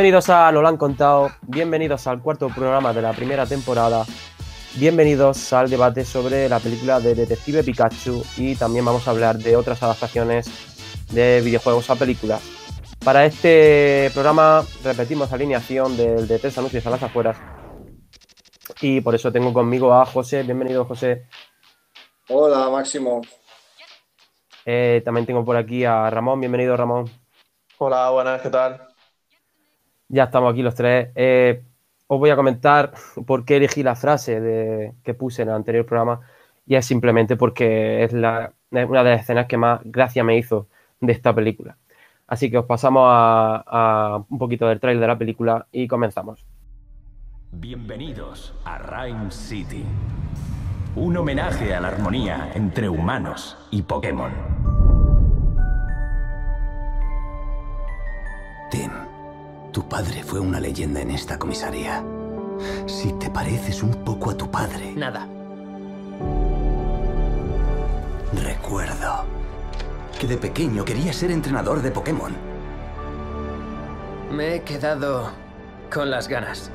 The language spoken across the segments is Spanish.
Bienvenidos a Lo han contado, bienvenidos al cuarto programa de la primera temporada, bienvenidos al debate sobre la película de Detective Pikachu y también vamos a hablar de otras adaptaciones de videojuegos a películas. Para este programa repetimos alineación del de tres anuncios a las afueras y por eso tengo conmigo a José. Bienvenido, José. Hola, Máximo. Eh, también tengo por aquí a Ramón. Bienvenido, Ramón. Hola, buenas, ¿qué tal? Ya estamos aquí los tres. Eh, os voy a comentar por qué elegí la frase que puse en el anterior programa y es simplemente porque es, una de las escenas que más gracia me hizo de esta película. Así que os pasamos a, un poquito del trailer de la película y comenzamos. Bienvenidos a Rhyme City, un homenaje a la armonía entre humanos y Pokémon. Tim. Tu padre fue una leyenda en esta comisaría. Si te pareces un poco a tu padre... Nada. Recuerdo que de pequeño quería ser entrenador de Pokémon. Me he quedado con las ganas.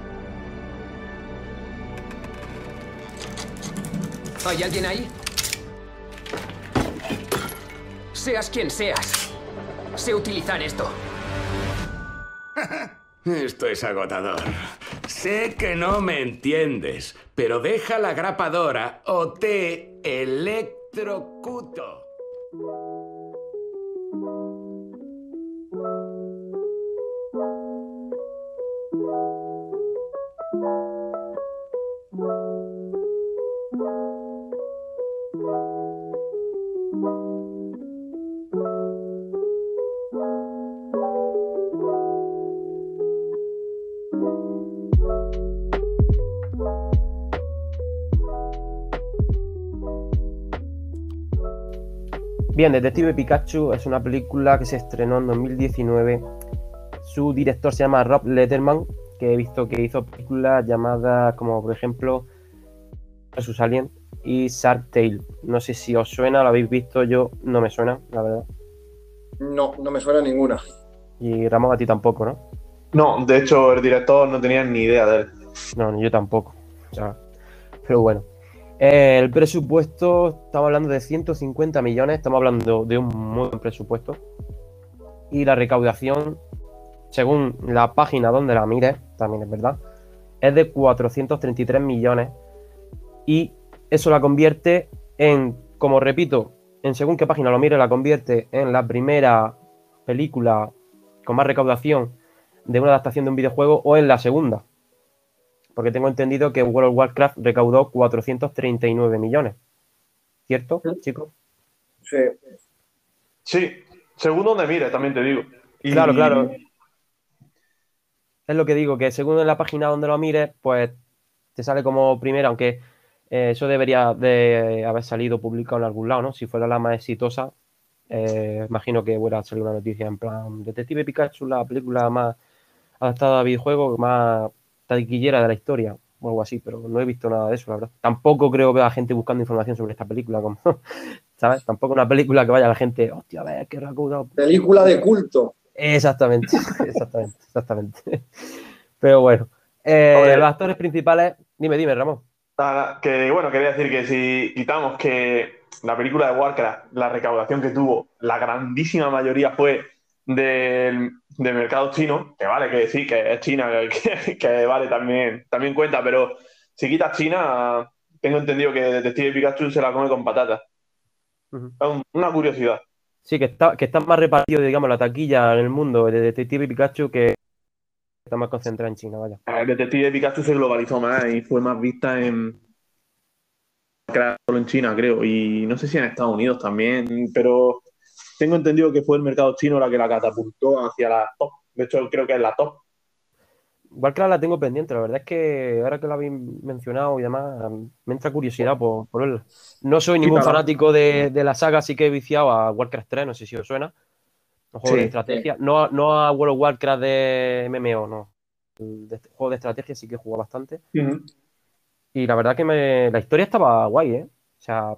¿Hay alguien ahí? Seas quien seas, sé utilizar esto. Esto es agotador. Sé que no me entiendes, pero deja la grapadora o te electrocuto. Bien, Detective Pikachu es una película que se estrenó en 2019. Su director se llama Rob Letterman, que he visto que hizo películas llamadas como por ejemplo Versus Alien y Shark Tale. No sé si os suena, lo habéis visto, yo no me suena, la verdad. No, no me suena ninguna. Y Ramón a ti tampoco, ¿no? No, de hecho el director no tenía ni idea de él. No, yo tampoco. pero bueno. Eh, el presupuesto, estamos hablando de 150 millones, estamos hablando de un muy buen presupuesto. Y la recaudación, según la página donde la mires, también es verdad, es de 433 millones. Y eso la convierte en, como repito, en según qué página lo mire, la convierte en la primera película con más recaudación de una adaptación de un videojuego o en la segunda porque tengo entendido que World of Warcraft recaudó 439 millones. ¿Cierto, chicos? Sí. Sí, según donde mire, también te digo. Claro, claro. Es lo que digo, que según la página donde lo mires, pues te sale como primera, aunque eh, eso debería de haber salido publicado en algún lado, ¿no? Si fuera la más exitosa, eh, imagino que hubiera salido una noticia en plan Detective Pikachu, la película más adaptada a videojuegos, más taquillera de la historia o algo así, pero no he visto nada de eso, la verdad. Tampoco creo que haya gente buscando información sobre esta película, como, ¿sabes? Tampoco una película que vaya la gente, hostia, a ver, qué recaudado. Película de culto. Exactamente, exactamente, exactamente. Pero bueno, eh, los actores principales, dime, dime, Ramón. que bueno, quería decir que si quitamos que la película de Warcraft, la recaudación que tuvo, la grandísima mayoría fue del, mercado chino, que vale que sí, que es China, que, vale también, también cuenta, pero si quitas China, tengo entendido que Detective Pikachu se la come con patatas. una curiosidad. Sí, que está, que está más repartido, digamos, la taquilla en el mundo de Detective Pikachu que está más concentrada en China, vaya. El Detective Pikachu se globalizó más y fue más vista en solo en China, creo, y no sé si en Estados Unidos también, pero tengo entendido que fue el mercado chino la que la catapultó hacia la top. De hecho, creo que es la top. Igual que la tengo pendiente, la verdad es que ahora que la habéis mencionado y demás, me entra curiosidad por, por él. No soy ningún fanático de, la saga, así que he viciado a Warcraft 3, no sé si os suena. Un juego de estrategia. No, no a World of Warcraft de MMO, no. De, juego de estrategia sí que he jugado bastante. Y la verdad que me, la historia estaba guay, ¿eh? O sea,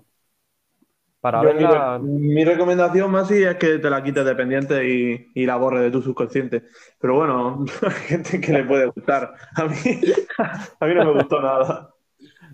Para Yo mi, verla. mi recomendación más sí es que te la quites de pendiente y, y la borres de tu subconsciente. Pero bueno, hay gente que le puede gustar. A mí, a mí no me gustó nada.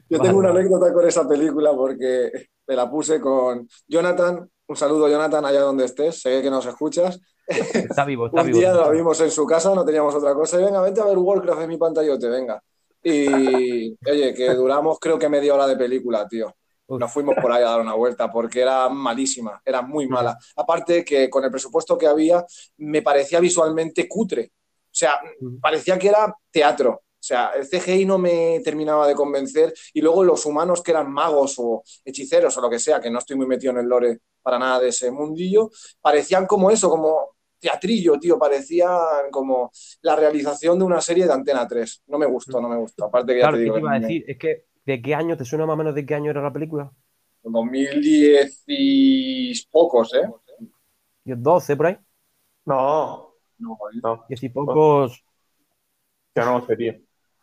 Yo Vale, tengo una anécdota con esa película porque me la puse con Jonathan. Un saludo, Jonathan, allá donde estés. Sé que nos escuchas. Está vivo, está Un vivo. día la vimos en su casa, no teníamos otra cosa. Y venga, vente a ver Warcraft en mi pantallote, venga. Y oye, que duramos creo que media hora de película, tío. Nos fuimos por ahí a dar una vuelta porque era malísima, era muy mala. Aparte que con el presupuesto que había me parecía visualmente cutre. O sea, parecía que era teatro. O sea, el CGI no me terminaba de convencer y luego los humanos que eran magos o hechiceros o lo que sea, que no estoy muy metido en el lore para nada de ese mundillo, parecían como eso, como teatrillo, tío, parecían como la realización de una serie de Antena 3. No me gustó, no me gustó. Aparte que ya Claro, te ¿qué digo, te iba a decir? Es que, ¿de qué año te suena más o menos de qué año era la película? 2010 y pocos, ¿eh? Yo 12 por ahí. No, No, ¿eh? no, 10 y pocos. ya no sería.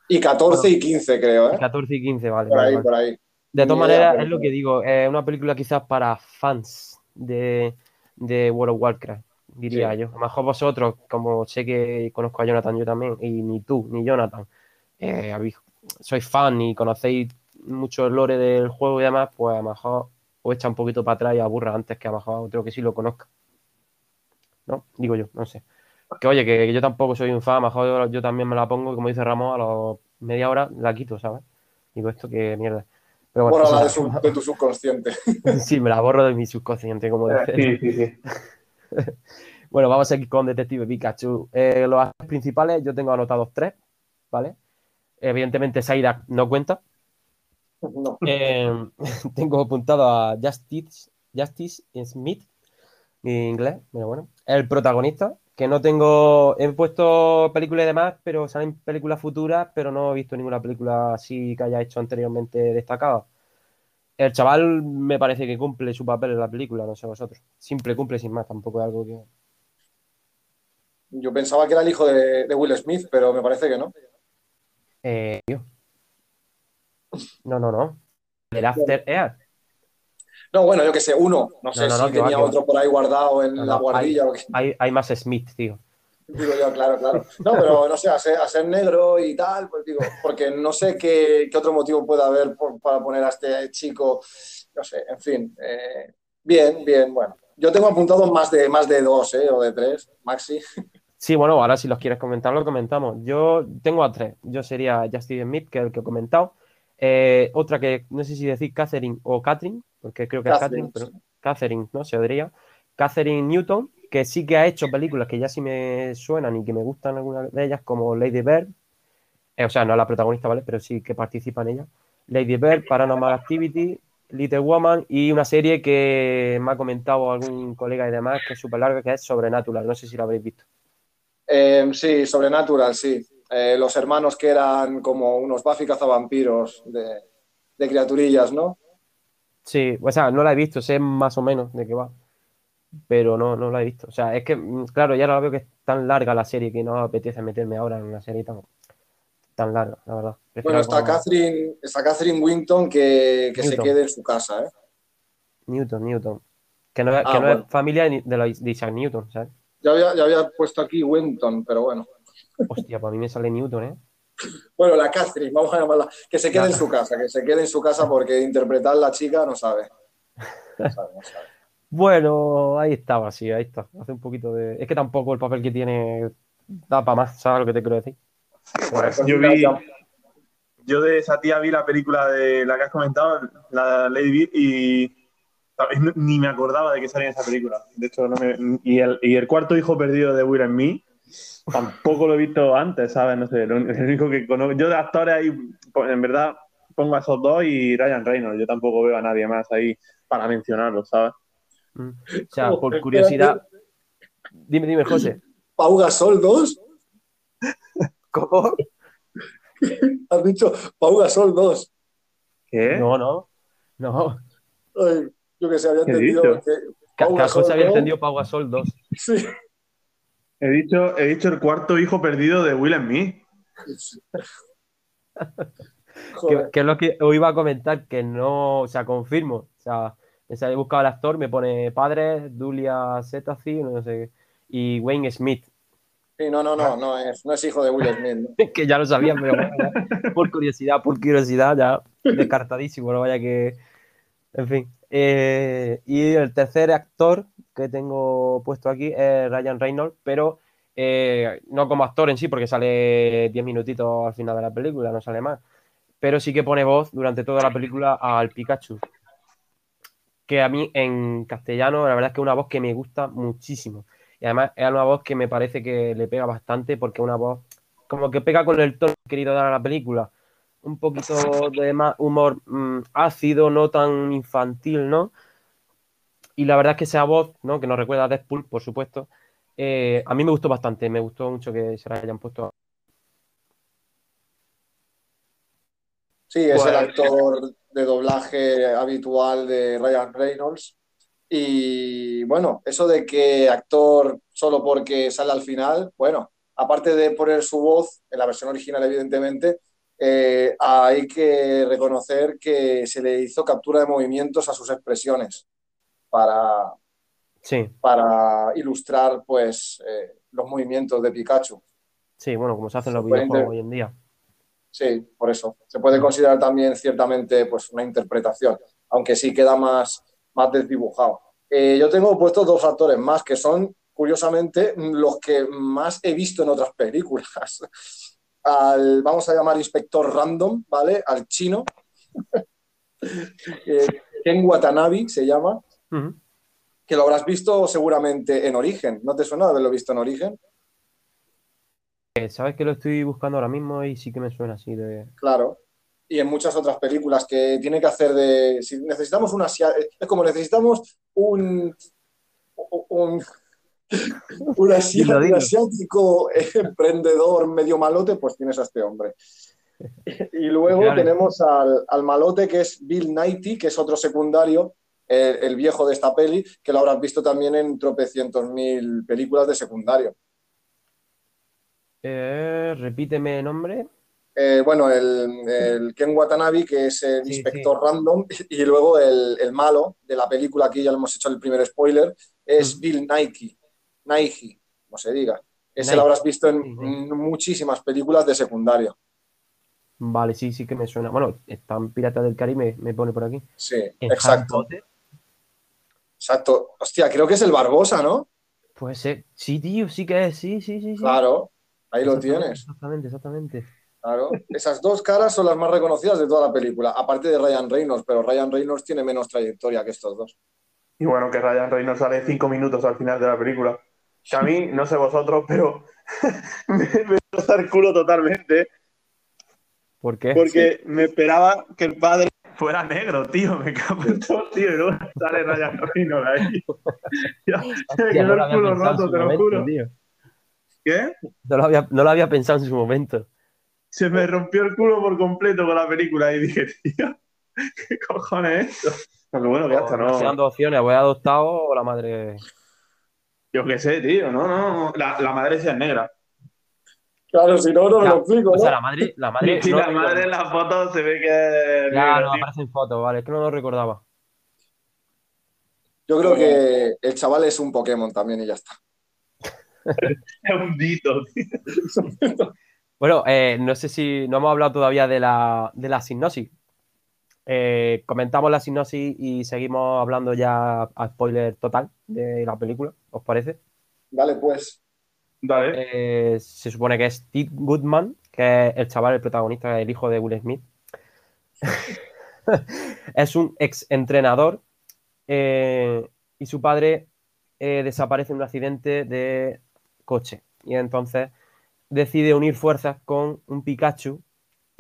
Y 14 y 15, creo, ¿eh? 14 y 15, vale. Por vale, ahí, vale. por ahí. De todas maneras, es lo que digo, es una película quizás para fans de, de World of Warcraft, diría Sí. yo. A lo mejor vosotros, como sé que conozco a Jonathan yo también, y ni tú, ni Jonathan, eh, habéis- sois fan y conocéis mucho el lore del juego y demás, pues a lo mejor os echa un poquito para atrás y aburra antes que a lo mejor a otro que sí lo conozca. ¿No? Digo yo, no sé. Que oye, que, que yo tampoco soy un fan, a lo mejor yo, yo también me la pongo, y como dice Ramón, a los media hora la quito, ¿sabes? Digo, esto que mierda. Pero bueno, de, sí, su- de tu subconsciente. sí, me la borro de mi subconsciente, como dice. Sí, sí, sí. Bueno, vamos a seguir con Detective Pikachu. Eh, los principales, yo tengo anotados tres, ¿vale? Evidentemente, Saida no cuenta. No. Eh, tengo apuntado a Justice, Justice Smith, mi inglés, pero bueno. El protagonista, que no tengo. He puesto películas y demás, pero salen películas futuras, pero no he visto ninguna película así que haya hecho anteriormente destacada. El chaval me parece que cumple su papel en la película, no sé vosotros. Simple cumple sin más, tampoco es algo que. Yo pensaba que era el hijo de, de Will Smith, pero me parece que no. Eh, tío. No, no, no. El After Air. No, bueno, yo que sé, uno. No sé No, no, no, si que tenía que va. otro por ahí guardado en No, la guardilla o qué. Hay, hay más Smith, tío. Digo yo, claro, claro. No, pero no sé, a ser, a ser negro y tal, pues digo, porque no sé qué, qué otro motivo puede haber por- para poner a este chico, no sé, en fin. eh, bien, bien, bueno. Yo tengo apuntado más de, más de dos, ¿eh? O de tres, Maxi. Sí, bueno, ahora si los quieres comentar, lo comentamos. Yo tengo a tres. Yo sería Justin Smith, que es el que he comentado. Eh, otra que no sé si decir Catherine o Catherine, porque creo que Catherine, es Catherine, pero Catherine, ¿no? Se diría. Catherine Newton, que sí que ha hecho películas que ya sí me suenan y que me gustan algunas de ellas, como Lady Bird. Eh, o sea, no la protagonista, ¿vale? Pero sí que participa en ella. Lady Bird, Paranormal Activity, Little Woman y una serie que me ha comentado algún colega y demás, que es súper larga, que es Sobrenatural. No sé si la habréis visto. Eh, sí, Sobrenatural, sí. Eh, los hermanos que eran como unos Buffy cazavampiros de, de criaturillas, ¿no? Sí, o sea, no la he visto, sé más o menos de qué va, pero no, no la he visto. O sea, es que, mm, claro, ya la veo que es tan larga la serie que no me apetece meterme ahora en una serie tan, tan larga, la verdad. Prefiero Bueno, está algo- Catherine, está Catherine Winton que, que se quede en su casa, ¿eh? Newton, Newton. Que no, es- Ah, que no bueno. es familia de, la, de Isaac Newton, ¿sabes? Ya había, ya había puesto aquí Winton, pero bueno. Hostia, para mí me sale Newton, ¿eh? Bueno, la Catherine, vamos a llamarla. Que se quede en su casa, que se quede en su casa porque interpretar la chica no sabe. No sabe, no sabe. Bueno, ahí estaba, sí, ahí está. Hace un poquito de. Es que tampoco el papel que tiene da para más, ¿sabes lo que te quiero decir? Pues yo vi, yo de esa tía vi la película de la que has comentado, la Lady Bird, y ni me acordaba de que salía en esa película. De hecho, no me, y, el, y el cuarto hijo perdido de Will and Me, tampoco lo he visto antes, ¿sabes? No sé, lo, el único que conozco. Yo de actores ahí, pues, en verdad, pongo a esos dos y Ryan Reynolds. Yo tampoco veo a nadie más ahí para mencionarlo, ¿sabes? Mm. O sea, por curiosidad. Dime, dime, José. Pau Gasol 2, ¿Cómo? has dicho Pau Gasol 2. ¿Qué? No, no. No. Ay, yo que sé, había ¿Qué he entendido dicho? que Pau Gasol José había dos, entendido Pau Gasol 2. Sí. He dicho, he dicho el cuarto hijo perdido de Will and Me. que, es lo que os iba a comentar, que no, o sea, confirmo. O sea, he buscado el actor, me pone padre, Dulia Zetazi, no sé qué, y Wayne Smith, Sí, no, no, no, no es, no es hijo de Will Smith. ¿no? que ya lo sabía, pero bueno, ya, por curiosidad, por curiosidad, ya descartadísimo, no vaya que. En fin. Eh, y el tercer actor que tengo puesto aquí es Ryan Reynolds, pero eh, no como actor en sí, porque sale 10 minutitos al final de la película, no sale más. Pero sí que pone voz durante toda la película al Pikachu. Que a mí en castellano, la verdad es que es una voz que me gusta muchísimo. Y además es una voz que me parece que le pega bastante porque es una voz como que pega con el tono que querido dar a la película. Un poquito de más humor mm, ácido, no tan infantil, ¿no? Y la verdad es que esa voz, ¿no? Que nos recuerda a Deadpool, por supuesto, eh, a mí me gustó bastante. Me gustó mucho que se la hayan puesto. Sí, es el Pues- actor de doblaje habitual de Ryan Reynolds. Y bueno, eso de que actor solo porque sale al final, bueno, aparte de poner su voz en la versión original, evidentemente, eh, hay que reconocer que se le hizo captura de movimientos a sus expresiones para, Sí, para ilustrar pues eh, los movimientos de Pikachu. sí, bueno, como se hacen los Se videojuegos hoy en día. Sí, por eso. Se puede considerar también ciertamente pues, una interpretación, aunque sí queda más, más desdibujado. Eh, yo tengo puestos dos actores más que son, curiosamente, los que más he visto en otras películas. Al, vamos a llamar inspector random, ¿vale? Al chino. Eh, Ken Watanabe se llama, que lo habrás visto seguramente en Origen. ¿No te suena haberlo visto en Origen? Eh, Sabes que lo estoy buscando ahora mismo y sí que me suena así de. Claro. Y en muchas otras películas que tiene que hacer de. Si necesitamos un asia- Es como necesitamos un. Un, un Dilo, un asiático emprendedor medio malote, pues tienes a este hombre. Y luego Claro. tenemos al, al malote que es Bill Nighy, que es otro secundario, el, el viejo de esta peli, que lo habrás visto también en tropecientos mil películas de secundario. Eh, repíteme el nombre. Eh, bueno, el, el Ken Watanabe, que es el Sí, inspector random, y luego el, el malo de la película, aquí ya le hemos hecho el primer spoiler, es. Bill Nighy, Nighy, como se diga. Ese lo habrás visto en Sí, sí. muchísimas películas de secundario. Vale, sí, sí que me suena. Bueno, está en Pirata del Caribe, me pone por aquí. Sí, En exacto. Exacto. Hostia, creo que es el Barbosa, ¿no? Puede ser. Sí, tío, sí que es. Sí, sí, sí. Claro, ahí lo tienes. Exactamente, exactamente. Claro. Esas dos caras son las más reconocidas de toda la película, aparte de Ryan Reynolds, pero Ryan Reynolds tiene menos trayectoria que estos dos. Y bueno, que Ryan Reynolds sale cinco minutos al final de la película. Que a mí, no sé vosotros, pero me, me roza el culo totalmente. ¿Por qué? Porque me esperaba que el padre fuera negro, tío. Me cago en todo, tío. Y luego sale Ryan Reynolds ahí. Ya, me quedó no lo el había culo pensado en roto, su te lo momento, juro. tío. ¿Qué? No lo, había, no lo había pensado en su momento. Se me rompió el culo por completo con la película y dije, tío, ¿qué cojones es esto? Aunque bueno, que ya está, No, no. sean dos opciones, o he adoptado o la madre. Yo qué sé, tío, no, no. La, la madre sí es negra. Claro, si no, no me lo explico, O sea, la madre. La madre Y no la madre en la foto se ve que es negra, no, tío. aparece en foto, vale, es que no lo recordaba. Yo creo que el chaval es un Pokémon también y ya está. Es un dito, tío. Bueno, eh, no sé si no hemos hablado todavía de la, de la sinopsis. Eh, comentamos la sinopsis y seguimos hablando ya a spoiler total de la película, ¿os parece? Dale, pues. Dale. Eh, se supone que es Steve Goodman, que es el chaval, el protagonista, el hijo de Will Smith. es un ex entrenador eh, y su padre eh, desaparece en un accidente de coche. Y entonces decide unir fuerzas con un Pikachu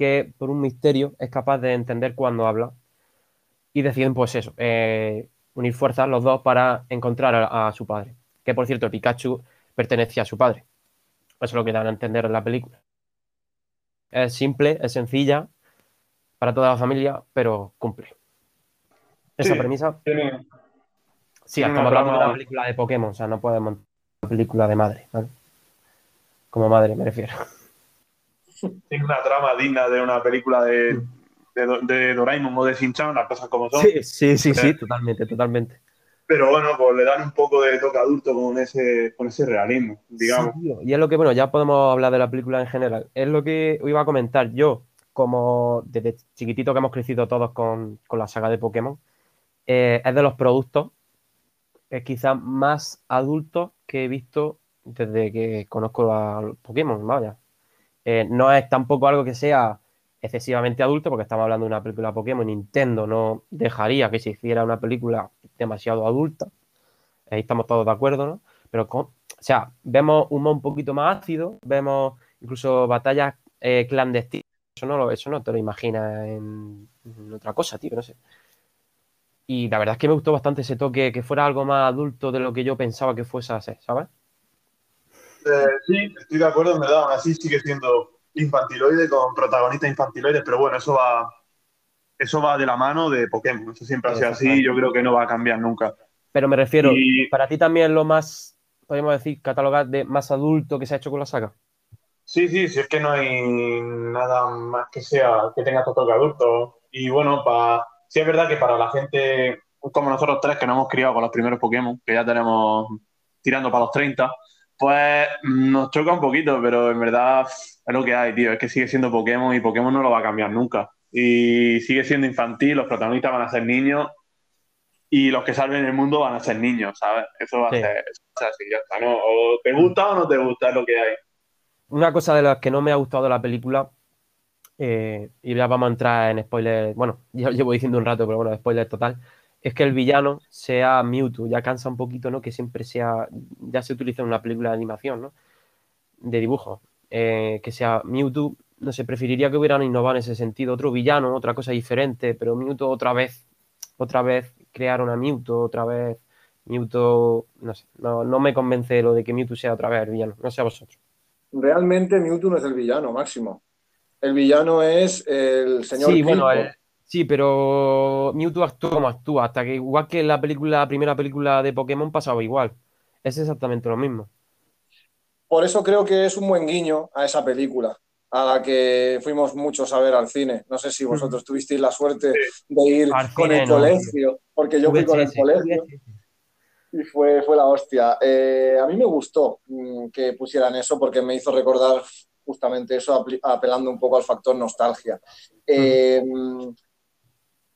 que, por un misterio, es capaz de entender cuando habla. Y deciden, pues eso, eh, unir fuerzas los dos para encontrar a, a su padre. Que por cierto, Pikachu pertenecía a su padre. Eso es lo que dan a entender en la película. Es simple, es sencilla para toda la familia, pero cumple. Esa Sí. premisa. Tiene- Sí, tiene estamos hablando de una película de Pokémon, o sea, no podemos una película de madre, ¿vale? Como madre me refiero. Tiene una trama digna de una película de, de, de Doraemon o de Shin-Chan, las cosas como son. Sí, sí, sí, sí, totalmente, totalmente. Pero bueno, pues le dan un poco de toque adulto con ese, con ese realismo, digamos. Sí, y es lo que, bueno, ya podemos hablar de la película en general. Es lo que iba a comentar yo, como desde chiquitito que hemos crecido todos con, con la saga de Pokémon, eh, es de los productos eh, quizás más adultos que he visto desde que conozco a Pokémon, vaya. Eh, no es tampoco algo que sea excesivamente adulto, porque estamos hablando de una película Pokémon. Nintendo no dejaría que se hiciera una película demasiado adulta. Ahí estamos todos de acuerdo, ¿no? Pero, o sea, vemos humor un poquito más ácido, vemos incluso batallas eh, clandestinas. Eso no, lo, eso no te lo imaginas en, en otra cosa, tío, no sé. Y la verdad es que me gustó bastante ese toque, que fuera algo más adulto de lo que yo pensaba que fuese a ser, ¿sabes? Eh, sí, estoy de acuerdo, en verdad, aún así sigue siendo infantiloide con protagonistas infantiloides, pero bueno, eso va, eso va de la mano de Pokémon. Eso siempre ha sido así, yo creo que no va a cambiar nunca. Pero me refiero, Y- para ti también lo más, podríamos decir, catalogar de más adulto que se ha hecho con la saga. Sí, sí, sí, es que no hay nada más que sea, que tenga estos toque adulto. Y bueno, pa, sí es verdad que para la gente como nosotros tres que nos hemos criado con los primeros Pokémon, que ya tenemos tirando para los 30, pues nos choca un poquito, pero en verdad es lo que hay, tío. Es que sigue siendo Pokémon y Pokémon no lo va a cambiar nunca. Y sigue siendo infantil, los protagonistas van a ser niños y los que salven el mundo van a ser niños, ¿sabes? Eso va a Sí. ser, eso va a ser así, ya está, ¿no? O te gusta o no te gusta, es lo que hay. Una cosa de las que no me ha gustado de la película, eh, y ya vamos a entrar en spoiler, bueno, ya llevo diciendo un rato, pero bueno, spoiler total, es que el villano sea Mewtwo, ya cansa un poquito, ¿no? Que siempre sea, ya se utiliza en una película de animación, ¿no? De dibujo, eh, que sea Mewtwo, no sé, preferiría que hubieran innovado en ese sentido, otro villano, otra cosa diferente, pero Mewtwo otra vez, otra vez crearon a Mewtwo, otra vez Mewtwo, no sé, no, no me convence lo de que Mewtwo sea otra vez el villano, no sé a vosotros. Realmente Mewtwo no es el villano, Máximo. El villano es el señor Sí, bueno. Sí, pero Mewtwo actúa como actúa, hasta que igual que en la película, la primera película de Pokémon pasaba igual. Es exactamente lo mismo. Por eso creo que es un buen guiño a esa película, a la que fuimos muchos a ver al cine. No sé si vosotros tuvisteis la suerte de ir Al con cine el no, colegio, porque yo fui con el colegio y fue, fue la hostia. Eh, a mí me gustó mm, que pusieran eso porque me hizo recordar justamente eso, apelando un poco al factor nostalgia. Eh,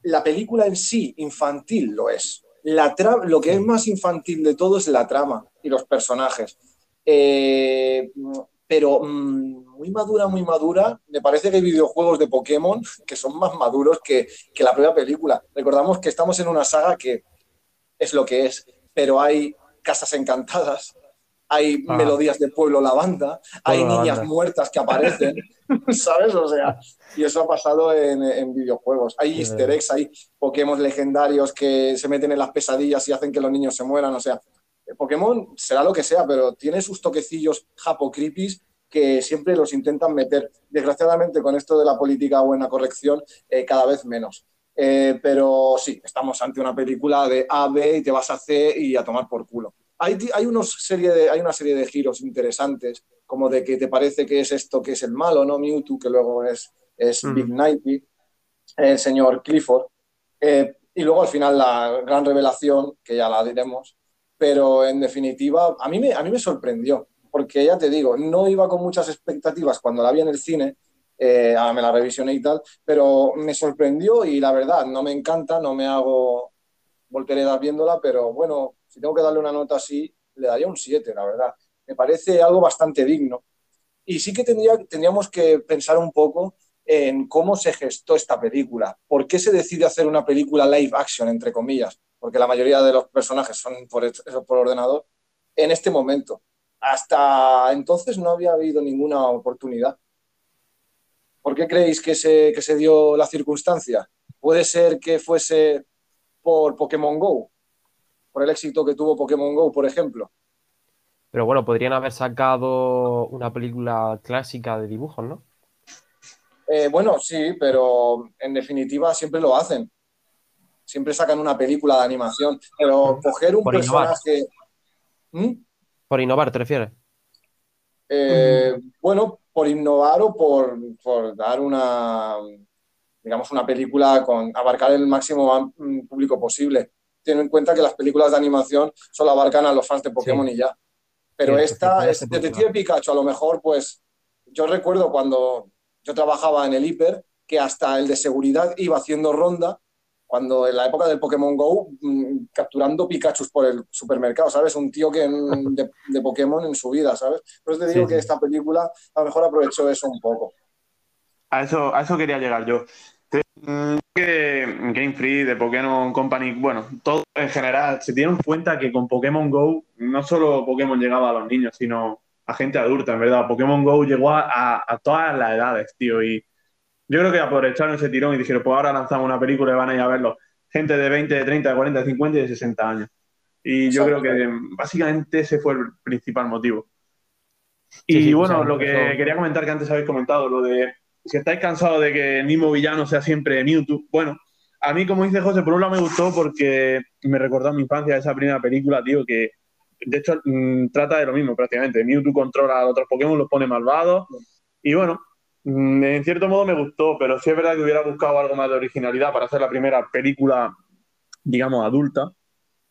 la película en sí, infantil, lo es. La lo que es más infantil de todo es la trama y los personajes. Eh, pero mm, muy madura, muy madura. Me parece que hay videojuegos de Pokémon que son más maduros que, que la propia película. Recordamos que estamos en una saga que es lo que es, pero hay casas encantadas, hay Ah. melodías de pueblo lavanda, hay niñas muertas que aparecen, ¿sabes? O sea, y eso ha pasado en, en videojuegos. Hay Sí, easter eggs, hay Pokémon legendarios que se meten en las pesadillas y hacen que los niños se mueran, o sea, Pokémon será lo que sea, pero tiene sus toquecillos japo creepies que siempre los intentan meter. Desgraciadamente, con esto de la política buena corrección, eh, cada vez menos. Eh, pero sí, estamos ante una película de A, B y te vas a C y a tomar por culo. Hay, ti- hay, unos serie de, hay una serie de giros interesantes, como de que te parece que es esto que es el malo, ¿no? Mewtwo, que luego es, es Mm. Big Nighty, el señor Clifford. Eh, y luego al final la gran revelación, que ya la diremos, pero en definitiva, a mí me, a mí me sorprendió, porque ya te digo, no iba con muchas expectativas cuando la vi en el cine, eh, ahora me la revisioné y tal, pero me sorprendió y la verdad, no me encanta, no me hago volteredas viéndola, pero bueno, si tengo que darle una nota así, le daría un 7, la verdad. Me parece algo bastante digno. Y sí que tendría, tendríamos que pensar un poco en cómo se gestó esta película. ¿Por qué se decide hacer una película live action, entre comillas? Porque la mayoría de los personajes son por, ordenador en este momento. Hasta entonces no había habido ninguna oportunidad. ¿Por qué creéis que se dio la circunstancia? ¿Puede ser que fuese por Pokémon Go? Por el éxito que tuvo Pokémon Go, por ejemplo. Pero bueno, podrían haber sacado una película clásica de dibujos, ¿no? Eh, bueno, sí, pero en definitiva siempre lo hacen. Siempre sacan una película de animación. Pero coger un Por innovar. personaje. ¿Mm? Por innovar, ¿te refieres? Eh, Bueno, por innovar o por, por dar una, digamos, una película con abarcar el máximo público posible. Ten en cuenta que las películas de animación solo abarcan a los fans de Pokémon y ya. Pero Sí, esta, es pues, Detective Pikachu, a lo mejor, pues, yo recuerdo cuando yo trabajaba en el hiper, que hasta el de seguridad iba haciendo ronda, cuando en la época del Pokémon Go, mm, capturando Pikachu por el supermercado, ¿sabes? Un tío que en- de, de Pokémon en su vida, ¿sabes? Por eso te digo Sí, que esta película a lo mejor aprovechó eso un poco. A eso, a eso quería llegar yo. Mm, Que Game Freak, de Pokémon Company, bueno, todo en general, se dieron cuenta que con Pokémon Go no solo Pokémon llegaba a los niños, sino a gente adulta, en verdad. Pokémon Go llegó a, a- a todas las edades, tío, y yo creo que aprovecharon ese tirón y dijeron, pues ahora lanzamos una película y van a ir a verlo. Gente de 20, de 30, de 40, de 50 y de 60 años. Y yo creo que básicamente ese fue el principal motivo. Y sí, bueno, lo que quería comentar que antes habéis comentado, lo de si estáis cansados de que el mismo villano sea siempre Mewtwo, bueno, a mí, como dice José, por un lado me gustó porque me recordó a mi infancia esa primera película, tío, que de hecho mm, trata de lo mismo prácticamente. Mewtwo controla a otros Pokémon, los pone malvados. Y bueno, mm, en cierto modo me gustó, pero sí es verdad que hubiera buscado algo más de originalidad para hacer la primera película, digamos, adulta.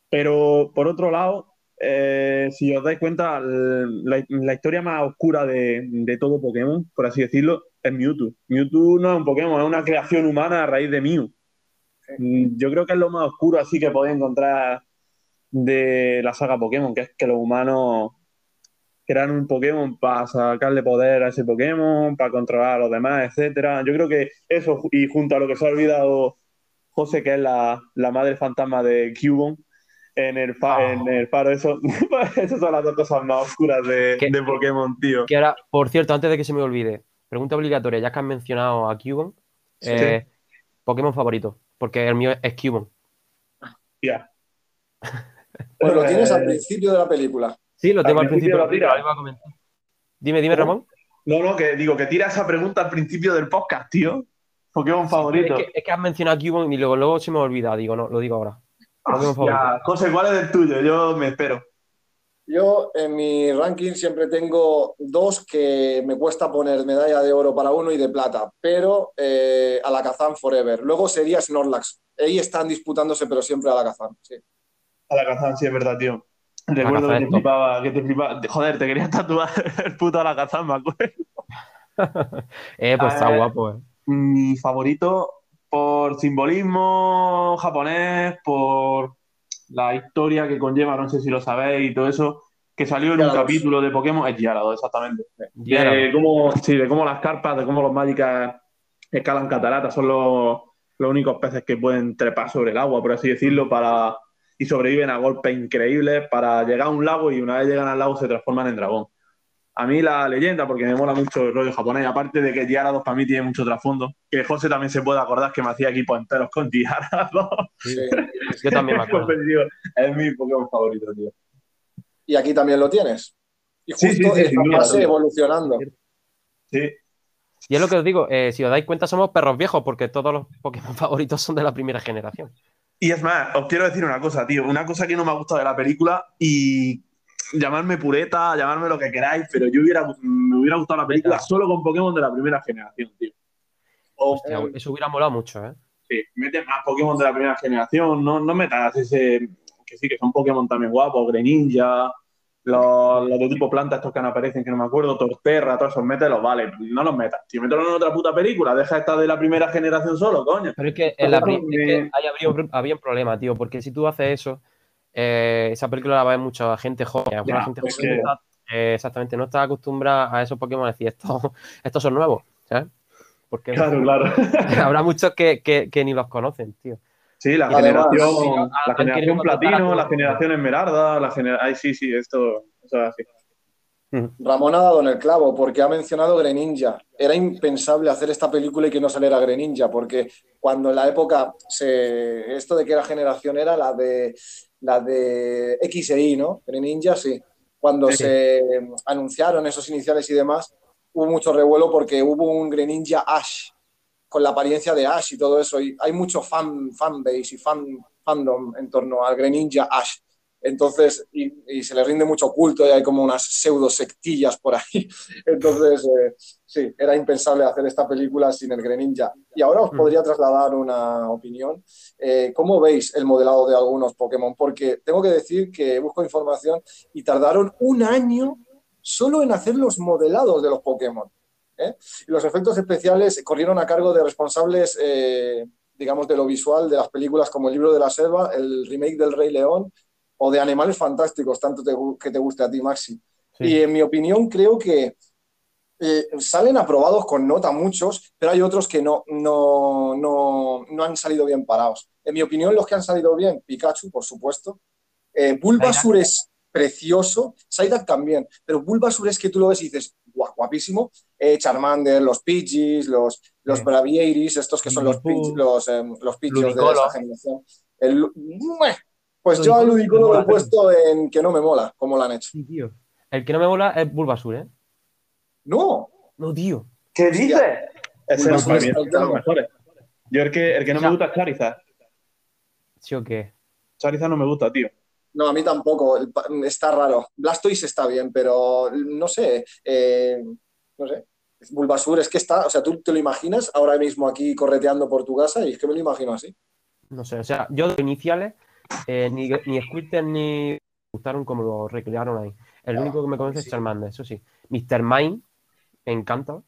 Pero por otro lado, eh, si os dais cuenta, la, historia más oscura de, de todo Pokémon, por así decirlo, es Mewtwo. Mewtwo no es un Pokémon, es una creación humana a raíz de Mew. Mm, Yo creo que es lo más oscuro así que podéis encontrar de la saga Pokémon, que es que los humanos crean un Pokémon para sacarle poder a ese Pokémon, para controlar a los demás, etcétera. Yo creo que eso, y junto a lo que se ha olvidado José, que es la, la madre fantasma de Cubone, en el, fa- Ah. en el faro, eso, esas son las dos cosas más oscuras de, ¿Qué? de Pokémon, tío. Que ahora, por cierto, antes de que se me olvide, pregunta obligatoria, ya que has mencionado a Cubone, eh, Pokémon favorito, porque el mío es Cubone. Ya. Pues lo tienes al Eh, principio de la película. Sí, lo tengo Al al principio, principio lo tira. lo iba a comentar. Dime, dime. Ramón. No, no, que digo que tira esa pregunta al principio del podcast, tío. Pokémon favorito. Es que, es que has mencionado a Cubone y luego, luego se me olvida, digo, no, lo digo ahora. José, ¿cuál es el tuyo? Yo me espero. Yo en mi ranking siempre tengo dos que me cuesta poner medalla de oro para uno y de plata, pero eh, Alakazam Forever. Luego sería Snorlax. Ahí están disputándose, pero siempre Alakazam. Sí. Alakazam, sí, es verdad, tío. Recuerdo que te flipaba, que te flipaba. Joder, te querías tatuar el puto Alakazam, me acuerdo. Eh, pues está guapo, eh. Mi favorito por simbolismo japonés, por la historia que conlleva, no sé si lo sabéis y todo eso, que salió en un capítulo de Pokémon, es Gyarados, exactamente. De cómo, sí, de cómo las carpas, de cómo los mágicas escalan cataratas, son los, los únicos peces que pueden trepar sobre el agua, por así decirlo, para y sobreviven a golpes increíbles para llegar a un lago y una vez llegan al lago se transforman en dragón. A mí la leyenda, porque me mola mucho el rollo japonés, aparte de que Gyarados para mí tiene mucho trasfondo, que José también se puede acordar que me hacía equipos enteros con. Sí. Yo también me acuerdo. Es mi Pokémon favorito, tío. Y aquí también lo tienes. Y justo Sí, sí, sí, esta sin duda, fase tío. evolucionando. Sí, Y es lo que os digo, eh, si os dais cuenta, somos perros viejos, porque todos los Pokémon favoritos son de la primera generación. Y es más, os quiero decir una cosa, tío. Una cosa que no me ha gustado de la película y llamarme pureta, llamarme lo que queráis, pero yo hubiera, me hubiera gustado la película solo con Pokémon de la primera generación, tío. O Hostia, eso hubiera molado mucho, ¿eh? sí, mete más Pokémon de la primera generación, no, no metas ese. Que sí, que son Pokémon también guapos, Greninja, los, los de tipo planta, estos que no aparecen, que no me acuerdo, Torterra, todos esos, mételos, vale, no los metas. Tío, mételos en otra puta película, deja esta de la primera generación solo, coño. Pero es que, en la es que ahí habría, un problema, tío, porque si tú haces eso, eh, esa película la va a ver mucha gente joven. alguna Ya, gente es joven que- no está- eh, exactamente, no está acostumbrada a esos Pokémon. Decir, estos, estos son nuevos, ¿sabes? Porque Claro, claro. habrá muchos que, que- que ni los conocen, tío. Sí, la generación, la generación platino, la generación esmeralda, la generación... Ay, sí, sí, esto, esto es así. Ramón ha dado en el clavo porque ha mencionado Greninja. Era impensable hacer esta película y que no saliera Greninja, porque cuando en la época se, esto de que era generación era la de la de X e Y, ¿no? Greninja, sí. Cuando Sí. se anunciaron esos iniciales y demás, hubo mucho revuelo porque hubo un Greninja Ash con la apariencia de Ash y todo eso. Y hay mucho fan, fanbase y fan, fandom en torno al Greninja Ash. Entonces, y, y se le rinde mucho culto y hay como unas pseudo sectillas por ahí. Entonces, eh, sí, era impensable hacer esta película sin el Greninja. Y ahora os Mm. podría trasladar una opinión. Eh, ¿Cómo veis el modelado de algunos Pokémon? Porque tengo que decir que busco información y tardaron un año solo en hacer los modelados de los Pokémon. ¿eh? Y los efectos especiales corrieron a cargo de responsables, digamos, de lo visual de las películas como El libro de la selva, el remake del Rey León o de Animales Fantásticos, tanto te que te guste a ti, Maxi. Sí. Y en mi opinión creo que eh, salen aprobados con nota muchos, pero hay otros que no, no, no, no han salido bien parados. En mi opinión, los que han salido bien, Pikachu, por supuesto. Eh, Bulbasur es precioso, Psyduck también, pero Bulbasur es que tú lo ves y dices, "Guau, guapísimo. Eh, Charmander, los Pidgeys, los, los Sí. Bravieris, estos que son los, los, em, los Pidgeys de esa generación. El. Pues yo a Ludicolo lo he puesto en que no me mola, como lo han hecho. Sí, tío. El que no me mola es Bulbasur, ¿eh? No, No, tío. ¿Qué Hostia. dices? Ese Una es para mí fiesta, es de los claro. mejores. Yo el que, el que no me gusta es Charizard. ¿Sí o qué? Charizard no me gusta, tío. No, a mí tampoco. Está raro. Blastoise está bien, pero no sé. eh, no sé. Bulbasur es que está, o sea, tú te lo imaginas ahora mismo aquí correteando por tu casa y es que me lo imagino así. No sé, o sea, yo de iniciales, eh, ni, ni Squirtle ni me gustaron como lo recrearon ahí. El único que me conoce sí. es Charmander, eso sí. Mr. Mime, me encanta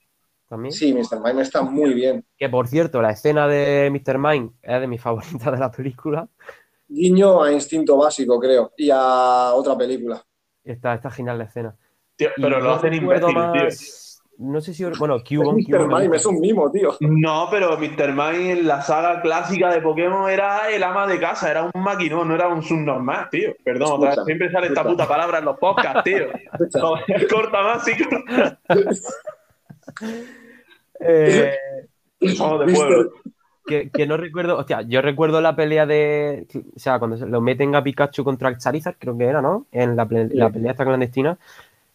también. Sí, Mr. Mime está muy bien. Que por cierto, la escena de Mr. Mime es de mis favoritas de la película. Guiño a Instinto Básico, creo, y a otra película. Está, está genial la escena. Tío, Y pero lo no hacen imbécil, tío. No sé si. Bueno, Cubone. Mr. Cubone Mime es un mimo, tío. No, pero Mr. Mime en la saga clásica de Pokémon era el ama de casa, era un maquinón, no era un subnormal, tío. Perdón, otra vez, Escucha, siempre sale esta puta palabra en los podcasts, tío. Joder, corta más, sí. Eh, Somos de pueblo. que, que no recuerdo. Hostia, yo recuerdo la pelea de. O sea, cuando se lo meten a Pikachu contra el Charizard, creo que era, ¿no? En la, la pelea esta clandestina.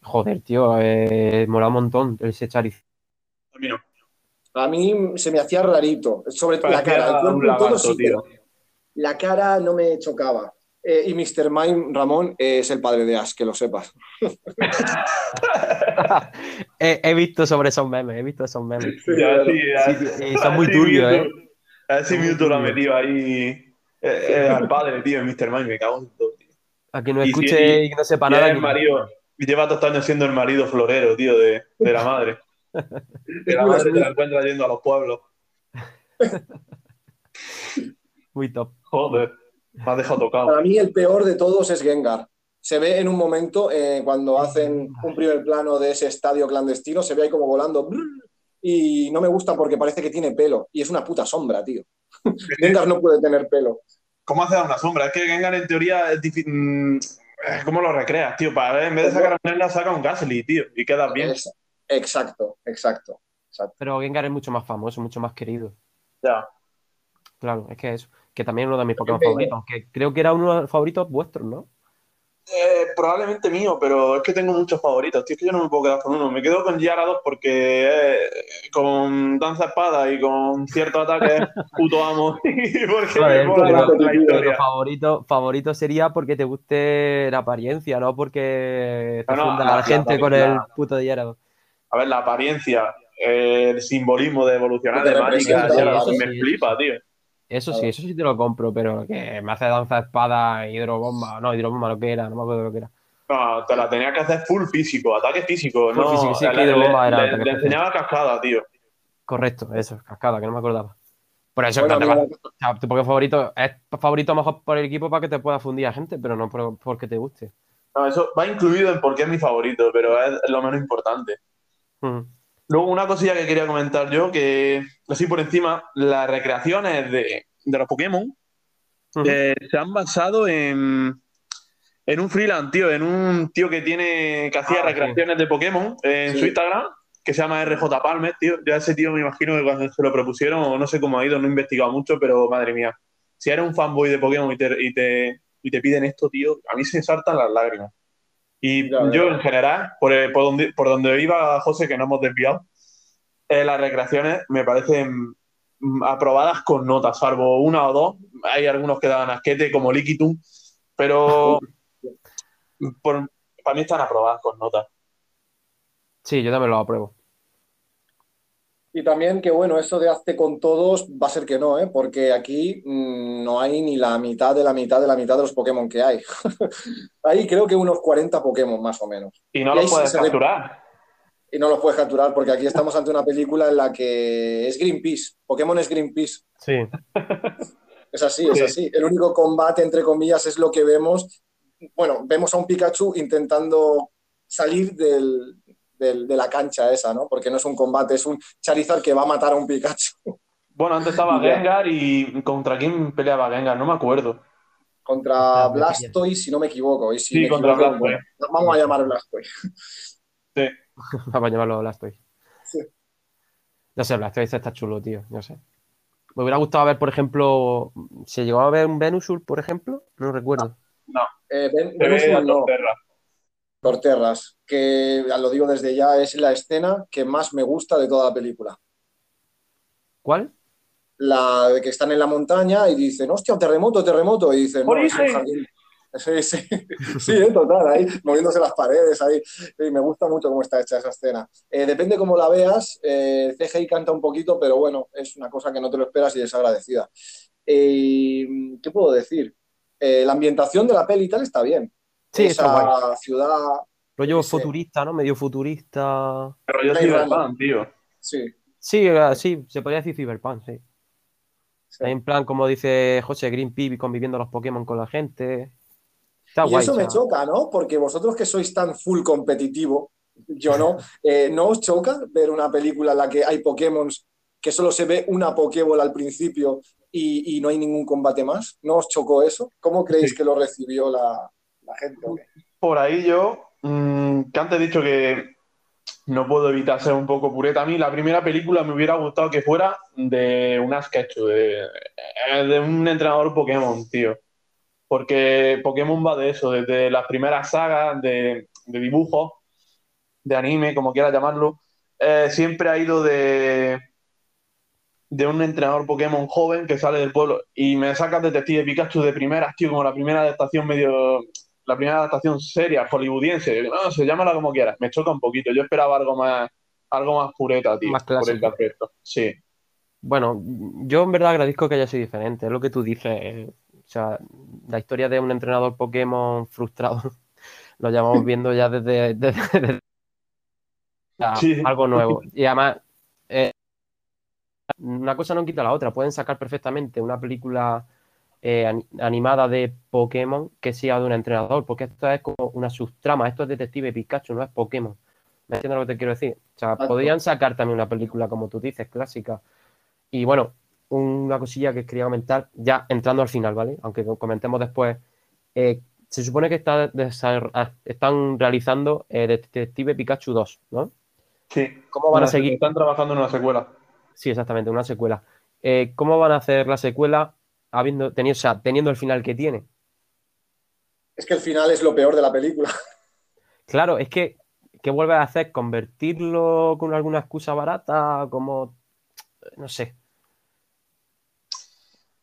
Joder, tío, eh, mola un montón ese Charizard. A mí no. A mí se me hacía rarito, sobre todo la cara. El cuerpo todo sí, tío. la cara no me chocaba. Eh, y Mr. Mime, Ramón, es el padre de Ash, que lo sepas. he, he visto sobre esos memes, he visto esos memes. Ya, sí, ya. Sí, y son muy turbios, ¿eh? Así Mewtwo lo ha metido ahí eh, eh, al padre, tío, en Mr. Mime, me cago en todo, tío. A que no escuche sí, y no sepa nada. es el que- marido, y lleva estos años siendo el marido florero, tío, de, de la madre. De la madre te la encuentra yendo a los pueblos. Muy top. Joder, me has dejado tocado. Para mí el peor de todos es Gengar. Se ve en un momento eh, cuando hacen un primer plano de ese estadio clandestino, se ve ahí como volando y no me gusta porque parece que tiene pelo y es una puta sombra, tío. Gengar no puede tener pelo. ¿Cómo hace una sombra? Es que Gengar en teoría es difícil. ¿Cómo lo recreas, tío? Para, en vez de sacar a un saca un Gasly, tío. Y quedas bien. Exacto, exacto, exacto. Pero Gengar es mucho más famoso, mucho más querido. Ya. Claro, es que eso. Que también es uno de mis Pokémon favoritos. Que creo que era uno de los favoritos vuestros, ¿no? Eh, probablemente mío, pero es que tengo muchos favoritos, tío. Es que yo no me puedo quedar con uno. Me quedo con Gyarados porque eh, con danza espada y con cierto ataque puto amo. y porque Joder, me mola pero- la pero- historia. favorito, favorito sería porque te guste la apariencia, no porque te No, no, funda la- la gente la- con la- el puto de Gyarados. A ver, la apariencia, el simbolismo de evolucionar de eso me sí, flipa, tío. Eso sí, eso sí te lo compro, pero que me hace danza espada, hidrobomba, no, hidrobomba lo que era, no me acuerdo lo que era. No, te la tenía que hacer full físico, ataque físico. Full no, físico, sí, le, hidrobomba le- era le- enseñaba cascada, tío. Correcto, eso, cascada, que no me acordaba. Por eso, Bueno, te o sea, Pokémon favorito es favorito mejor por el equipo para que te pueda fundir a gente, pero no por, porque te guste. No, eso va incluido en por qué es mi favorito, pero es lo menos importante. Ujú. Luego, una cosilla que quería comentar yo, que así por encima, las recreaciones de, de los Pokémon eh, se han basado en, en un freelance, tío, en un tío que tiene que hacía Ah, recreaciones de Pokémon en Sí. su Instagram, que se llama RJ Palmer, tío. Ya ese tío me imagino que cuando se lo propusieron, o no sé cómo ha ido, no he investigado mucho, pero madre mía. Si eres un fanboy de Pokémon y te, y te, y te piden esto, tío, a mí se me saltan las lágrimas. Y Ya, yo, ya. en general, por, el- por, donde, por donde iba José, que no hemos desviado, eh, las recreaciones me parecen mm, aprobadas con notas, salvo una o dos. Hay algunos que dan asquete, como Liquitum, pero por- para mí están aprobadas con nota. Sí, yo también lo apruebo. Y también que bueno, eso de hazte con todos va a ser que no, ¿eh? Porque aquí mm, no hay ni la mitad de la mitad de la mitad de los Pokémon que hay. hay creo que unos 40 Pokémon más o menos. Y no Y los puedes capturar. Y no los puedes capturar porque aquí estamos ante una película en la que es Greenpeace. Pokémon es Greenpeace. Sí. Es así, es así. El único combate, entre comillas, es lo que vemos. Bueno, vemos a un Pikachu intentando salir del- del- de la cancha esa, ¿no? Porque no es un combate, es un Charizard que va a matar a un Pikachu. Bueno, antes estaba. Gengar y ¿contra quién peleaba Gengar? No me acuerdo. Contra Ah, Blastoise, si no me equivoco. Y si Sí, me contra equivoco, Blastoise. bueno, vamos a llamar Blastoise. Vamos a llamarlo Blastoise. Sí. No sé, Blastoise está chulo, tío. No sé. Me hubiera gustado ver, por ejemplo, ¿se llegó a ver un Venusaur, por ejemplo? No recuerdo. Eh, Ven- Se ve Venusaur la no. Torterras, que ya lo digo desde ya, es la escena que más me gusta de toda la película. ¿Cuál? La de que están en la montaña y dicen, hostia, terremoto, terremoto, y dicen, no, es un jardín. Sí, sí, sí, eh, total, ahí moviéndose las paredes, ahí. Sí, me gusta mucho cómo está hecha esa escena. Eh, depende cómo la veas, eh, CGI canta un poquito, pero bueno, es una cosa que no te lo esperas y es agradecida. Eh, ¿qué puedo decir? Eh, la ambientación de la peli y tal está bien. Sí, Esa ciudad, Rollo Sí. futurista, ¿no? Medio futurista. Runner. fan, tío. sí. Sí, eh, sí, se podría decir Cyberpunk, sí. sí. En plan, como dice José Green conviviendo los Pokémon con la gente. Está Y guay. eso me choca, ¿no? Porque vosotros que sois tan full competitivo, yo no, eh, ¿no os choca ver una película en la que hay Pokémon que solo se ve una Pokébola al principio y, y no hay ningún combate más? ¿No os chocó eso? ¿Cómo creéis Sí. que lo recibió la, gente? o? Por ahí yo, mm, que antes he dicho que no puedo evitar ser un poco pureta. A mí la primera película me hubiera gustado que fuera de un sketch, de, de un entrenador Pokémon, tío. Porque Pokémon va de eso, desde las primeras sagas de, de dibujos, de anime, como quieras llamarlo, eh, siempre ha ido de, de un entrenador Pokémon joven que sale del pueblo y me sacas Detective Pikachu de primeras, tío, como la primera adaptación medio la primera adaptación seria, hollywoodiense, no, se llámala como quieras, me choca un poquito. Yo esperaba algo más, algo más pureta, tío, Más por este aspecto. Sí. Bueno, yo en verdad agradezco que haya sido diferente, es lo que tú dices. eh, O sea, la historia de un entrenador Pokémon frustrado lo llevamos viendo ya desde, Sí. algo nuevo. Y además, eh, una cosa no quita la otra. Pueden sacar perfectamente una película eh, ani- animada de Pokémon que sea de un entrenador, porque esto es como una subtrama, esto es Detective Pikachu, no es Pokémon. ¿Me entiendes lo que te quiero decir? O sea, Exacto. podrían sacar también una película, como tú dices, clásica. Y bueno, una cosilla que quería comentar, ya entrando al final, ¿vale? Aunque comentemos después. eh, se supone que está ah, están realizando eh, Detective Pikachu 2, ¿no? Sí. ¿Cómo van a seguir? Están trabajando en una secuela. Sí, exactamente, una secuela. Eh, ¿cómo van a hacer la secuela habiendo tenido, o sea, teniendo el final que tiene? Es que el final es lo peor de la película. Claro, es que, ¿qué vuelves a hacer? ¿Convertirlo con alguna excusa barata? Como, no sé.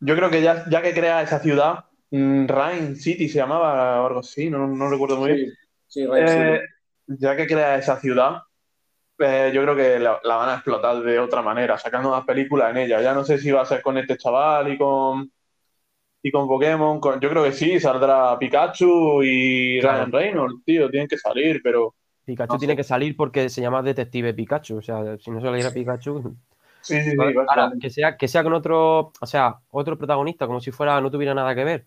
Yo creo que ya, ya que crea esa ciudad, mm, Rain City se llamaba o algo así, no, no recuerdo muy bien. Sí, Rey, sí. Eh, ya que crea esa ciudad, eh, yo creo que la, la van a explotar de otra manera, sacando más películas en ella. Ya no sé si va a ser con este chaval y con y con Pokémon. con- yo creo que sí, saldrá Pikachu y Claro. Ryan Reynolds, tío, tienen que salir, pero Pikachu No tiene sé. que salir porque se llama Detective Pikachu. O sea, si no saliera Pikachu. sí, sí, sí. Ahora, que sea, que sea con otro, o sea, otro protagonista, como si fuera, no tuviera nada que ver.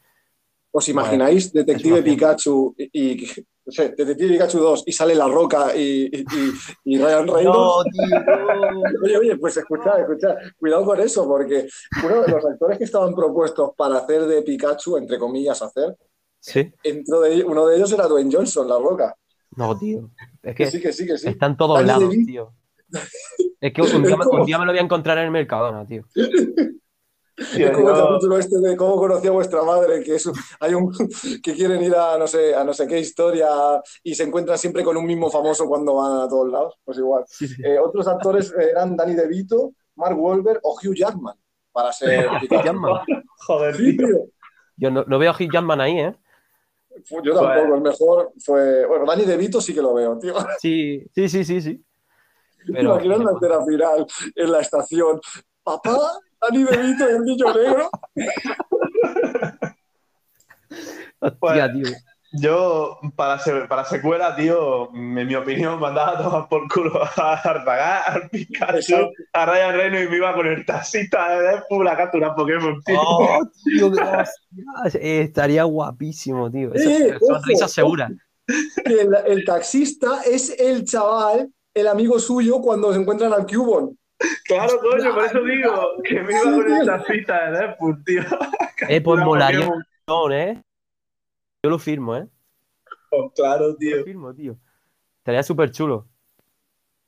¿Os imagináis Detective Pikachu y, y- o sea, Detective Pikachu 2 y sale La Roca y, y, y- y Ryan Reynolds? Oye, oye, pues escuchad, escuchad, cuidado con eso, porque uno de los actores que estaban propuestos para hacer de Pikachu, entre comillas, hacer, Sí. de, uno de ellos era Dwayne Johnson, La Roca. No, tío. Es Que que sí, que sí, que sí. están todos lados, tío. Es que un día, un día me lo voy a encontrar en el Mercadona, tío. Sí, Es como el yo- capítulo este de cómo conocí a vuestra madre, que es un- hay un que quieren ir a no sé, a no sé qué historia y se encuentran siempre con un mismo famoso cuando van a todos lados. Pues igual. Eh, otros actores eran Danny DeVito, Mark Wahlberg o Hugh Jackman para ser Pikachu. Jackman. Joder, Sí, tío. tío. Yo no, no veo a Hugh Jackman ahí, ¿eh? Yo tampoco, el mejor fue. Bueno, Dani De Vito sí que lo veo, tío. Sí, sí, sí, sí, sí. Pero... Imagino la escena final en la estación. Papá, Dani De Vito y el niño negro. Hostia, tío. Yo, para, se- para secuela, tío, en mi opinión, mandaba a tomar por culo a Artagar, al Pikachu, Exacto. a Ryan Reynolds y me iba con el taxista de Deadpool a capturar Pokémon, tío. Oh, tío, qué hostia. Eh, estaría guapísimo, tío. Eso, Eh, sonrisa ojo, segura. El, el taxista es el chaval, el amigo suyo, cuando se encuentran al Cubon. Claro, coño, por eso digo que me iba el tío. taxista de Deadpool, tío. Eh, pues molaría un montón, ¿eh? Yo lo firmo, ¿eh? Claro, Yo tío. lo firmo, tío. Estaría súper chulo.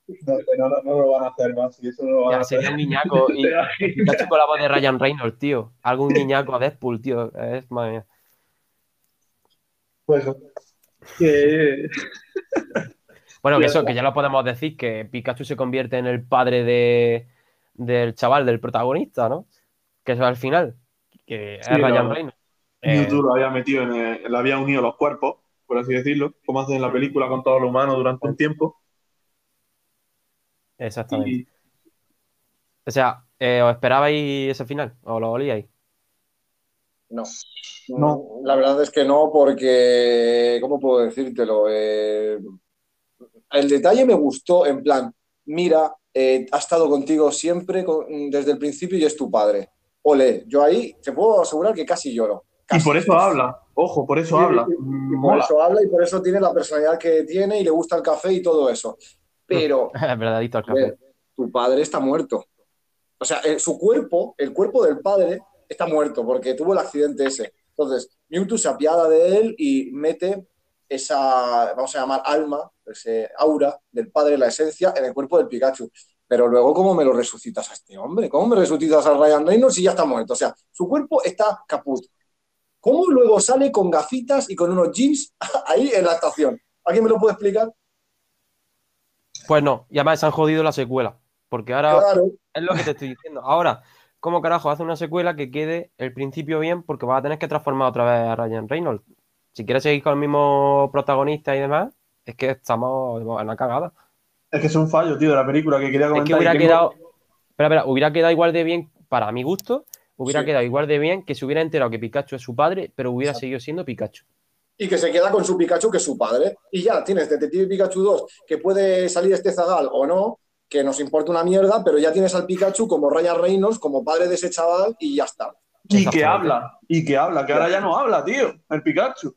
No, no, no, no lo van a hacer más, y eso no lo van a Ya, hacer. sería un niñaco. Y Pikachu con la voz de Ryan Reynolds, tío. Algún niñaco a Deadpool, tío. Es, madre mía. Pues. Que... Bueno, que eso, que ya lo podemos decir, que Pikachu se convierte en el padre de, del chaval, del protagonista, ¿no? Que eso al final. Que es Sí, Ryan lo- Reynolds. Eh, Mewtwo lo había metido en el- le había unido los cuerpos, por así decirlo, como hacen en la película con todos los humanos durante un tiempo. exactamente. Y O sea, eh, ¿os esperabais ese final? ¿O lo olíais? No. No. La verdad es que no, porque, ¿cómo puedo decírtelo? Eh, el detalle me gustó, en plan, mira, eh, ha estado contigo siempre con- desde el principio y es tu padre. Ole, yo ahí te puedo asegurar que casi lloro. y por eso habla, ojo, por eso habla. y- y por eso habla y por eso tiene la personalidad que tiene y le gusta el café y todo eso. Pero Es verdadito el a café. ver, tu padre está muerto. O sea, eh, su cuerpo, el cuerpo del padre, está muerto porque tuvo el accidente ese. Entonces, Mewtwo se apiada de él y mete esa, vamos a llamar alma, ese aura del padre, la esencia, en el cuerpo del Pikachu. Pero luego, ¿cómo me lo resucitas a este hombre? ¿Cómo me resucitas a Ryan Reynolds si ya está muerto? O sea, su cuerpo está caput. ¿Cómo luego sale con gafitas y con unos jeans ahí en la estación? ¿Alguien me lo puede explicar? Pues no, y además se han jodido la secuela. Porque ahora Claro. es lo que te estoy diciendo. Ahora, ¿cómo carajo hace una secuela que quede el principio bien? Porque vas a tener que transformar otra vez a Ryan Reynolds. Si quieres seguir con el mismo protagonista y demás, es que estamos en una cagada. Es que es un fallo, tío, de la película que quería Es comentar. que y hubiera quedado. Espera, espera, hubiera quedado igual de bien, para mi gusto, hubiera Sí. quedado igual de bien que se hubiera enterado que Pikachu es su padre, pero hubiera Exacto. seguido siendo Pikachu. y que se queda con su Pikachu, que es su padre. Y ya tienes Detective Pikachu 2, que puede salir este zagal o no, que nos importa una mierda, pero ya tienes al Pikachu como Ryan Reynolds, como padre de ese chaval, y ya está. Y que habla, y que habla, que ahora ya no habla, tío, el Pikachu.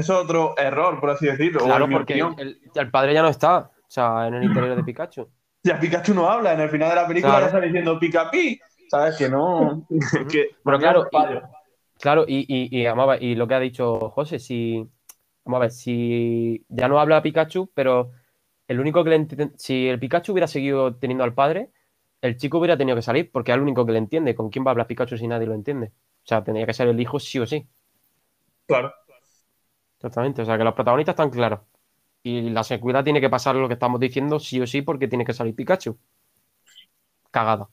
Eso es otro error, por así decirlo. Claro, porque el, el padre ya no está, o sea, en el interior de Pikachu. Ya Pikachu no habla, en el final de la película Claro. ya está diciendo Picapi. ¿Sabes? Que no. que, Pero claro, fallo. Claro, y, y, y, vamos a ver, y lo que ha dicho José, si. Vamos a ver, si ya no habla Pikachu, pero el único que le Si el Pikachu hubiera seguido teniendo al padre, el chico hubiera tenido que salir, porque es el único que le entiende. ¿Con quién va a hablar Pikachu si nadie lo entiende? O sea, tendría que ser el hijo sí o sí. Claro. Exactamente. O sea, que los protagonistas están claros. Y la secuela tiene que pasar lo que estamos diciendo sí o sí, porque tiene que salir Pikachu. Cagada.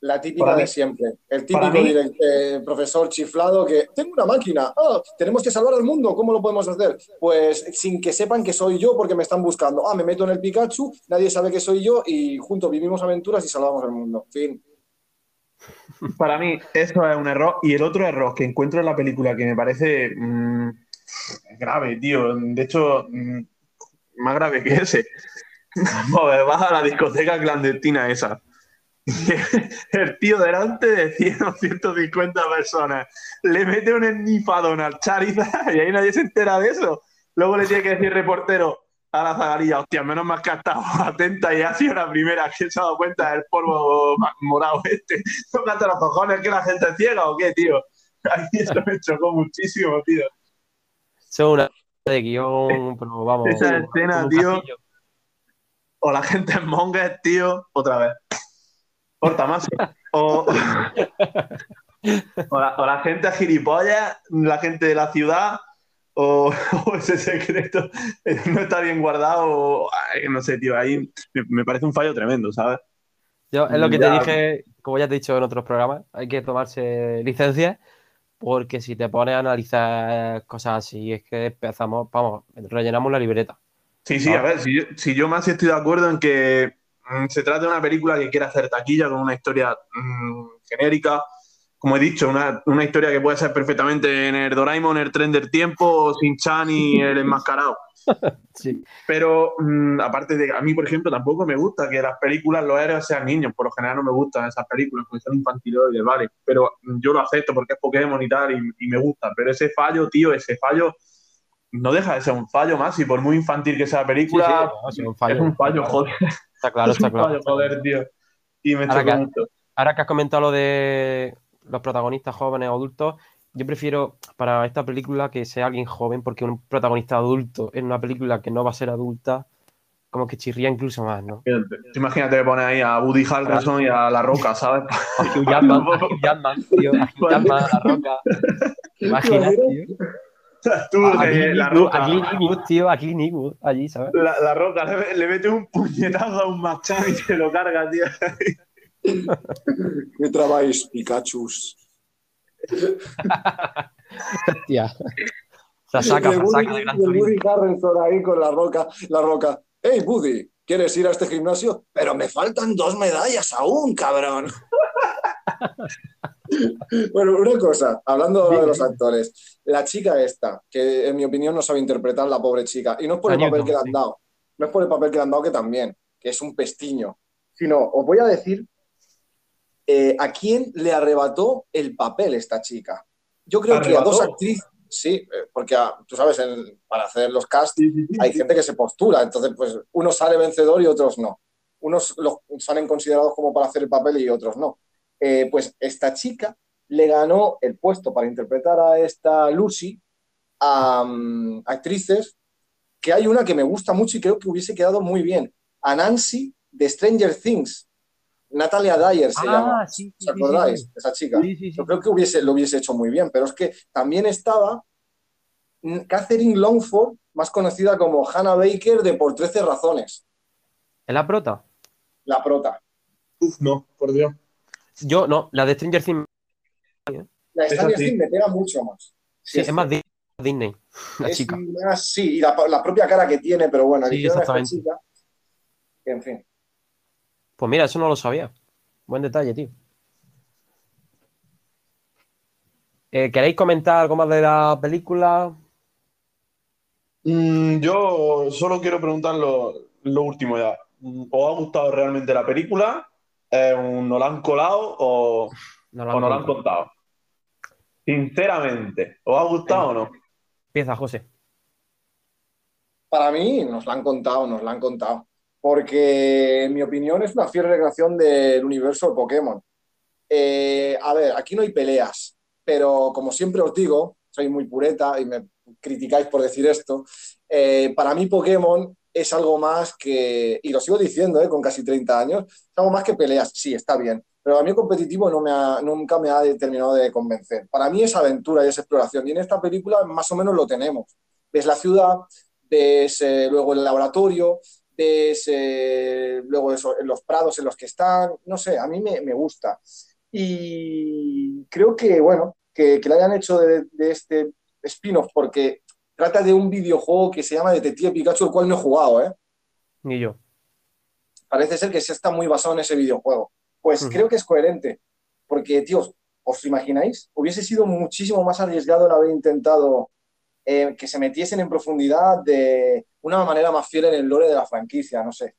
La típica Para de mí- siempre. El típico direct- eh, profesor chiflado que tengo una máquina, ah, tenemos que salvar al mundo, ¿cómo lo podemos hacer? Pues sin que sepan que soy yo porque me están buscando. Ah, me meto en el Pikachu, nadie sabe que soy yo y juntos vivimos aventuras y salvamos al mundo. Fin. Para mí, eso es un error. Y el otro error que encuentro en la película que me parece mm, grave, tío. De hecho, mm, más grave que ese. Joder, vas a la discoteca clandestina esa. El tío delante de 100 o 150 personas le mete un ennifadón al Charizard y ahí nadie se entera de eso. Luego le tiene que decir reportero a la zagarilla, hostia, menos mal que ha estado atenta y ha sido la primera que se ha dado cuenta del polvo morado este. Tócate los cojones, que la gente es ciega o qué, tío. Ahí eso me chocó muchísimo, tío. Eso es una de guion, pero vamos. Esa escena, tío. castillo. O la gente es monger, tío, otra vez. Corta más. O, o, la, o la gente es gilipollas, la gente de la ciudad, o, o ese secreto no está bien guardado, o, ay, no sé, tío, ahí me, me parece un fallo tremendo, ¿sabes? Yo, es lo que te dije, como ya te he dicho en otros programas, hay que tomarse licencias Porque si te pones a analizar cosas así, es que empezamos, vamos, rellenamos la libreta. Sí, sí, a ver, si yo, si yo más estoy de acuerdo en que mm, se trata de una película que quiere hacer taquilla con una historia mm, genérica. Como he dicho, una, una historia que puede ser perfectamente en el Doraemon, el tren del tiempo, Sin Chan y el enmascarado. Sí. Pero mm, aparte de a mí, por ejemplo, tampoco me gusta que las películas los héroes sean niños. Por lo general no me gustan esas películas porque son infantiloides, vale. Pero mm, yo lo acepto porque es Pokémon y tal y, y me gusta. Pero ese fallo, tío, ese fallo no deja de ser un fallo más. Y por muy infantil que sea la Sí, sí, película, no, sí, un fallo. es un fallo, joder. Está claro, es está un claro. fallo, joder, tío. Y me Ahora que-. Ahora que has comentado lo de los protagonistas jóvenes o adultos, yo prefiero para esta película que sea alguien joven, porque un protagonista adulto en una película que no va a ser adulta, como que chirría incluso más, ¿no? Imagínate que pones ahí a Woody Harrelson y a La Roca, ¿sabes? A Hugh Jackman, a Hugh Jackman, tío, a Hugh Jackman, a La Roca. Imagínate, tío. Tú, A eh, Clint La Eastwood, Roca. a Clint Eastwood, tío, a Clint Eastwood, allí, ¿sabes? La, la Roca le, le mete un puñetazo a un Machan y se lo carga, tío. ¿Qué trabajáis, Pikachus? Hostia. Se saca, se saca de gran ahí con la roca, la roca. Hey, Woody, ¿quieres ir a este gimnasio? Pero me faltan dos medallas aún, cabrón. bueno, una cosa, hablando de los actores. La chica esta, que en mi opinión no sabe interpretar la pobre chica, y no es por el papel que le han sí. dado, no es por el papel que le han dado que también, que es un pestiño, sino os voy a decir eh, a quién le arrebató el papel esta chica. Yo creo que a dos actrices, sí, eh, porque a- tú sabes, en- para hacer los cast hay gente que se postula, entonces pues uno sale vencedor y otros no. Unos los salen considerados como para hacer el papel y otros no. Eh, pues esta chica le ganó el puesto para interpretar a esta Lucy a mm, actrices que hay una que me gusta mucho y creo que hubiese quedado muy bien. A Nancy de Stranger Things. Natalia Dyer se Ah, llama. sí, sí, ¿Os sí, acordáis? sí. Esa chica. Sí, sí, sí. Yo creo que hubiese, lo hubiese hecho muy bien, pero es que también estaba Catherine Longford, más conocida como Hannah Baker de Por 13 Razones, ¿Es la prota? la prota. Uf, no, por Dios. Yo, no, la de Stranger Things, La Esa Stranger. Things me pega mucho más. sí, es más Di- Disney, la Es chica. más- sí, y la, la propia cara que tiene, pero bueno, Sí, eligieron a esta exactamente. chica. que, En fin. Pues mira, eso no lo sabía. Buen detalle, tío. Eh, ¿Queréis comentar algo más de la película? Mm, yo solo quiero preguntar lo, lo último ya. ¿Os ha gustado realmente la película? Eh, ¿Nos la han colado o, No o nos la han contado? Sinceramente, ¿os ha gustado o no? Empieza, José. Para mí nos la han contado, nos la han contado. Porque en mi opinión es una fiel recreación del universo de Pokémon. Eh, a ver, aquí no hay peleas, pero como siempre os digo, soy muy pureta y me criticáis por decir esto. eh, para mí Pokémon es algo más que, y lo sigo diciendo eh, con casi 30 años, es algo más que peleas. Sí, está bien, pero a mí el competitivo no me ha- nunca me ha terminado de convencer. Para mí es aventura y es exploración. Y en esta película más o menos lo tenemos. Ves la ciudad, ves eh, luego el laboratorio, ves eh, luego eso, en los prados en los que están, no sé, a mí me, me gusta. Y creo que, bueno, que, que le hayan hecho de, de este spin-off porque trata de un videojuego que se llama Detective Pikachu, el cual no he jugado, ¿eh? Ni yo. Parece ser que sí está muy basado en ese videojuego. Pues creo que es coherente, porque, tíos, ¿os imagináis? Hubiese sido muchísimo más arriesgado el haber intentado eh, que se metiesen en profundidad de una manera más fiel en el lore de la franquicia, no sé.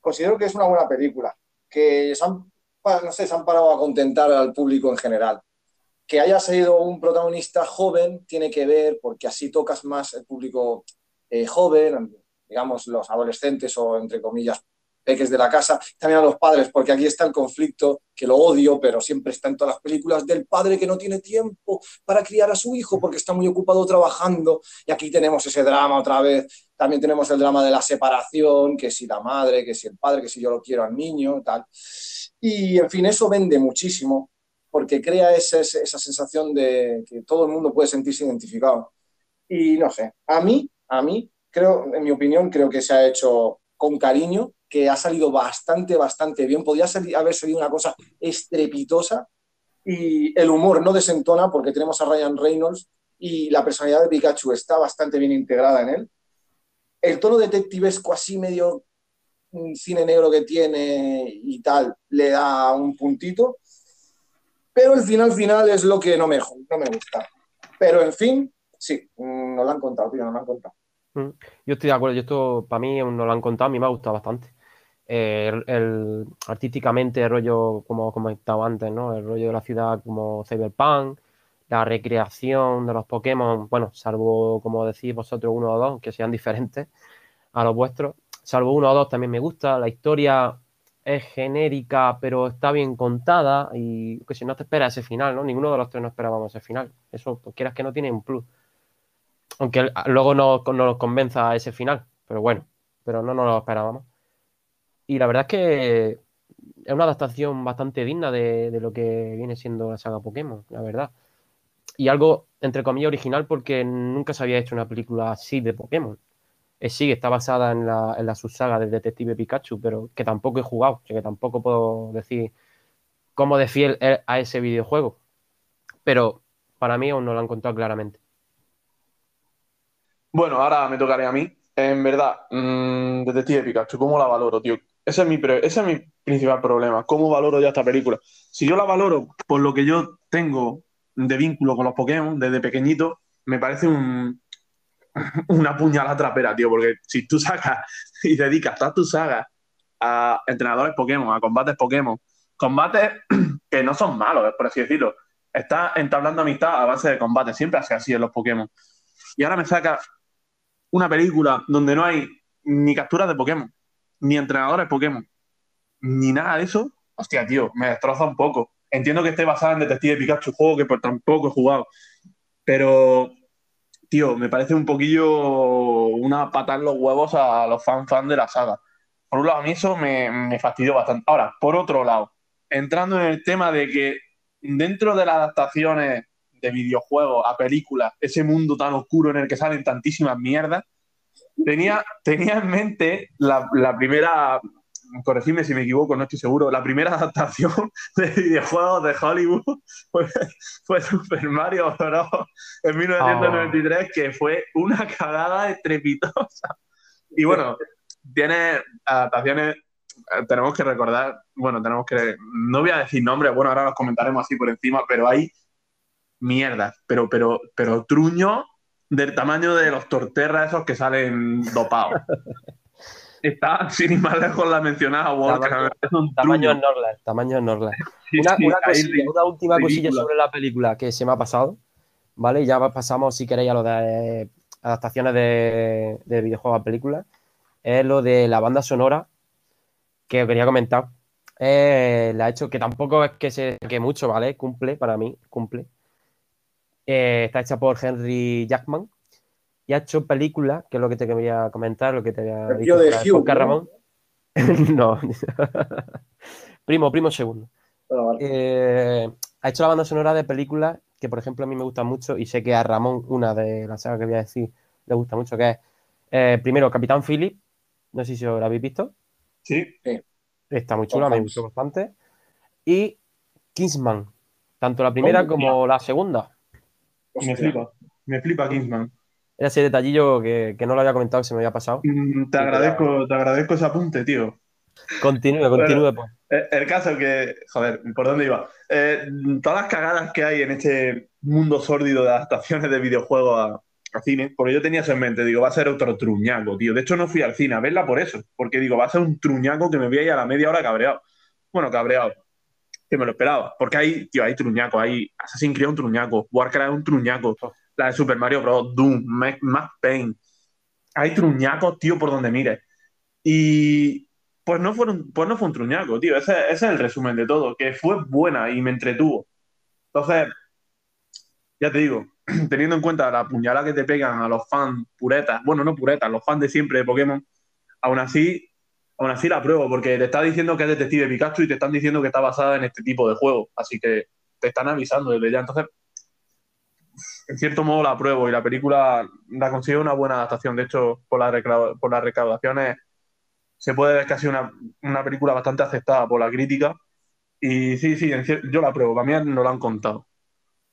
Considero que es una buena película, que se han, no sé, se han parado a contentar al público en general. Que haya sido un protagonista joven tiene que ver porque así tocas más el público eh, joven, digamos los adolescentes o entre comillas peques de la casa, también a los padres, porque aquí está el conflicto, que lo odio, pero siempre está en todas las películas, del padre que no tiene tiempo para criar a su hijo porque está muy ocupado trabajando. Y aquí tenemos ese drama otra vez. También tenemos el drama de la separación, que si la madre, que si el padre, que si yo lo quiero al niño, tal. Y en fin, eso vende muchísimo, porque crea ese- esa sensación de que todo el mundo puede sentirse identificado. Y no sé, a mí, a mí, creo, en mi opinión, creo que se ha hecho con cariño, que ha salido bastante, bastante bien. Podría haber salido una cosa estrepitosa y el humor no desentona porque tenemos a Ryan Reynolds y la personalidad de Pikachu está bastante bien integrada en él. El tono detectivesco así medio mm, cine negro que tiene y tal le da un puntito, pero el final final es lo que no me, no me gusta. Pero en fin, sí, mm, nos lo han contado, tío, nos lo han contado. Mm, yo estoy de acuerdo, yo esto para mí nos lo han contado, a mí me ha gustado bastante. Eh, artísticamente el rollo, como comentado antes, ¿no? El rollo de la ciudad como Cyberpunk, la recreación de los Pokémon, bueno, salvo, como decís vosotros, uno o dos, que sean diferentes a los vuestros. Salvo uno o dos también me gusta. La historia es genérica, pero está bien contada y que si no te espera ese final, ¿no? Ninguno de los tres no esperábamos ese final. Eso, pues, quieras que no tiene un plus. Aunque luego no, no nos convenza ese final, pero bueno, pero no nos lo esperábamos. Y la verdad es que es una adaptación bastante digna de, lo que viene siendo la saga Pokémon, la verdad. Y algo, entre comillas, original porque nunca se había hecho una película así de Pokémon. Es, sí, está basada en la, en la subsaga del Detective Pikachu, pero que tampoco he jugado, o sea, que tampoco puedo decir cómo de fiel a ese videojuego. Pero para mí aún no lo han contado claramente. Bueno, ahora me tocaré a mí. En verdad, mmm, Detective Pikachu, ¿cómo la valoro, tío? Ese es, mi, ese es mi principal problema. ¿Cómo valoro yo esta película? Si yo la valoro por lo que yo tengo de vínculo con los Pokémon desde pequeñito, me parece un, una puñalada trapera, tío, porque si tú sacas y dedicas toda tu saga a entrenadores Pokémon, a combates Pokémon, combates que no son malos, por así decirlo, está entablando amistad a base de combate, siempre hace así en los Pokémon. Y ahora me saca una película donde no hay ni capturas de Pokémon, ni entrenadores Pokémon, ni nada de eso, hostia, tío, me destroza un poco. Entiendo que esté basada en Detective Pikachu, juego que por tampoco he jugado, pero, tío, me parece un poquillo una pata en los huevos a los fans fan de la saga. Por un lado, a mí eso me fastidió bastante. Ahora, por otro lado, entrando en el tema de que dentro de las adaptaciones de videojuegos a películas, ese mundo tan oscuro en el que salen tantísimas mierdas, tenía, tenía en mente la, la primera, corregidme si me equivoco, no estoy seguro, la primera adaptación de videojuegos de Hollywood fue, Super Mario Bros. en 1993, que fue una cagada estrepitosa. Y bueno, tiene adaptaciones tenemos que recordar, bueno, tenemos que, no voy a decir nombres, bueno, ahora los comentaremos así por encima, pero hay mierda, pero, pero, pero truño del tamaño de los torterras esos que salen dopados. Está, sin ir más lejos, la mencionada Walker. Tamaño, es Norland. Tamaño Norland. una, una, última cosilla sobre la película que se me ha pasado, ¿vale? Ya pasamos, si queréis, a lo de eh, adaptaciones de, de videojuegos a películas. Es lo de la banda sonora que os quería comentar. Eh, la ha hecho que tampoco es que se que mucho, ¿vale? Cumple para mí, cumple. Eh, está hecha por Henry Jackman y ha hecho películas, que es lo que te quería comentar, lo que te había dicho de Hugh, Ramón. no. primo, primo segundo. Eh, ha hecho la banda sonora de películas que, por ejemplo, a mí me gustan mucho y sé que a Ramón, una de las sagas que voy a decir, le gusta mucho, que es, eh, primero, Capitán Philip. No sé si lo habéis visto. Sí. Está muy chula, me gustó bastante. Y Kingsman, tanto la primera como la segunda. Me flipa, me flipa Kingsman. Era ese detallillo que, no lo había comentado, que se me había pasado. Mm, te, agradezco, te agradezco ese apunte, tío. Continúe, continúe, pues. El caso es que, joder, ¿por dónde iba? Eh, todas las cagadas que hay en este mundo sórdido de adaptaciones de videojuegos a, cine, porque yo tenía eso en mente, digo, va a ser otro truñaco, tío. De hecho, no fui al cine a verla por eso, porque digo, va a ser un truñaco que me voy a ir a la media hora cabreado. Bueno, cabreado que me lo esperaba. Porque hay, tío, hay truñaco, hay Assassin's Creed un truñaco, Warcraft un truñaco, la de Super Mario Bros., Doom, Max Payne. Hay truñacos, tío, por donde mires. Y pues no, fueron, pues no fue un truñaco, tío. Ese, ese, es el resumen de todo, que fue buena y me entretuvo. Entonces, ya te digo, teniendo en cuenta la puñalada que te pegan a los fans puretas, bueno, no puretas, los fans de siempre de Pokémon, aún así aún así la pruebo, porque te está diciendo que es Detective Pikachu y te están diciendo que está basada en este tipo de juego. Así que te están avisando desde ya. Entonces, en cierto modo la pruebo y la película la consigue una buena adaptación. De hecho, por, por las recaudaciones se puede ver que ha sido una, película bastante aceptada por la crítica Y sí, sí, yo la pruebo. Para mí no lo han contado.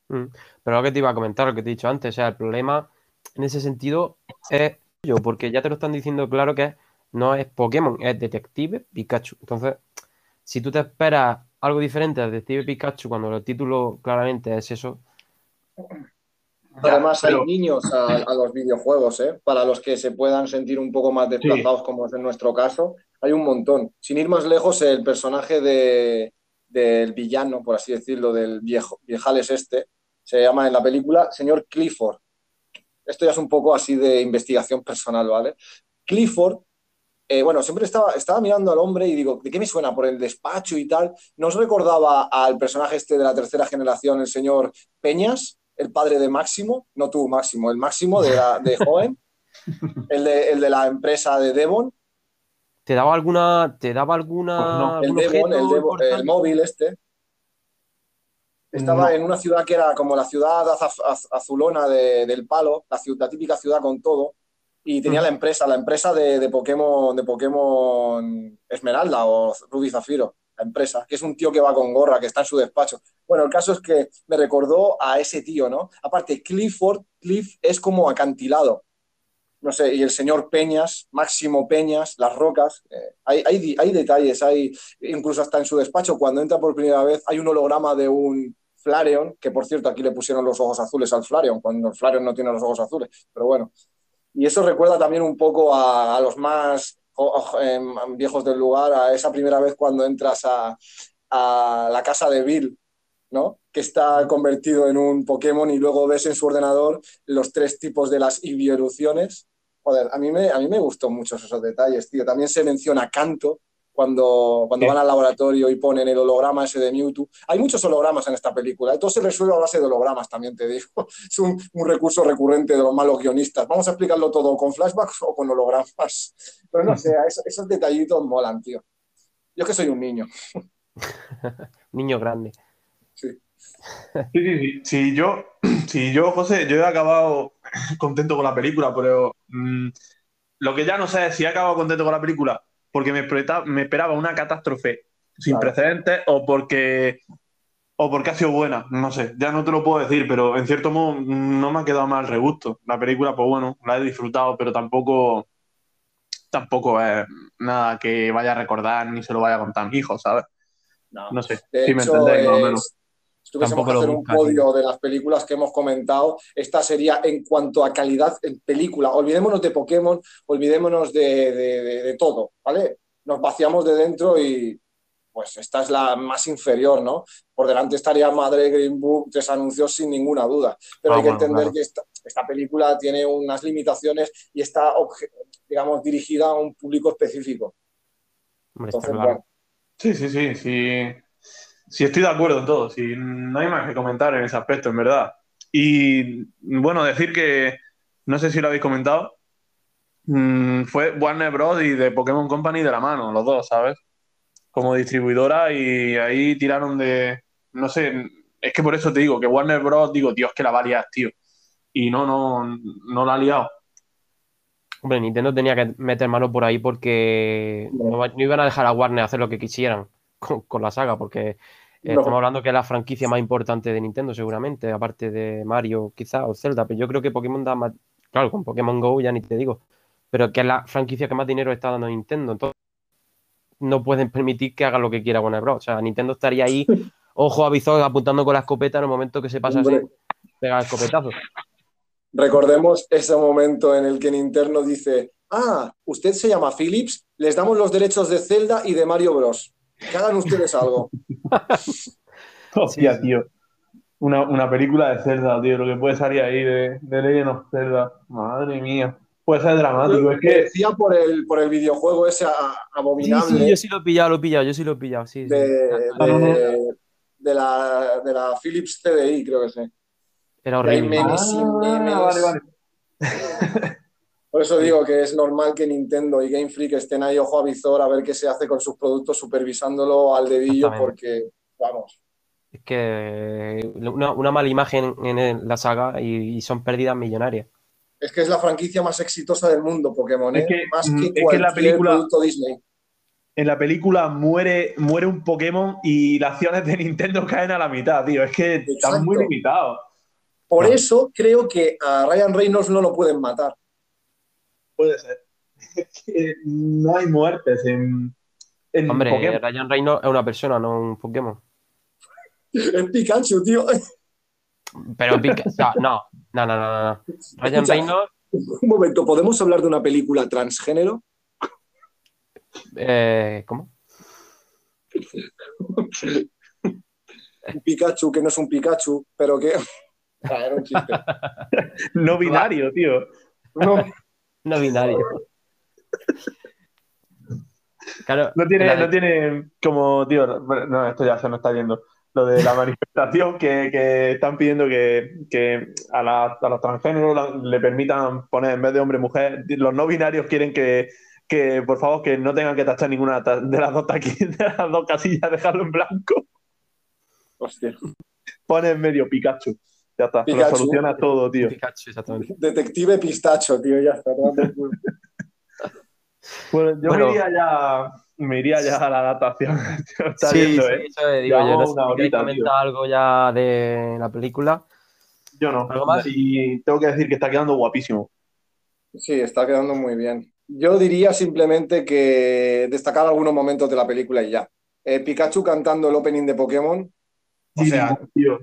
Mm. Pero lo que te iba a comentar, lo que te he dicho antes, o sea, el problema en ese sentido es yo, porque ya te lo están diciendo claro que no es Pokémon, es Detective Pikachu. Entonces, si tú te esperas algo diferente a Detective Pikachu cuando el título claramente es eso, Además, pero- hay niños a, a los videojuegos, ¿eh? Para los que se puedan sentir un poco más desplazados, como es en nuestro caso, hay un montón. Sin ir más lejos, el personaje de, del villano, por así decirlo, del viejo, viejales este, se llama en la película señor Clifford. Esto ya es un poco así de investigación personal, ¿vale? Clifford, eh, bueno, siempre estaba, estaba mirando al hombre y digo, ¿de qué me suena? Por el despacho y tal. ¿No os recordaba al personaje este de la tercera generación, el señor Peñas? el padre de Máximo, no tú, Máximo, el Máximo de, la, de joven, el de, el de la empresa de Devon, ¿te daba alguna, te daba alguna Pues no, el Devon, el, Devon- el móvil este. Estaba No. en una ciudad que era como la ciudad azulona de- del palo, la, ciudad, la típica ciudad con todo, y tenía la empresa, la empresa de, de Pokémon, de Pokémon Esmeralda o Ruby Zafiro, la empresa, que es un tío que va con gorra, que está en su despacho. Bueno, el caso es que me recordó a ese tío, ¿no? Aparte, Clifford, Cliff es como acantilado. No sé, y el señor Peñas, Máximo Peñas, las rocas, eh, hay, hay, hay detalles, hay, incluso hasta en su despacho, cuando entra por primera vez, hay un holograma de un Flareon, que por cierto aquí le pusieron los ojos azules al Flareon, cuando el Flareon no tiene los ojos azules, pero bueno. Y eso recuerda también un poco a, los más em, viejos del lugar, a esa primera vez cuando entras a, a la casa de Bill, ¿no? Que está convertido en un Pokémon y luego ves en su ordenador los tres tipos de las evoluciones. Joder, a mí me, a mí me gustó mucho esos detalles, tío. También se menciona Canto cuando, cuando Sí. van al laboratorio y ponen el holograma ese de Mewtwo. Hay muchos hologramas en esta película. Todo se resuelve a base de hologramas, también te digo. Es un, un recurso recurrente de los malos guionistas. Vamos a explicarlo todo con flashbacks o con hologramas. Pero no sé, esos, esos detallitos molan, tío. Yo es que soy un niño. Niño grande. Sí. Sí, sí, sí. Si yo, si yo, José, yo he acabado contento con la película, pero mm, lo que ya no sé es si he acabado contento con la película porque me, esperaba una catástrofe sin Claro. precedentes o porque, o porque ha sido buena. No sé, ya no te lo puedo decir, pero en cierto modo no me ha quedado mal regusto. La película, pues bueno, la he disfrutado, pero tampoco, tampoco es nada que vaya a recordar ni se lo vaya a contar a mi hijo, ¿sabes? No. No sé, De si me entendéis más o es- menos. Si tuviésemos que hacer un podio de las películas que hemos comentado, esta sería en cuanto a calidad en película. Olvidémonos de Pokémon, olvidémonos de, de- de- de todo, ¿vale? Nos vaciamos de dentro y pues esta es la más inferior, ¿no? Por delante estaría Madre Green Book, tres anuncios sin ninguna duda. Pero Ah, hay que bueno, entender claro. que esta, esta película tiene unas limitaciones y está, digamos, dirigida a un público específico. Hombre, está claro. bueno, Sí, sí, sí, sí. Sí, estoy de acuerdo en todo. Sí, no hay más que comentar en ese aspecto, en verdad. Y bueno, decir que, no sé si lo habéis comentado, mm, fue Warner Bros. y de Pokémon Company de la mano, los dos, ¿sabes? Como distribuidora y ahí tiraron de, no sé, es que por eso te digo que Warner Bros. digo, Dios, que la va a liar, tío. Y no, no, no la ha liado. Hombre, Nintendo tenía que meter mano por ahí porque no, no iban a dejar a Warner hacer lo que quisieran con, con la saga, porque eh, No. estamos hablando que es la franquicia más importante de Nintendo, seguramente, aparte de Mario, quizá, o Zelda, pero yo creo que Pokémon da más. Claro, con Pokémon Go ya ni te digo, pero que es la franquicia que más dinero está dando Nintendo, entonces no pueden permitir que haga lo que quiera Warner Bros. O sea, Nintendo estaría ahí, ojo avisado, apuntando con la escopeta en el momento que se pasa así, Hombre. pega el escopetazo. Recordemos ese momento en el que Nintendo dice, ah, usted se llama Philips, les damos los derechos de Zelda y de Mario Bros. Que hagan ustedes algo. Hostia, tío. Una, una película de Zelda, tío, lo que puede salir ahí de, de Legend of Zelda. Madre mía. Puede ser dramático. Es que decía por el, por el videojuego ese Sí, abominable sí, yo sí lo he pillado, lo he pillado, yo sí lo he pillado, sí. sí. de, Ah, de- de la, de la Philips CDI, creo que sí. Era Y hay horrible. memes y memes. Ah, vale, vale. Por eso digo que es normal que Nintendo y Game Freak estén ahí ojo a visor a ver qué se hace con sus productos, supervisándolo al dedillo, porque, vamos, Es que una, una mala imagen en la saga y, y son pérdidas millonarias. es que es la franquicia más exitosa del mundo, Pokémon, ¿eh? Es que, más mm, que es que cualquier la película- producto Disney. en la película muere, muere un Pokémon y las acciones de Nintendo caen a la mitad, tío. Es que están muy limitados. Por eso creo que a Ryan Reynolds no lo pueden matar. Puede ser. Es que no hay muertes en, en Hombre, Pokémon. Ryan Reynolds es una persona, no un Pokémon. Es Pikachu, tío. Pero o sea, no, no, no, no, no. Ryan Escucha. Reynolds, Un momento, ¿podemos hablar de una película transgénero? eh, ¿cómo? Un Pikachu que no es un Pikachu, pero que. Ah, era un chiste. No binario, tío. No, No binario. Claro, No tiene, la- no tiene como, tío, no, no, esto ya se nos está yendo. Lo de la manifestación que, que están pidiendo que, que a, la- a los transgéneros la- le permitan poner en vez de hombre mujer. Los no binarios quieren que, que, por favor, que no tengan que tachar ninguna de las dos, de las dos casillas, dejarlo en blanco. hostia. Pone en medio Pikachu. Ya está, se lo Pikachu. soluciona todo, tío. Pikachu, exactamente. Detective Pistacho, tío, ya está. Bueno, yo Bueno. me iría ya, me iría ya a la adaptación. Tío, está Sí, viendo, sí, ¿eh? eso digo yo. Llevamos No sé horita, algo ya de la película. Yo no. ¿Algo más? Y tengo que decir que está quedando guapísimo. Sí, está quedando muy bien. Yo diría simplemente que destacar algunos momentos de la película y ya. Eh, Pikachu cantando el opening de Pokémon, o sea, tío.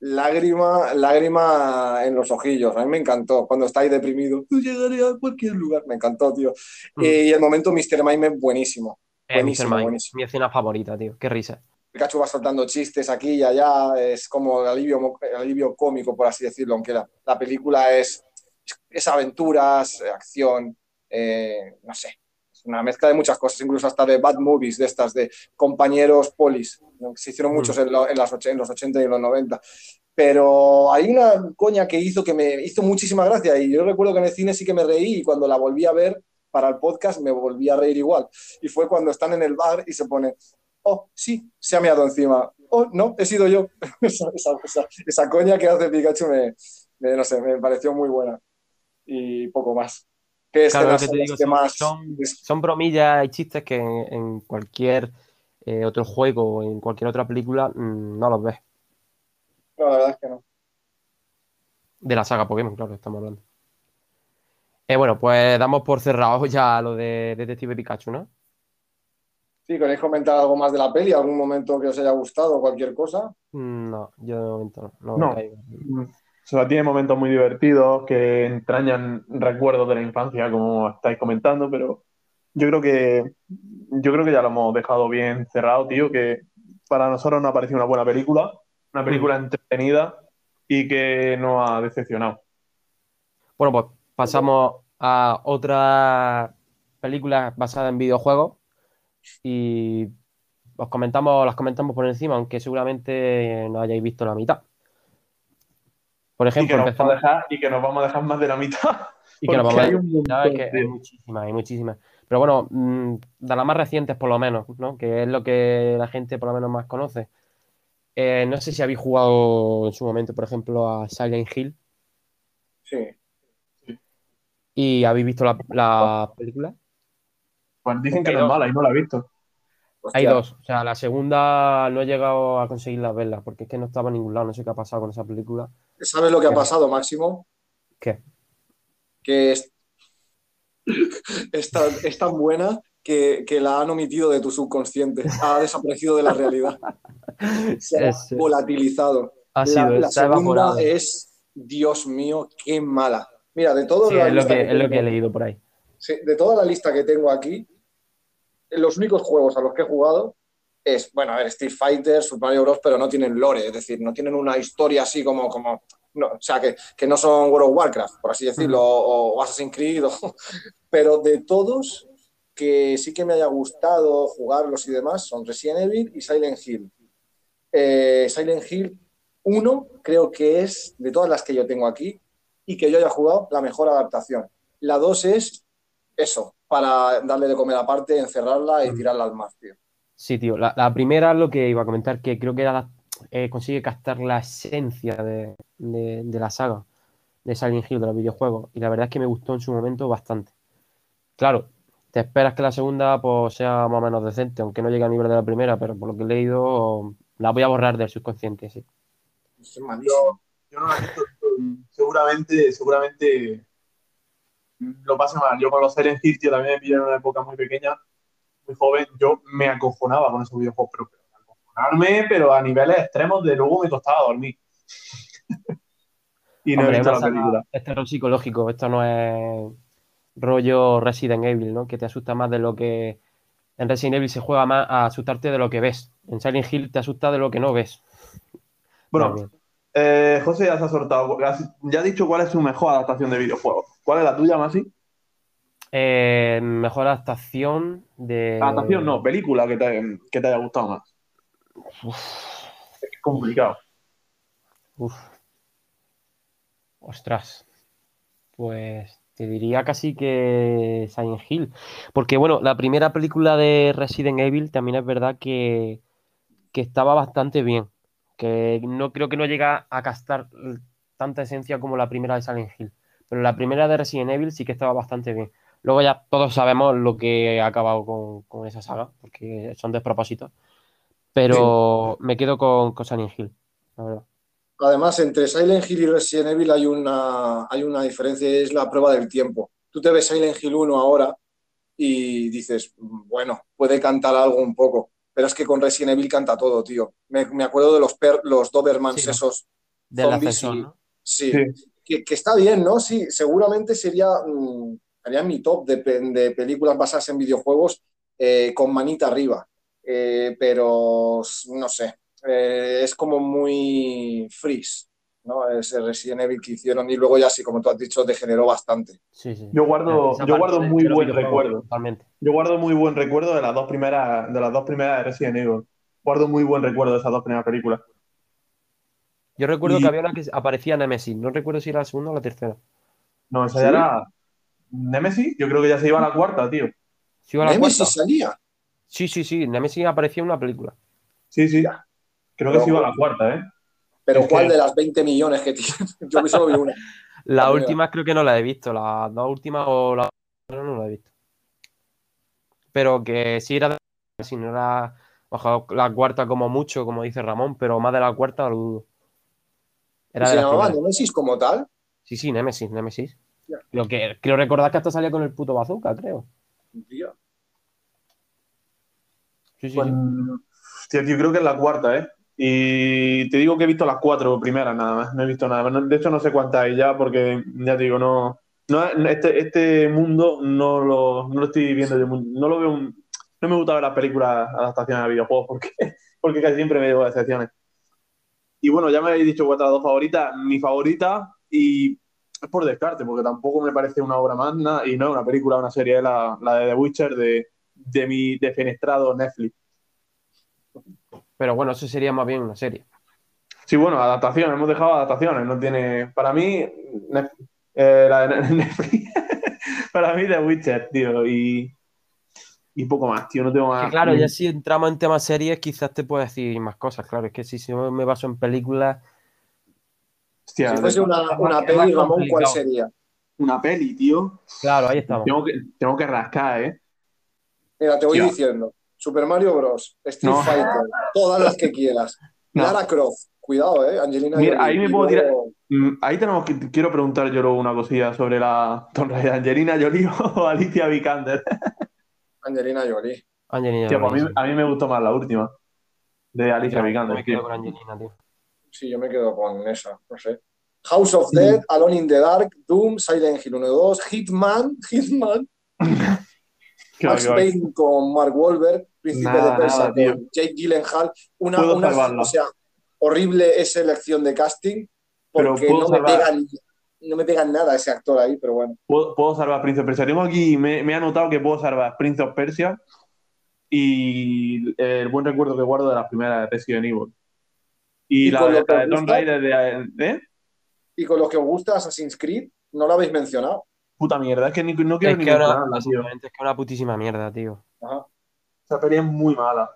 Lágrima, lágrima en los ojillos. A mí me encantó. Cuando está ahí deprimido, "Yo llegaré a cualquier lugar. Me encantó, tío. Mm. Eh, y el momento Mr. Mime buenísimo. Eh, Buenísimo, Mr. Mime, buenísimo. Mi escena favorita, tío. Qué risa. Pikachu va soltando chistes aquí y allá, es como el alivio, el alivio cómico, por así decirlo, aunque la, la película es, es aventuras, acción, eh, no sé, una mezcla de muchas cosas, incluso hasta de bad movies, de estas, de compañeros polis, ¿no? que se hicieron muchos en, lo- en las och- en los 80 y en los 90. Pero hay una coña que hizo que me hizo muchísima gracia y yo recuerdo que en el cine sí que me reí y cuando la volví a ver para el podcast me volví a reír igual. Y fue cuando están en el bar y se pone, oh, sí, se ha meado encima. Oh, no, he sido yo. esa, esa- esa- esa coña que hace Pikachu me, me- no sé, me pareció muy buena. Y poco más. ¿Qué Claro, que digo, que son, más- son- son bromillas y chistes que en, en cualquier eh, otro juego o en cualquier otra película mm, no los ves. No, la verdad es que no. De la saga Pokémon, claro, estamos hablando. Eh, bueno, pues damos por cerrado ya lo de Detective Pikachu, ¿no? Sí, ¿queréis comentar algo más de la peli? ¿Algún momento que os haya gustado? ¿Cualquier cosa? Mm, No, yo de momento no. no, No. O sea, tiene momentos muy divertidos que entrañan recuerdos de la infancia, como estáis comentando, pero yo creo que yo creo que ya lo hemos dejado bien cerrado, tío, que para nosotros nos ha parecido una buena película, una película entretenida y que nos ha decepcionado. Bueno, pues pasamos a otra película basada en videojuegos y os comentamos, las comentamos por encima, aunque seguramente no hayáis visto la mitad. Por Y que, ejemplo, vamos a empezamos dejar, y que nos vamos a dejar más de la mitad. y que nos vamos a- que hay muchísimas, hay muchísimas. Pero bueno, mm, de las más recientes por lo menos, ¿no? Que es lo que la gente por lo menos más conoce. Eh, no sé si habéis jugado en su momento, por ejemplo, a Silent Hill Sí. y habéis visto la, la película. Pues dicen que no es mala y no la he visto. Hostia, Hay dos. O sea, la segunda no he llegado a conseguir las verla porque es que no estaba en ningún lado. No sé qué ha pasado con esa película. ¿Sabes lo que ha pasado, Máximo? ¿Qué? Que es, es, tan, es tan buena que, que la han omitido de tu subconsciente. Ha desaparecido de la realidad. Se ha Es- volatilizado. Ha La, sido, la evaporado. segunda es, Dios mío, qué mala. Mira, de todo Sí, es lo que, es lo que he leído por ahí. Sí, de toda la lista que tengo aquí, los únicos juegos a los que he jugado es, bueno, a ver, Street Fighter, Super Mario Bros., pero no tienen lore, es decir, no tienen una historia así como, como no, o sea, que, que no son World of Warcraft, por así decirlo, o, o Assassin's Creed, o- pero de todos que sí que me haya gustado jugarlos y demás son Resident Evil y Silent Hill. Eh, Silent Hill 1 creo que es, de todas las que yo tengo aquí y que yo haya jugado, la mejor adaptación. La 2 es eso, para darle de comer aparte, encerrarla y tirarla al mar, tío. Sí, tío. La, la primera es lo que iba a comentar, que creo que era la- eh, consigue captar la esencia de, de- de la saga de Silent Hill, de los videojuegos. Y la verdad es que me gustó en su momento bastante. Claro, te esperas que la segunda pues, sea más o menos decente, aunque no llegue al nivel de la primera, pero por lo que he leído, la voy a borrar del subconsciente, sí. Es malísimo. Yo no la he visto. Seguramente, seguramente lo pase mal. Yo con los Silent Hill, tío, también me pillé en una época muy pequeña, muy joven. Yo me acojonaba con esos videojuegos, pero, pero acojonarme, pero a niveles extremos, de luego me costaba dormir. y no Hombre, he visto la película. Es terror psicológico, esto no es rollo Resident Evil, ¿no? Que te asusta más de lo que. En Resident Evil se juega más a asustarte de lo que ves. En Silent Hill te asusta de lo que no ves. Bueno, eh, José ya se ha soltado. Ya ha dicho cuál es su mejor adaptación de videojuegos. ¿Cuál es la tuya, Masi? Eh, mejor adaptación de. Adaptación, no, película que te, que te haya gustado más. Es complicado. Uf. Ostras. Pues te diría casi que Silent Hill. Porque bueno, la primera película de Resident Evil también es verdad que, que estaba bastante bien. Que no creo que no llega a castar tanta esencia como la primera de Silent Hill. Pero la primera de Resident Evil sí que estaba bastante bien. Luego ya todos sabemos lo que ha acabado con, con esa saga, porque son despropósitos. Pero me quedo con, con Silent Hill, la verdad. Además, entre Silent Hill y Resident Evil hay una, hay una diferencia, es la prueba del tiempo. Tú te ves Silent Hill 1 ahora y dices, bueno, puede cantar algo un poco, pero es que con Resident Evil canta todo, tío. Me, me acuerdo de los, per- los Dobermans esos, Del Zombies ascensor, y- ¿no? sí, Sí. Que, que está bien, ¿no? Sí, seguramente sería, mm, en mi top de, pe- de películas basadas en videojuegos eh, con manita arriba. Eh, pero no sé, eh, es como muy freeze, ¿no? Ese Resident Evil que hicieron y luego ya sí, como tú has dicho, degeneró bastante. Sí, sí. Yo guardo- Esa yo guardo muy buen recuerdo. Totalmente. Yo guardo muy buen recuerdo de las dos primeras, de las dos primeras de Resident Evil. Guardo muy buen recuerdo de esas dos primeras películas. Yo recuerdo Y- que había una que aparecía Nemesis. No recuerdo si era la segunda o la tercera. No, esa ¿Sí? ya era Nemesis. Yo creo que ya se iba a la cuarta, tío. ¿Sí iba a la Nemesis cuarta? salía. Sí, sí, sí. Nemesis aparecía en una película. Sí, sí. Creo que se iba a la cuarta, ¿eh? Pero Es ¿cuál que- de las 20 millones que tiene? Yo solo vi una. La última creo que no la he visto. Las dos últimas o la otra no la he visto. Pero que sí era de si no era ojo, la cuarta como mucho, como dice Ramón, pero más de la cuarta lo dudo. Era ¿Se llamaba. Nemesis como tal? Sí, sí, Nemesis, Nemesis. Ya. Lo que creo recordar que hasta salía con el puto bazooka, creo. Tío. Sí, sí, Pues, sí. hostia, tío, creo que es la cuarta, ¿eh? Y te digo que he visto las cuatro primeras nada más. No he visto nada más. De hecho, no sé cuántas hay ya, porque ya te digo, no. no este, este mundo no lo, no lo estoy viendo yo. No lo veo. un- no me gusta ver las películas adaptaciones a videojuegos porque, porque casi siempre me llevo decepciones. Y bueno, ya me habéis dicho vuestras dos favoritas. Mi favorita, y es por descarte, porque tampoco me parece una obra magna y no es una película, una serie, la, la de The Witcher de, de mi defenestrado Netflix. Pero bueno, eso sería más bien una serie. Sí, bueno, adaptaciones, hemos dejado adaptaciones, no tiene. Para mí, eh, la de Netflix. para mí, The Witcher, tío, y. Y poco más, tío, no tengo más. Que claro, ya si entramos en temas series, quizás te puedo decir más cosas. Claro, es que si, si me baso en películas, Hostia, Si fuese una, una peli, Ramón, ¿cuál sería? una peli, tío. claro, ahí estamos. Tengo que, tengo que rascar, ¿eh? Mira, te voy diciendo. Super Mario Bros. Street No. Fighter, todas las que quieras. No. Lara Croft, cuidado, ¿eh? Angelina Mira, Jolie. ahí me puedo luego- Mm, Ahí tenemos que. Quiero preguntar yo luego una cosilla sobre la. Angelina Jolie o Alicia Vikander. Angelina Jolie. Angelina Tío, pues a, mí, a me gustó más la última. De Alicia Vikander, me quedo con Angelina, tío. Sí, yo me quedo con esa, no sé. House of Dead, Alone in the Dark, Doom, Silent Hill 1 y 2, Hitman, Hitman, Max. Payne con Mark Wahlberg, Príncipe Nada, de Persia nada, con Jake Gyllenhaal. Una, una o sea, horrible esa elección de casting Pero porque no me, salvar- pegan, no me pegan nada ese actor ahí, pero bueno. Puedo, puedo salvar Prince of Persia. Tengo aquí, me, me he anotado que puedo salvar Prince of Persia y el buen recuerdo que guardo de las primeras de Resident Evil. Y, ¿Y la, de- la de Tomb? Raider de. ¿Eh? Y con los que os gusta Assassin's Creed, no lo habéis mencionado. Puta mierda, es que ni- no quiero Es ni que, ahora, tío. es que es una putísima mierda, tío. Ajá. Esa peli es muy mala.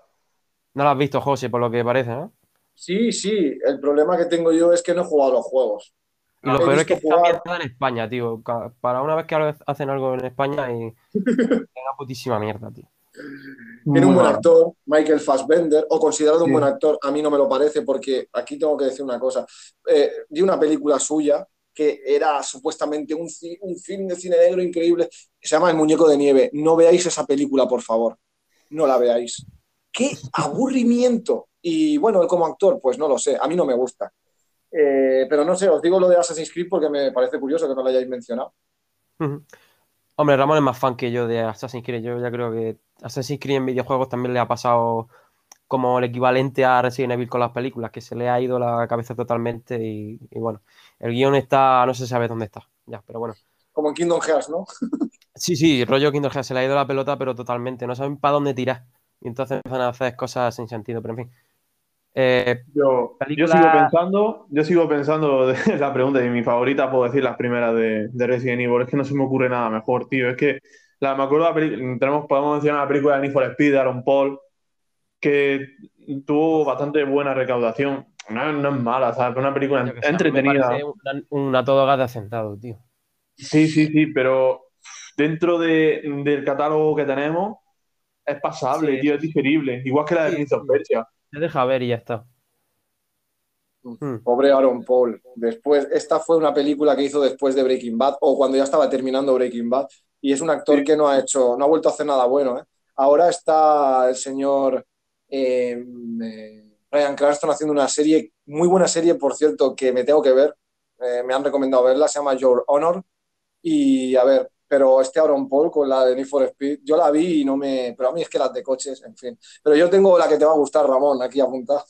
No la has visto, José, por lo que parece, ¿no? Sí, sí, el problema que tengo yo es que no he jugado a los juegos. Y lo peor es que visto está en España, tío. Para una vez que hacen algo en España y es una putísima mierda, tío. Tiene un buen actor, Michael Fassbender, o considerado un Sí. buen actor, a mí no me lo parece porque aquí tengo que decir una cosa. Eh, vi una película suya que era supuestamente un, un film de cine negro increíble, se llama El Muñeco de Nieve. No veáis esa película, por favor. No la veáis. ¡Qué aburrimiento! Y bueno, él como actor, pues no lo sé, a mí no me gusta. Eh, pero no sé, os digo lo de Assassin's Creed porque me parece curioso que no lo hayáis mencionado. Hombre, Ramón es más fan que yo de Assassin's Creed. Yo ya creo que Assassin's Creed en videojuegos también le ha pasado como el equivalente a Resident Evil con las películas, que se le ha ido la cabeza totalmente y, y bueno, el guion está, no se sabe dónde está, ya, pero bueno. Como en Kingdom Hearts, ¿no? Sí, sí, rollo Kingdom Hearts se le ha ido la pelota, pero totalmente, no saben para dónde tirar. Y entonces empiezan a hacer cosas sin sentido, pero en fin. Eh, Yo, Película- yo sigo pensando, yo sigo pensando de la pregunta y mi favorita puedo decir las primeras de, de Resident Evil. Es que no se me ocurre nada mejor, tío. Es que la, me acuerdo de tenemos, podemos mencionar la película de Need for Speed de Aaron Paul, que tuvo bastante buena recaudación. No, no es mala, ¿sabes? Una película que entretenida. parece una, una todo gas de hacendado, tío. Sí, sí, sí, pero dentro de- del catálogo que tenemos es pasable, Sí, tío, es digerible. Igual que la de Sí, Prince of sí. Se deja ver y ya está. Mm. Pobre Aaron Paul. Después, esta fue una película que hizo después de Breaking Bad o cuando ya estaba terminando Breaking Bad. Y es un actor Sí. que no ha hecho, no ha vuelto a hacer nada bueno. ¿eh? Ahora está el señor eh, eh, Ryan Cranston haciendo una serie, muy buena serie, por cierto, que me tengo que ver. Eh, me han recomendado verla, se llama Your Honor. Y a ver, pero este Aaron Paul con la de Need for Speed, yo la vi y no me. Pero a mí es que las de coches, en fin. Pero yo tengo la que te va a gustar, Ramón, aquí apuntada: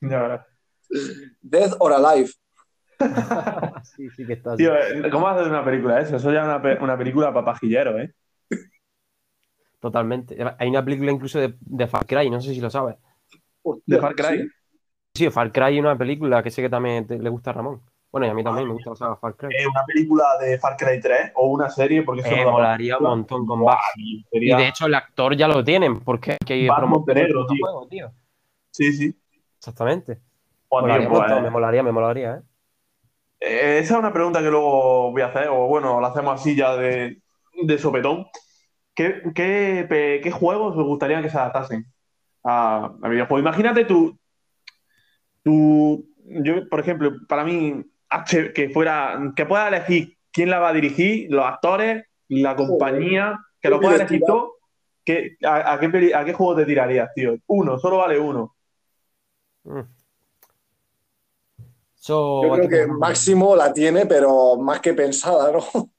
Ya verás. Death or Alive. sí, sí que está. Tío, eh, ¿cómo haces una película eso? Eso ya es una, pe- una película para pajilleros, ¿eh? Totalmente. Hay una película incluso de, de Far Cry, no sé si lo sabes. De Far Cry. Sí, Far Cry es una película que sé que también te- le gusta a Ramón. Bueno, y a mí también me gusta la saga Far Cry. Eh, una película de Far Cry 3 o una serie, porque eso Eh, no molaría un montón con tío, Y de hecho el actor ya lo tienen, porque hay que promocionar Montenegro, tío. juego, tío. Sí, sí. Exactamente. Tío, Molaría pues, montón, me molaría, me molaría, ¿eh? eh, esa es una pregunta que luego voy a hacer, o bueno, la hacemos así ya de, de sopetón. ¿Qué, qué, juegos os gustaría que se adaptasen a, a videojuegos? Imagínate tú, tú, yo, por ejemplo, para mí, que fuera, que pueda elegir quién la va a dirigir, los actores, la compañía, que lo qué pueda elegir. ¿qué- a, a qué, peli- ¿A qué juego te tirarías, tío? Uno, solo vale uno. Mm. So, Yo creo que Máximo la tiene, pero más que pensada, ¿no?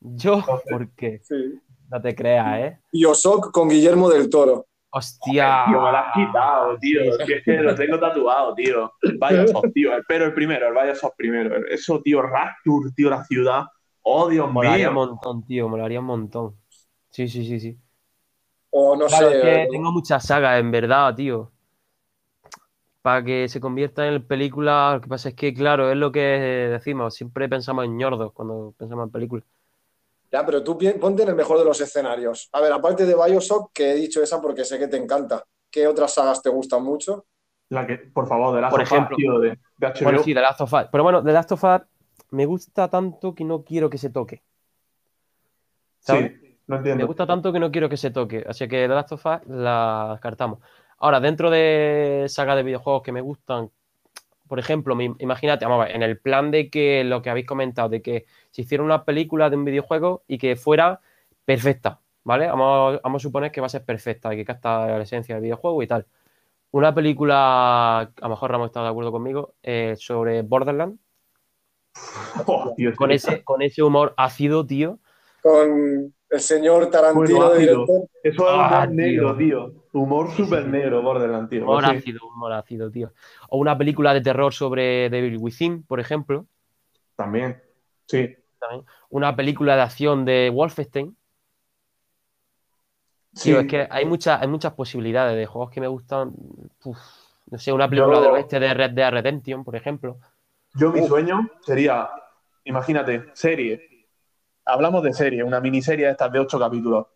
Yo, porque Sí. no te creas, ¿eh? Bioshock con Guillermo del Toro. Hostia. Tío, me lo has quitado, tío. Sí, es que lo tengo tatuado, tío. El Bioshock, tío. Pero el primero, el Bioshock primero. Eso, tío, Rapture, tío, la ciudad. Oh, Dios Molaría un montón, tío, molaría un montón. Sí, sí, sí, sí. O no Claro, sé. es que tengo muchas sagas, en verdad, tío. Para que se convierta en película, lo que pasa es que, claro, es lo que decimos, siempre pensamos en ñordos cuando pensamos en películas. Ya, pero tú ponte en el mejor de los escenarios. A ver, aparte de Bioshock, que he dicho esa porque sé que te encanta. ¿Qué otras sagas te gustan mucho? La que, por favor, de la Por sofá, ejemplo. tío, de, de HBO. Bueno, sí, The Last of Us. Pero bueno, The Last of Us me gusta tanto que no quiero que se toque. ¿Sabes? Sí, lo Me entiendo. gusta tanto que no quiero que se toque. Así que The Last of Us la descartamos. Ahora, dentro de sagas de videojuegos que me gustan, por ejemplo, imagínate, vamos a ver, en el plan de que lo que habéis comentado, de que se hiciera una película de un videojuego y que fuera perfecta, ¿vale? Vamos, vamos a suponer que va a ser perfecta y que capta la esencia del videojuego y tal. Una película, a lo mejor Ramos está de acuerdo conmigo, eh, sobre Borderlands, Oh, con ese, con ese humor ácido, tío. Con el señor Tarantino Bueno, director. Eso es Ah, humor negro, tío. Humor súper negro, Borderlands, tío. Humor sí. ácido, humor ácido, tío. O una película de terror sobre Devil Within, por ejemplo. También. Sí. también. Una película de acción de Wolfenstein. Sí. Tío, es que hay, muchas hay muchas posibilidades de juegos que me gustan. Uf, no sé, una película Yo- del oeste de Red Dead Redemption, por ejemplo. Yo mi sueño sería, imagínate, serie. Hablamos de serie, una miniserie de estas de ocho capítulos.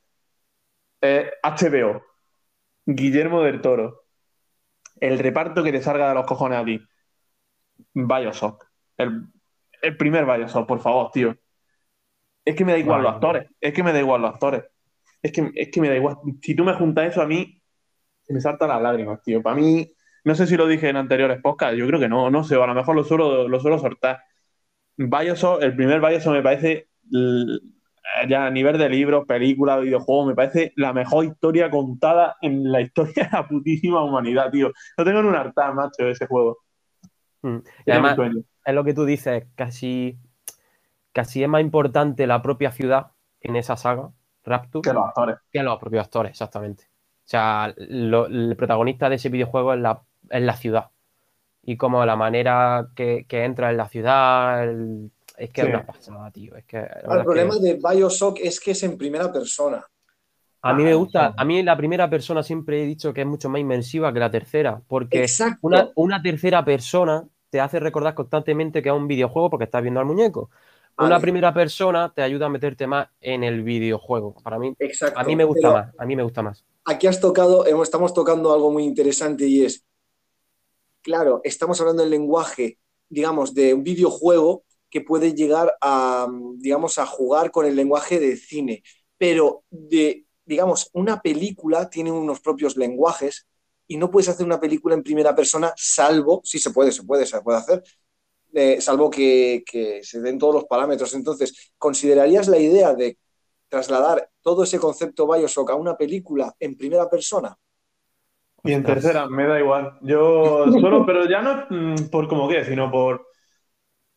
Eh, HBO. Guillermo del Toro. El reparto que te salga de los cojones a ti. Bioshock. El, el primer Bioshock, por favor, tío. Es que me da igual los actores. Es que me da igual los actores. Es que, es que me da igual. Si tú me juntas eso a mí, se me saltan las lágrimas, tío. Para mí, no sé si lo dije en anteriores podcasts, yo creo que no, no sé, a lo mejor lo suelo, lo suelo soltar. Bioshock, el primer Bioshock me parece, ya a nivel de libros, películas, videojuegos, me parece la mejor historia contada en la historia de la putísima humanidad, tío. Lo tengo en un altar, macho, ese juego. Mm. Y además, es lo que tú dices, casi, casi es más importante la propia ciudad en esa saga, Rapture, Que los actores. que los propios actores, exactamente. O sea, lo- el protagonista de ese videojuego es la, es la ciudad. Y como la manera que, que entra en la ciudad, el- es que Sí. es una pasada, tío. Es que, El es problema que de Bioshock es que es en primera persona. a mí me Ah, gusta, a mí la primera persona siempre he dicho que es mucho más inmersiva que la tercera, porque una, una tercera persona te hace recordar constantemente que es un videojuego porque estás viendo al muñeco. Una primera persona te ayuda a meterte más en el videojuego. Para mí, Exacto. a mí me gusta Pero más. A mí me gusta más. Aquí has tocado, estamos tocando algo muy interesante y es, claro, estamos hablando del lenguaje, digamos, de un videojuego que puede llegar a, digamos, a jugar con el lenguaje de cine, pero de, digamos, una película tiene unos propios lenguajes y no puedes hacer una película en primera persona, salvo, sí se puede, se puede, se puede hacer, eh, salvo que, que se den todos los parámetros. Entonces, ¿considerarías la idea de trasladar todo ese concepto Bioshock a una película en primera persona? Y en tercera, me da igual. Yo solo, pero ya no mm, por como que, sino por,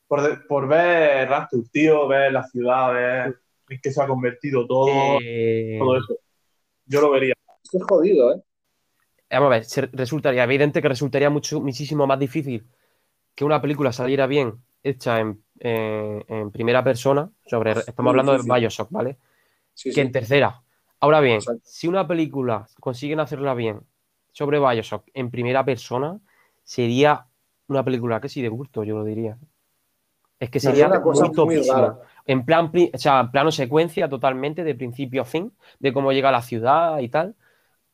por, de- por ver Rapture, tío, ver la ciudad, ver en qué se ha convertido todo, Eh, todo eso. Yo lo vería. Es jodido, ¿eh? Vamos a ver, se- resultaría evidente que resultaría mucho, muchísimo más difícil que una película saliera bien hecha en, en- en primera persona, sobre, estamos hablando difícil. de Bioshock, ¿vale? Sí, que sí. en tercera. Ahora bien, Exacto. si una película consiguen hacerla bien sobre Bioshock en primera persona, sería una película que sí de gusto, yo lo diría. Es que Sería una cosa muy topísima. En plan, o sea, en plano secuencia totalmente, de principio a fin, de cómo llega a la ciudad y tal.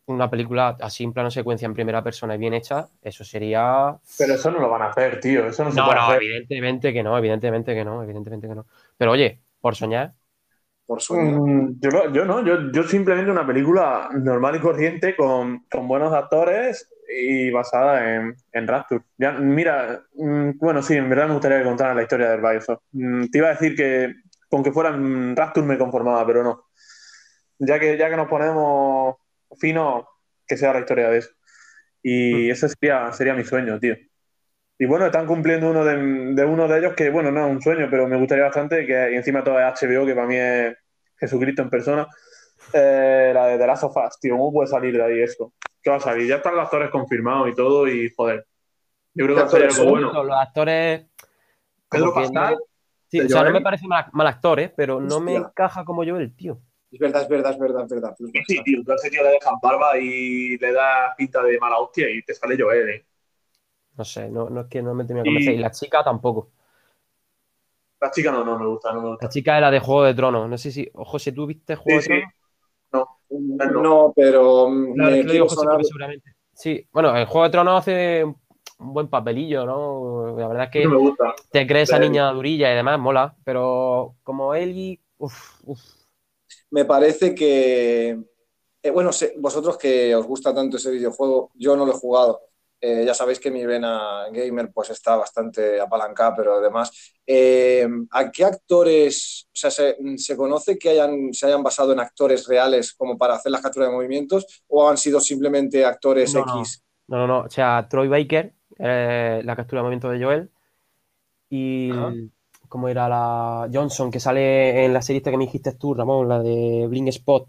Una película así en plano secuencia en primera persona y bien hecha, eso sería. Pero eso no lo van a hacer, tío. Eso no se No, puede no, hacer. evidentemente que no, evidentemente que no, evidentemente que no. Pero oye, por soñar, Por soñar. Mm, Yo, no- yo no, yo, yo simplemente una película normal y corriente con, con buenos actores y basada en, en Rapture. Ya, mira, mm, bueno, sí, en verdad me gustaría que contaran la historia del Bioshock. Mm, Te iba a decir que con que fuera en Rapture me conformaba, pero no. Ya que, ya que nos ponemos finos, que sea la historia de eso. Y ese sería, sería mi sueño, tío. Y bueno, están cumpliendo uno de, de uno de ellos que, bueno, no es un sueño, pero me gustaría bastante, que y encima todo es HBO, que para mí es Jesucristo en persona. Eh, la de The Last of Us, tío, ¿cómo puede salir de ahí eso? ¿Qué va a salir? Ya están los actores confirmados y todo, y joder. Yo creo que va a salir algo bueno. los actores. Pedro que Pascal, Sí, o sea, no me parece mal, mal actor, ¿eh? pero no me encaja como yo el tío. Es verdad, es verdad, es verdad, es verdad. Sí, tío, tú a ese tío le dejas barba y le das pinta de mala hostia y te sale Joel, ¿eh? No sé, no, no es que no me termina de convencer. Y- Y la chica tampoco. La chica no, no me gusta, no me gusta. La chica era de Juego de Tronos. No sé si. José, ¿tú viste Juego Sí, de sí. No, No, pero mm, Claro, me es que lo digo quiero José sonar- porque seguramente. Sí, bueno, el Juego de Tronos hace un buen papelillo, ¿no? La verdad es que no me gusta. te crees esa niña durilla y demás, mola. Pero como uff, uff. me parece que, eh, bueno, vosotros que os gusta tanto ese videojuego, yo no lo he jugado. Eh, ya sabéis que mi vena gamer pues está bastante apalancada, pero además, eh, ¿a qué actores, o sea, se, se conoce que hayan, se hayan basado en actores reales como para hacer las capturas de movimientos o han sido simplemente actores No. X? No, no, no. O sea, Troy Baker, eh, la captura de movimiento de Joel. Y. Ajá. ¿Cómo era la Johnson que sale en la serie esta que me dijiste tú, Ramón? La de Bling Spot.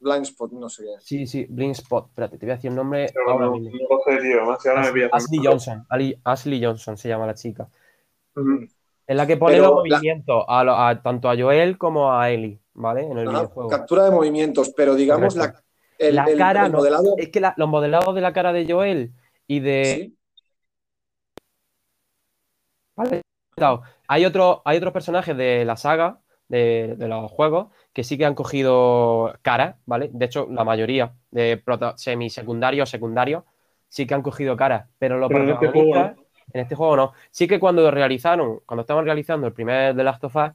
Blind Spot, no sé qué. Sí, sí, Bling Spot. Espérate, te voy a decir el nombre No, ahora no, mismo. no lo sé, tío. Más que ahora me pillas. Ashley Johnson. Ali- Ashley Johnson se llama la chica. Ujú. Es la que pone Pero los la- movimientos a, lo- a- tanto a Joel como a Ellie, ¿vale? En el Ajá, videojuego. captura de movimientos, pero digamos la, el, la cara, el modelado. Es que la- los modelados de la cara de Joel y de. ¿sí? ¿vale? Hay, otro, hay otros personajes de la saga, de, de los juegos, que sí que han cogido caras, ¿vale? De hecho, la mayoría de semisecundarios, secundarios, sí que han cogido caras, pero los Pero en este protagonistas, En este juego no. Sí que cuando realizaron, cuando estaban realizando el primer The Last of Us,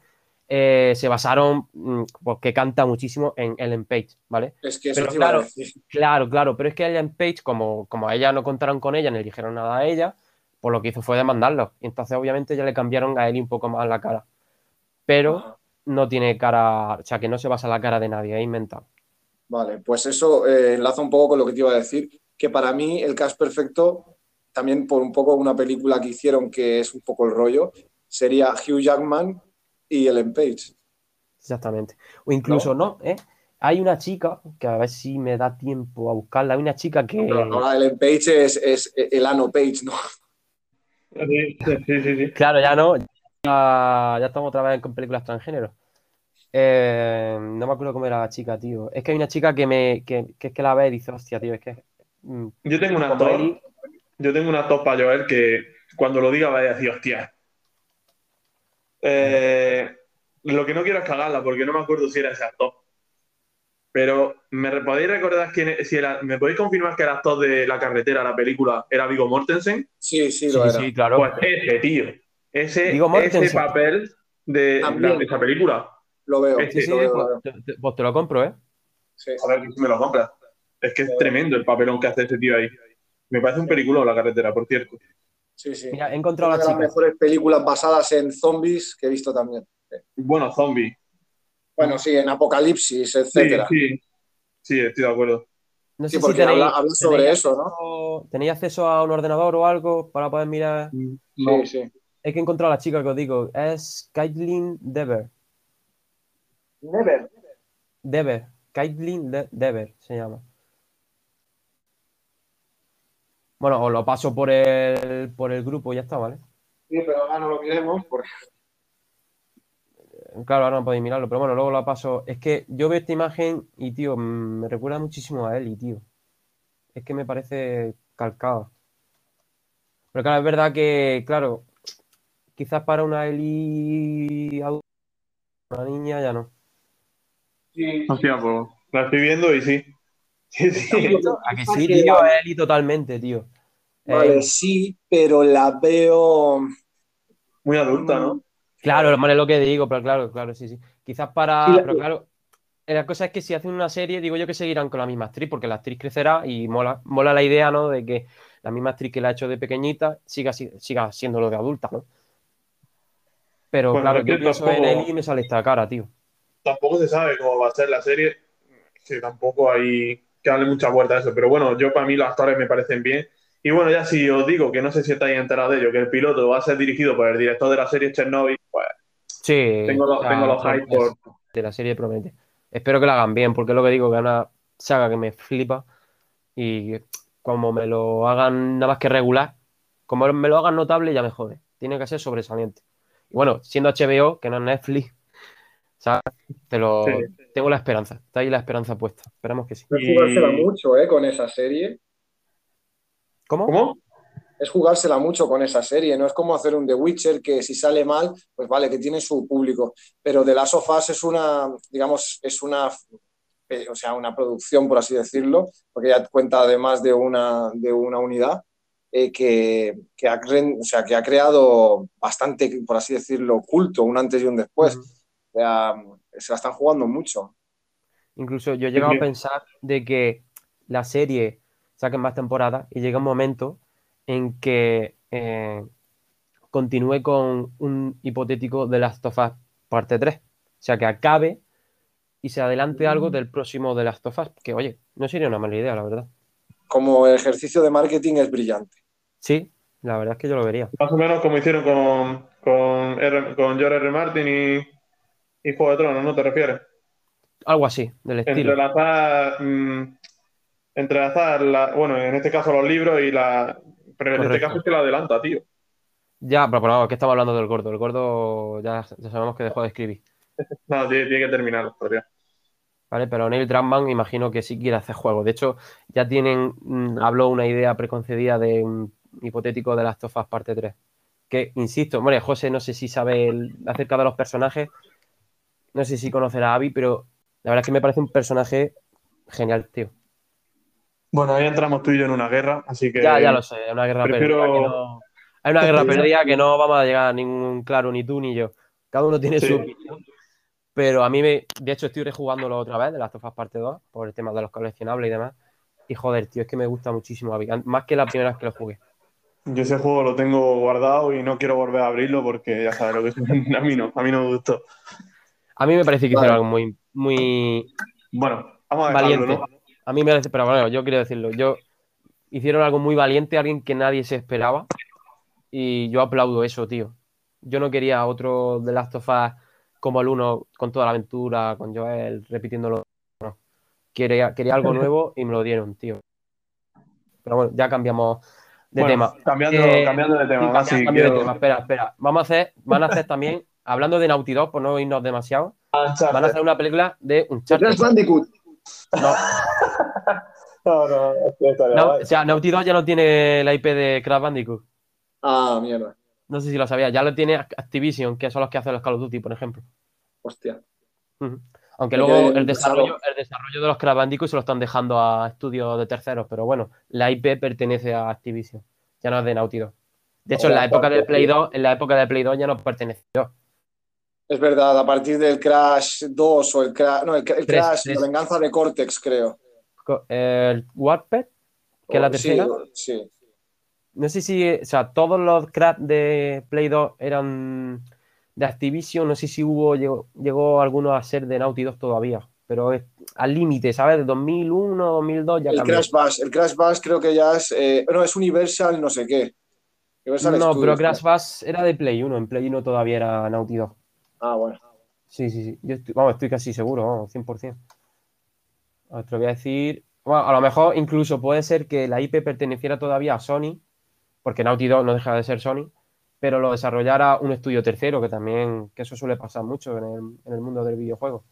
eh, se basaron, mm, porque canta muchísimo en Ellen Page, ¿vale? Es que eso Pero claro, decir. Claro, claro, pero es que Ellen Page, como, como a ella no contaron con ella, ni le dijeron nada a ella, pues lo que hizo fue demandarlo. Y entonces, obviamente, ya le cambiaron a Ellie un poco más la cara. Pero. No tiene cara, o sea, que no se basa en la cara de nadie, es inventado. Vale, pues eso eh, enlaza un poco con lo que te iba a decir, que para mí el cast perfecto, también por un poco una película que hicieron que es un poco el rollo, sería Hugh Jackman y Ellen Page. Exactamente. O incluso no, ¿eh? Hay una chica, que a ver si me da tiempo a buscarla, hay una chica que... Pero ahora Ellen Page es, es el Ano Page, ¿no? Sí, sí. sí. Claro, ya no. Ya, ya estamos otra vez con películas transgénero. Eh, no me acuerdo cómo era la chica, tío. Es que hay una chica que me que, que es que la ve y dice, hostia, tío, es que. mm, Yo tengo un como actor, Ellie- yo tengo un actor para Joel que cuando lo diga vaya a decir, hostia. Eh, lo que no quiero es cagarla porque no me acuerdo si era ese actor. Pero ¿me podéis recordar quién es- si era, me podéis confirmar que el actor de la carretera, la película, era Vigo Mortensen? Sí, sí, Sí, lo era. sí, claro. Pues ese tío, ese, ese papel de, esa película. Lo veo. Sí, Sí, sí, lo veo, lo pues, veo. te, te- pues te lo compro, ¿eh? Sí. A ver si me lo compras. Es que es tremendo el papelón que hace ese tío ahí. Me parece un película la carretera, por cierto. Sí, sí. Mira, he encontrado las mejores películas basadas en zombies que he visto también. Bueno, zombie. Bueno, sí, en Apocalipsis, Sí, etcétera. sí. Sí, estoy de acuerdo. No Sí, sé si tenéis, habla, habla sobre tenéis eso, ¿no? ¿Tenéis acceso a un ordenador o algo para poder mirar? Sí, sí. Es que he encontrado a la chica que os digo. Es Caitlin Dever. Never. Dever. Caitlin De- Dever se llama. Bueno, os lo paso por el, por el grupo y ya está, ¿vale? Sí, pero ahora no lo miremos porque Claro, ahora no podéis mirarlo, pero bueno, luego lo paso. Es que yo veo esta imagen y, tío, mm, me recuerda muchísimo a Ellie, tío. Es que me parece calcada. Pero claro, es verdad que, claro, quizás para una adulta, una niña ya no. sí, Hostia, pues la estoy viendo y sí. Sí, sí. ¿A que sí, tío? Es Ellie totalmente, tío. Vale, Eh, sí, pero la veo. Muy adulta, ¿no? Claro, hermano, es lo que digo, pero claro, claro, sí, sí. Quizás para. La- Pero claro, eh, la cosa es que si hacen una serie, digo yo que seguirán con la misma actriz, porque la actriz crecerá y mola, mola la idea, ¿no? De que la misma actriz que la ha hecho de pequeñita siga, si- siga siendo lo de adulta, ¿no? Pero Bueno, claro, es que yo pienso en tampoco- Ellie y me sale esta cara, tío. Tampoco se sabe cómo va a ser la serie. Que tampoco hay que darle mucha vuelta a eso. Pero bueno, yo para mí los actores me parecen bien. Y bueno, ya si os digo que no sé si estáis enterados de ello, que el piloto va a ser dirigido por el director de la serie Chernobyl, pues Sí. tengo los, o sea, tengo los hype por, de la serie promete. Espero que la hagan bien, porque es lo que digo, que es una saga que me flipa y como me lo hagan nada más que regular, como me lo hagan notable ya me jode. Tiene que ser sobresaliente. Y bueno, siendo HBO, que no es Netflix, ¿sabes? Te lo, Sí. tengo la esperanza. Está ahí la esperanza puesta. Esperamos que sí. Es jugársela mucho, ¿eh? Con esa serie. ¿Cómo? ¿Cómo? Es jugársela mucho con esa serie. No es como hacer un The Witcher que si sale mal, pues vale, que tiene su público. Pero The Last of Us es una, digamos, es una, eh, o sea, una producción, por así decirlo, porque ya cuenta además de una, de una unidad eh, que, que ha cre- o sea, que ha creado bastante, por así decirlo, culto, un antes y un después. O sea, se la están jugando mucho. Incluso yo he llegado Sí, a pensar de que la serie saquen más temporadas y llega un momento en que eh, continúe con un hipotético de Last of Us parte 3. O sea, que acabe y se adelante algo del próximo de Last of Us. Que, oye, no sería una mala idea, la verdad. Como ejercicio de marketing es brillante. Sí, la verdad es que yo lo vería. Más o menos como hicieron con, con, R- con George R. Martin y, y Juego de Tronos, ¿no te refieres? Algo así, del estilo. Entrelazar, mm, entrelazar la, bueno, en este caso los libros y la. Pero en este caso es que lo adelanta, tío. Ya, pero, pero vamos, que estamos hablando del gordo. El gordo ya, ya sabemos que dejó de escribir. No, tiene, tiene que terminar la historia. ¿Vale? Pero Neil Druckmann imagino que sí quiere hacer juegos. De hecho, ya tienen, mm, habló una idea preconcebida de un hipotético de Last of Us parte 3. Que, insisto, hombre, José no sé si sabe el- acerca de los personajes, no sé si conocerá a Abby, pero la verdad es que me parece un personaje genial, tío. Bueno, ahí entramos tú y yo en una guerra, así que. Ya, ya lo sé, una guerra prefiero- perdida no- Hay una guerra perdida que no vamos a llegar a ningún claro, ni tú ni yo. Cada uno tiene Sí. su opinión. Pero a mí, me, de hecho, estoy rejugándolo otra vez de las Tofas parte 2 por el tema de los coleccionables y demás. Y joder, tío, es que me gusta muchísimo Abby, más que la primera vez que lo jugué. Yo ese juego lo tengo guardado y no quiero volver a abrirlo porque ya sabes lo que es. A mí no, a mí no me gustó. A mí me parece que Vale. hicieron algo muy, muy Bueno, vamos a dejarlo, valiente. ¿no? A mí me parece, pero bueno, yo quiero decirlo. Yo hicieron algo muy valiente, alguien que nadie se esperaba. Y yo aplaudo eso, tío. Yo no quería otro de Last of Us como el uno, con toda la aventura, con Joel repitiéndolo. No. Quería, quería algo nuevo y me lo dieron, tío. Pero bueno, ya cambiamos de Bueno, tema. Cambiando, Eh, cambiando de tema, cambia- casi. cambio de tema. Espera, espera. Vamos a hacer, van a hacer también, hablando de Naughty Dog, por no irnos demasiado, Uncharted. van a hacer una película de un Crash Bandicoot. No, No, no, esto o sea, Naughty Dog ya no tiene la IP de Crash Bandicoot. Ah, mierda. No sé si lo sabía, ya lo tiene Activision, que son los que hacen los Call of Duty, por ejemplo. Hostia. Aunque luego el desarrollo, el desarrollo de los Crash Bandicoot se lo están dejando a estudios de terceros, pero bueno, la IP pertenece a Activision, ya no es de Naughty Dog. De hecho, en la época de Play 2, en la época de Play 2 ya no perteneció. Es verdad, a partir del Crash 2 o el Crash. No, el, Crash, tres. la venganza de Cortex, creo. El Warped, que es la O- sí, tercera. Sí, No sé si, o sea, todos los Crash de Play 2 eran de Activision, no sé si hubo, llegó, llegó alguno a ser de Naughty Dog todavía, pero es al límite, ¿sabes? De 2001, 2002 ya El cambió. Crash Bash. El Crash Bash creo que ya es. eh, no, es Universal, no sé qué. Universal No, Studios, pero Crash Bash era de Play 1, en Play 1 todavía era Naughty Dog. Ah, bueno. Sí, sí, sí. Yo estoy, vamos, estoy casi seguro, vamos, 100%. A ver, te lo voy a decir. Bueno, a lo mejor incluso puede ser que la IP perteneciera todavía a Sony, porque Naughty Dog no deja de ser Sony, pero lo desarrollara un estudio tercero, que también, que eso suele pasar mucho en el, en el mundo del videojuego.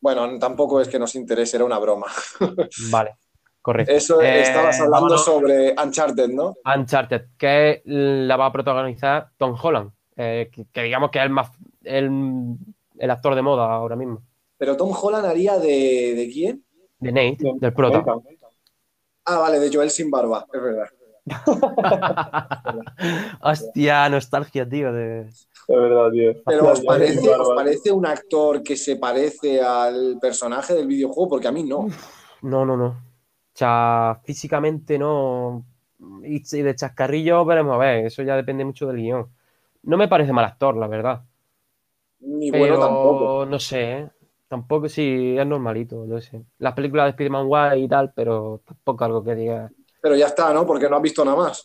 Bueno, tampoco es que nos interese, era una broma. Vale, correcto. Eso Eh, estabas hablando vámonos. sobre Uncharted, ¿no? Uncharted, que la va a protagonizar Tom Holland, eh, que, que digamos que es el, más, el, el actor de moda ahora mismo. Pero Tom Holland haría de, ¿de quién? De Nate, del prota. Ah, vale, de Joel sin barba, es verdad. Hostia, nostalgia, tío. De... Es verdad, tío. Pero ¿os parece, bárbaro. ¿os parece un actor que se parece al personaje del videojuego? Porque a mí no. No, no, no. O sea, físicamente no. Y y de chascarrillo veremos a ver, eso ya depende mucho del guion. No me parece mal actor, la verdad. Ni Pero bueno tampoco. no sé, ¿eh? Tampoco, sí, es normalito, lo sé. Las películas de Spider-Man guay y tal, pero tampoco algo que diga. Pero ya está, ¿no? Porque no has visto nada más.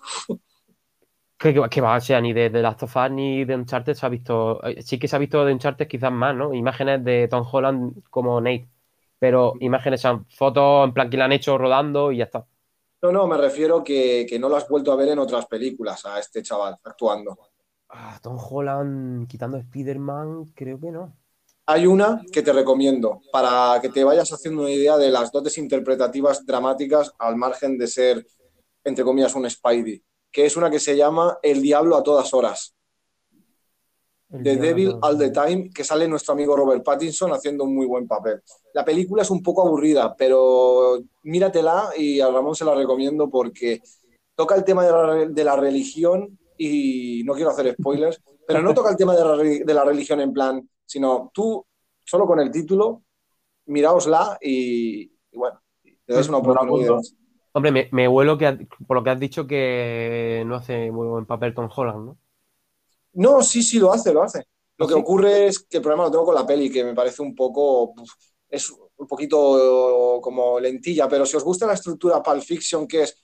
Que, que- va, o sea, ni de, de Last of Us ni de Uncharted se ha visto. eh, Sí que se ha visto de Uncharted quizás más, ¿no? Imágenes de Tom Holland como Nate. Pero imágenes, son fotos en plan que la han hecho rodando y ya está. No, no, me refiero que, que no lo has vuelto a ver en otras películas a este chaval actuando. Ah, Tom Holland quitando Spider-Man, creo que no. Hay una que te recomiendo para que te vayas haciendo una idea de las dotes interpretativas dramáticas al margen de ser, entre comillas, un Spidey, que es una que se llama El Diablo a todas horas. The Devil. All the Time, que sale nuestro amigo Robert Pattinson haciendo un muy buen papel. La película es un poco aburrida, pero míratela y a Ramón se la recomiendo porque toca el tema de la, de la religión y no quiero hacer spoilers, pero no toca el tema de la, re- de la religión en plan, sino tú, solo con el título, miraosla y, y bueno, te dais una la oportunidad. apunto. Hombre, me, me huelo que, por lo que has dicho, que no hace muy buen papel Tom Holland, ¿no? No, sí, sí, lo hace, lo hace. Lo ¿Ah, que ocurre es que el problema lo tengo con la peli, que me parece un poco, es un poquito como lentilla, pero si os gusta la estructura Pulp Fiction, que es,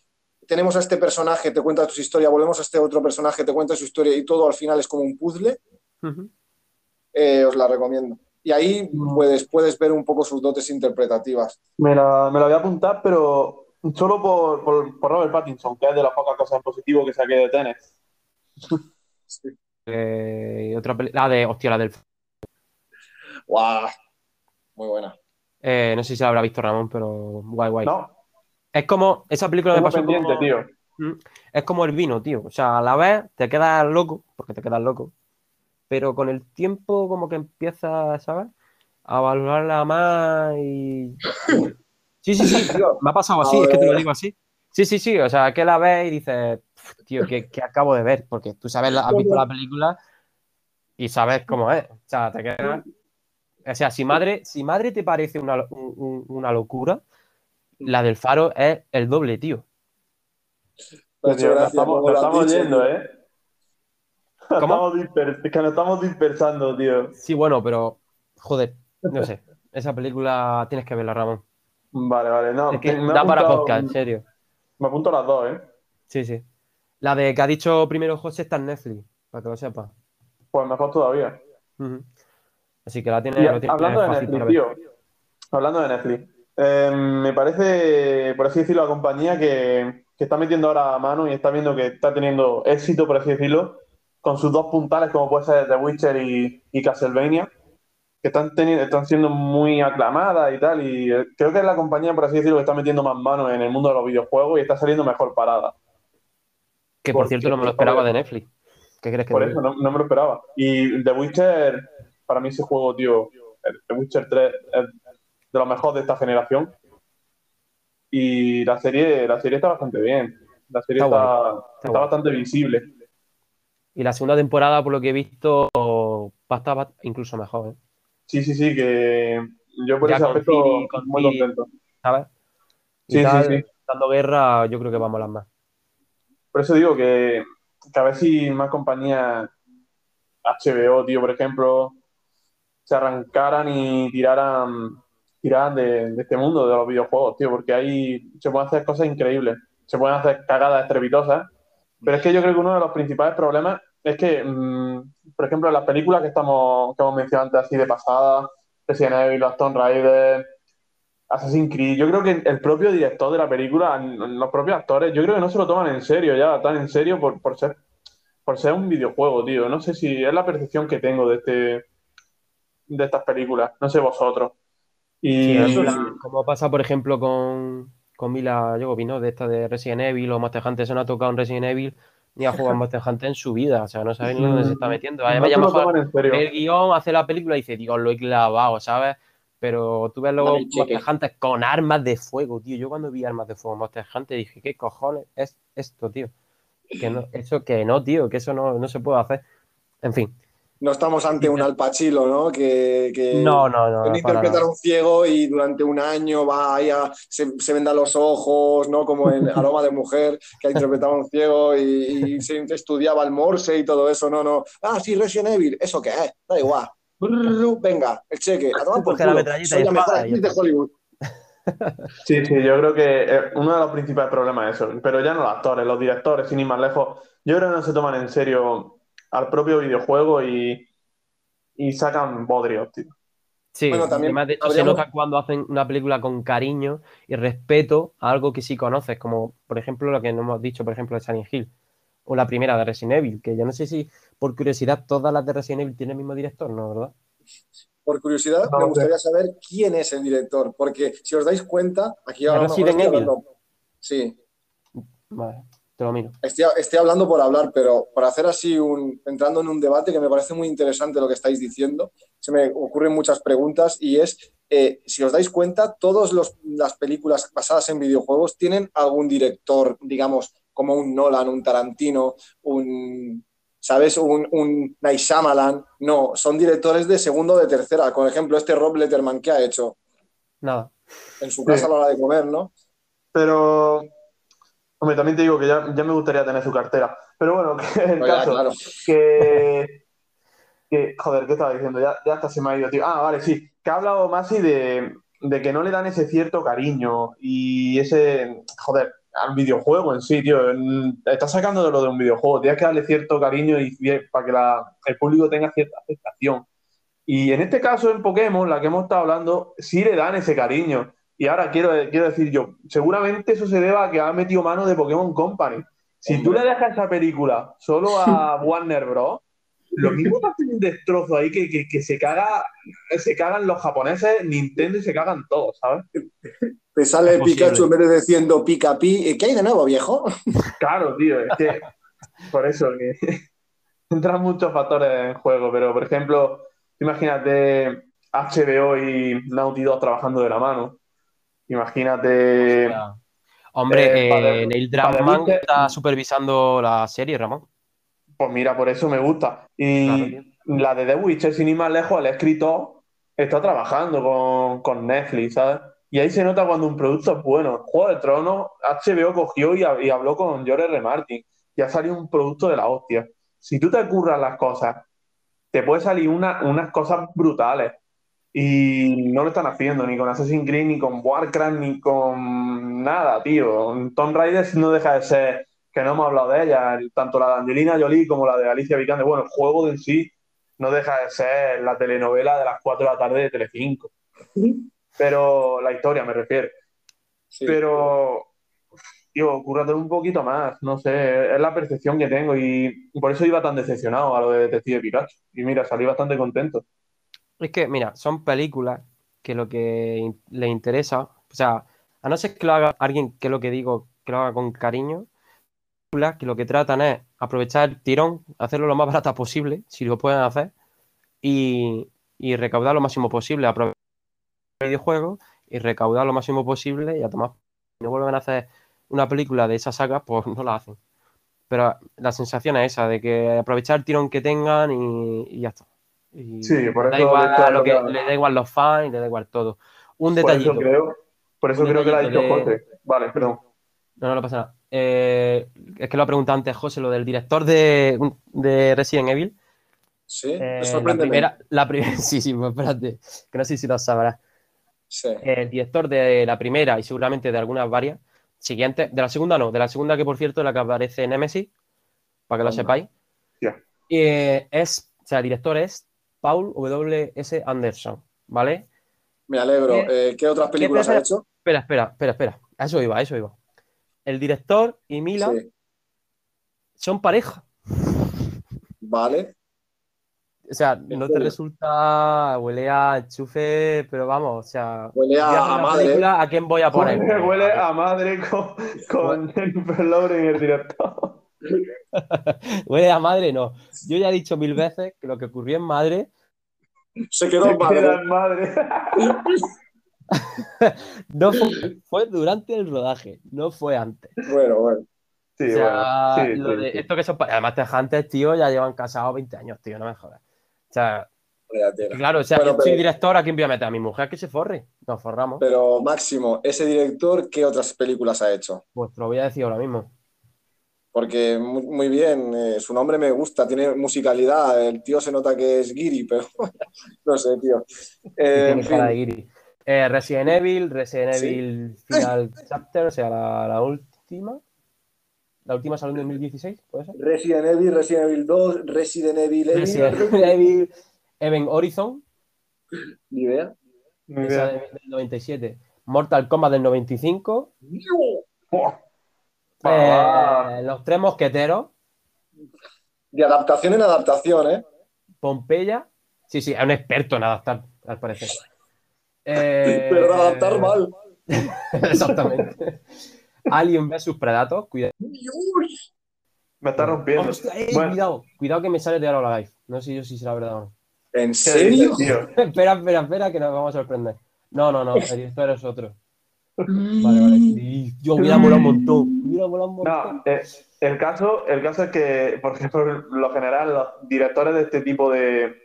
tenemos a este personaje, te cuenta su historia, volvemos a este otro personaje, te cuenta su historia y todo al final es como un puzzle, Ujú. Eh, os la recomiendo. Y ahí puedes, puedes ver un poco sus dotes interpretativas. Me la, me la voy a apuntar, pero solo por, por, por Robert Pattinson, que es de las pocas cosas en positivo que saqué de Tenet. Eh, y otra peli- la de, hostia, la del... ¡Guau! Muy buena. eh, no sé si la habrá visto Ramón, pero guay, guay. No, Es como, esa película me tengo pasó como- tío. Mm, Es como el vino, tío. O sea, a la vez te quedas loco, porque te quedas loco, pero con el tiempo como que empiezas, ¿sabes? A valorarla más y... Sí, sí, sí, tío, me ha pasado así, es que te lo digo así. Sí, sí, sí, o sea, que la ves y dices, "Pff, tío, ¿qué, qué acabo de ver? Porque tú sabes, has visto la película y sabes cómo es. O sea, te quedas. O sea, si madre, si madre te parece una, un- una locura, la del faro es el doble, tío. Hecho Tío, nos estamos, nos estamos dicho, yendo. ¿eh? ¿Cómo? estamos que nos estamos dispersando, tío. Sí, bueno, pero joder, no sé. Esa película tienes que verla, Ramón. Vale, vale. No, Es que me da para apuntado- podcast, en serio. Me apunto las dos, ¿eh? Sí, sí. La de que ha dicho primero José está en Netflix, para que lo sepas. Pues mejor todavía. Ujú. Así que la Y tienes, lo tienes hablando de para Netflix, tío. Hablando de Netflix. eh, me parece, por así decirlo, la compañía que, que está metiendo ahora a mano y está viendo que está teniendo éxito, por así decirlo, con sus dos puntales, como puede ser The Witcher y, y Castlevania, que están, teniendo, están siendo muy aclamadas y tal. Y eh, creo que es la compañía, por así decirlo, que está metiendo más manos en el mundo de los videojuegos y está saliendo mejor parada. Que por cierto no me lo esperaba de Netflix. ¿Qué crees que Por eso no, no me lo esperaba. Y The Witcher, para mí ese juego, tío, The Witcher 3 es de lo mejor de esta generación. Y la serie, la serie está bastante bien. La serie Está está, bastante visible. Y la segunda temporada, por lo que he visto, va a estar ba- incluso mejor, ¿eh? Sí, sí, sí, que yo por Ya ese aspecto Ciri, muy Ciri. contento. ¿Sabes? Y Sí, sí, tal, sí. dando guerra, yo creo que va a molar más. Por eso digo que, que a ver si más compañías, HBO, tío, por ejemplo, se arrancaran y tiraran, tiraran de, de este mundo de los videojuegos, tío, porque ahí se pueden hacer cosas increíbles, se pueden hacer cagadas estrepitosas, pero es que yo creo que uno de los principales problemas es que, mm, por ejemplo, en las películas que estamos, que hemos mencionado antes así de pasada, Resident Evil, Tomb Raider, Assassin's Creed, yo creo que el propio director de la película, los propios actores, yo creo que no se lo toman en serio ya, tan en serio por, por ser por ser un videojuego, tío. No sé si es la percepción que tengo de este de estas películas, no sé vosotros. Y Sí, eso plan, como pasa, por ejemplo, con, con Mila Jovovich, ¿no? De esta de Resident Evil o Monster Hunter, se no ha tocado en Resident Evil ni ha jugado Monster Hunter en su vida. O sea, no sabe ni dónde se está metiendo. no Además, lo mejor el guion, hace la película y dice, digo, lo he clavado, ¿sabes? Pero tú ves luego. Monster Hunter con armas de fuego, tío. Yo cuando vi armas de fuego en Monster Hunter dije, ¿qué cojones es esto, tío? Que no, eso que no, tío, que eso no, no se puede hacer. En fin. No estamos ante un alpachilo, ¿no? Que, que No, no, no. Puede no, para interpretar a un ciego y durante un año va ahí a, se, se venda los ojos, ¿no? Como en Aroma de Mujer, que interpretaba a un ciego y, y se estudiaba el morse y todo eso. No, no. Ah, sí, Resident Evil. ¿Eso qué es? Da igual. Venga, el cheque. A tomar por la culo. metralleta Soy la mejor actriz de. Hollywood. Sí, sí, yo creo que eh, uno de los principales problemas es eso. Pero ya no los actores, los directores, sin ir más lejos. Yo creo que no se toman en serio al propio videojuego y, y sacan bodrios, tío. Sí, Bueno, también además de hecho se nota cuando hacen una película con cariño y respeto a algo que sí conoces, como por ejemplo lo que nos hemos dicho, por ejemplo, de Silent Hill, o la primera de Resident Evil, que yo no sé si por curiosidad todas las de Resident Evil tienen el mismo director, ¿no? ¿Verdad? Por curiosidad, No, me gustaría saber quién es el director, porque si os dais cuenta, aquí ahora, Resident Evil. hablando. Sí, Vale, te lo miro. Estoy, estoy hablando por hablar, pero por hacer así un, entrando en un debate que me parece muy interesante lo que estáis diciendo, se me ocurren muchas preguntas y es, eh, si os dais cuenta, todas las películas basadas en videojuegos tienen algún director, digamos, como un Nolan, un Tarantino, un, ¿sabes? Un, un Night Shyamalan. No, son directores de segundo o de tercera. Por ejemplo, este Rob Letterman que ha hecho Nada. en su casa a la hora de comer, ¿no? Pero, hombre, también te digo que ya, ya me gustaría tener su cartera. Pero bueno, que el Pues caso, claro. que, que- joder, ¿qué estaba diciendo? Ya, ya hasta se me ha ido, tío. Ah, vale, sí, que ha hablado Masi de, de que no le dan ese cierto cariño y ese, joder, al videojuego en sí, tío. Estás sacando de lo de un videojuego, tienes que darle cierto cariño y para que la- el público tenga cierta aceptación. Y en este caso, en Pokémon, la que hemos estado hablando, sí le dan ese cariño. Y ahora quiero, quiero decir yo, seguramente eso se deba a que ha metido mano de Pokémon Company. Si tú le dejas esa película solo a Warner Bros., lo mismo te hace un destrozo ahí que, que, que se caga, se cagan los japoneses, Nintendo y se cagan todos, ¿sabes? Te sale. Pikachu en vez de diciendo pica pi. ¿Qué hay de nuevo, viejo? Claro, tío, es que por eso que entran muchos factores en juego, pero por ejemplo, imagínate HBO y Naughty Dog trabajando de la mano. Imagínate. Ya. Hombre, Eh, eh, Neil Druckmann está supervisando la serie, Ramón. Pues mira, por eso me gusta. Y Claro, la de The Witcher, sin ir más lejos, el escritor está trabajando con, con Netflix, ¿sabes? Y ahí se nota cuando un producto es bueno. Juego de Tronos, HBO cogió y, y habló con George R. Martin y ha salido un producto de la hostia. Si tú te curras las cosas, te puede salir una- unas cosas brutales. Y no lo están haciendo ni con Assassin's Creed, ni con Warcraft, ni con nada, tío. Tomb Raider no deja de ser, que no hemos hablado de ella, tanto la de Angelina Jolie como la de Alicia Vikander. Bueno, el juego de en sí no deja de ser la telenovela de las 4 de la tarde de Telecinco. Pero la historia me refiero. Sí. Pero, tío, cúrratelo un poquito más, no sé, es la percepción que tengo y por eso iba tan decepcionado a lo de Detective Pikachu. Y mira, salí bastante contento. Es que, mira, son películas que lo que in- le interesa, o sea, a no ser que lo haga alguien que lo que digo, que lo haga con cariño, películas que lo que tratan es aprovechar el tirón, hacerlo lo más barata posible, si lo pueden hacer, y, y recaudar lo máximo posible, aprovechar el videojuego y recaudar lo máximo posible y a. Si no vuelven a hacer una película de esa saga, pues no la hacen. Pero la sensación es esa, de que aprovechar el tirón que tengan y ya está. Y Sí, por da eso igual lo lo que, que- le da igual los fans y le da igual todo. Un Por eso detallito. creo, por eso creo que lo ha dicho José. Vale, perdón. No, no, no pasa nada. Eh, es que lo ha preguntado antes José, lo del director de, de Resident Evil. Sí, Eh, me la sorprende. primera, la primera, sí, sí, pues espérate, que no sé si lo sabrás. Sí. El director de la primera y seguramente de algunas varias siguientes, de la segunda no, de la segunda que por cierto es la que aparece en Nemesis, para que lo Anda. sepáis. Ya. Eh, es, o sea, el director es Paul W. S. Anderson, ¿vale? Me alegro. ¿Qué- Eh, ¿Qué otras películas espera, ha hecho? Espera, espera, espera, espera. A eso iba, a eso iba. El director y Mila Sí. son pareja. Vale. O sea, no te resulta, huele a enchufe, pero vamos, o sea, Huele a- madre. película, ¿a quién voy a poner? Huele, huele a madre con, con Jennifer Lawrence el director. Huele a madre, no. Yo ya he dicho mil veces que lo que ocurrió en madre Se quedó en madre. Madre. no fue, fue durante el rodaje, no fue antes. Bueno, bueno. Sí, O sea, bueno. Sí, lo sí, de- sí. esto que son además Tejantes, tío, ya llevan casados 20 años, tío, no me jodas. O sea, claro, o sea, Bueno, yo soy director, ¿a quién voy a meter? A mi mujer que se forre. Nos forramos. Pero Máximo, ese director, ¿qué otras películas ha hecho? Pues te lo voy a decir ahora mismo. Porque muy, muy bien, eh, su nombre me gusta, tiene musicalidad, el tío se nota que es Giri, pero no sé, tío. Eh, en cara de fin, guiri. Eh, Resident Evil, Resident Sí. Evil Final Chapter, o sea, la, la última. La última salió en 2016, ¿puede ser? Resident Evil, Resident Evil 2, Resident Evil, Evil, Resident Evil, Event Horizon, ni idea. Ni idea. del 97. Mortal Kombat del 95. Eh, los tres mosqueteros. De adaptación en adaptación, ¿eh? Pompeya. Sí, sí, es un experto en adaptar, al parecer. Eh, Pero adaptar mal. Exactamente. Alien vs Predator, cuidado. Me está rompiendo. Hostia, eh, Bueno. Cuidado, cuidado que me sale de ahora la live. No sé yo si será verdad o no. ¿En ¿Qué serio? espera, espera, espera, que nos vamos a sorprender. No, no, no, el director es otro. Vale, vale. Y Yo hubiera molado un montón. Hubiera un montón. No, eh, el, caso, el caso es que, por ejemplo, lo general, los directores de este tipo de,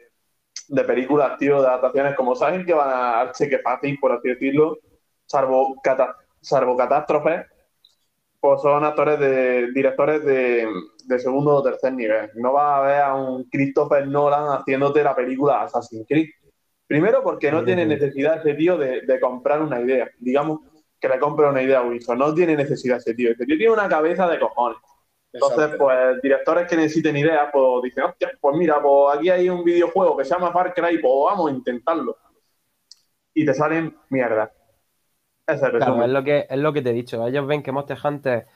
de películas, tío, de adaptaciones, como saben que van a al cheque fácil, por así decirlo, salvo, cata- salvo catástrofes, pues son actores de, directores de, de segundo o tercer nivel. No vas a ver a un Christopher Nolan haciéndote la película Assassin's Creed. Primero porque no tiene necesidad ese tío de, de comprar una idea. Digamos que le compra una idea a Ubisoft. No tiene necesidad ese tío. Ese tío tiene una cabeza de cojones. Entonces, Exacto. pues directores que necesiten ideas, pues dicen, hostia, pues mira, pues aquí hay un videojuego que se llama Far Cry, pues vamos a intentarlo. Y te salen mierda. Ese es el Claro, resumen. es lo, que, es lo que te he dicho. Ellos ven que Monster Hunter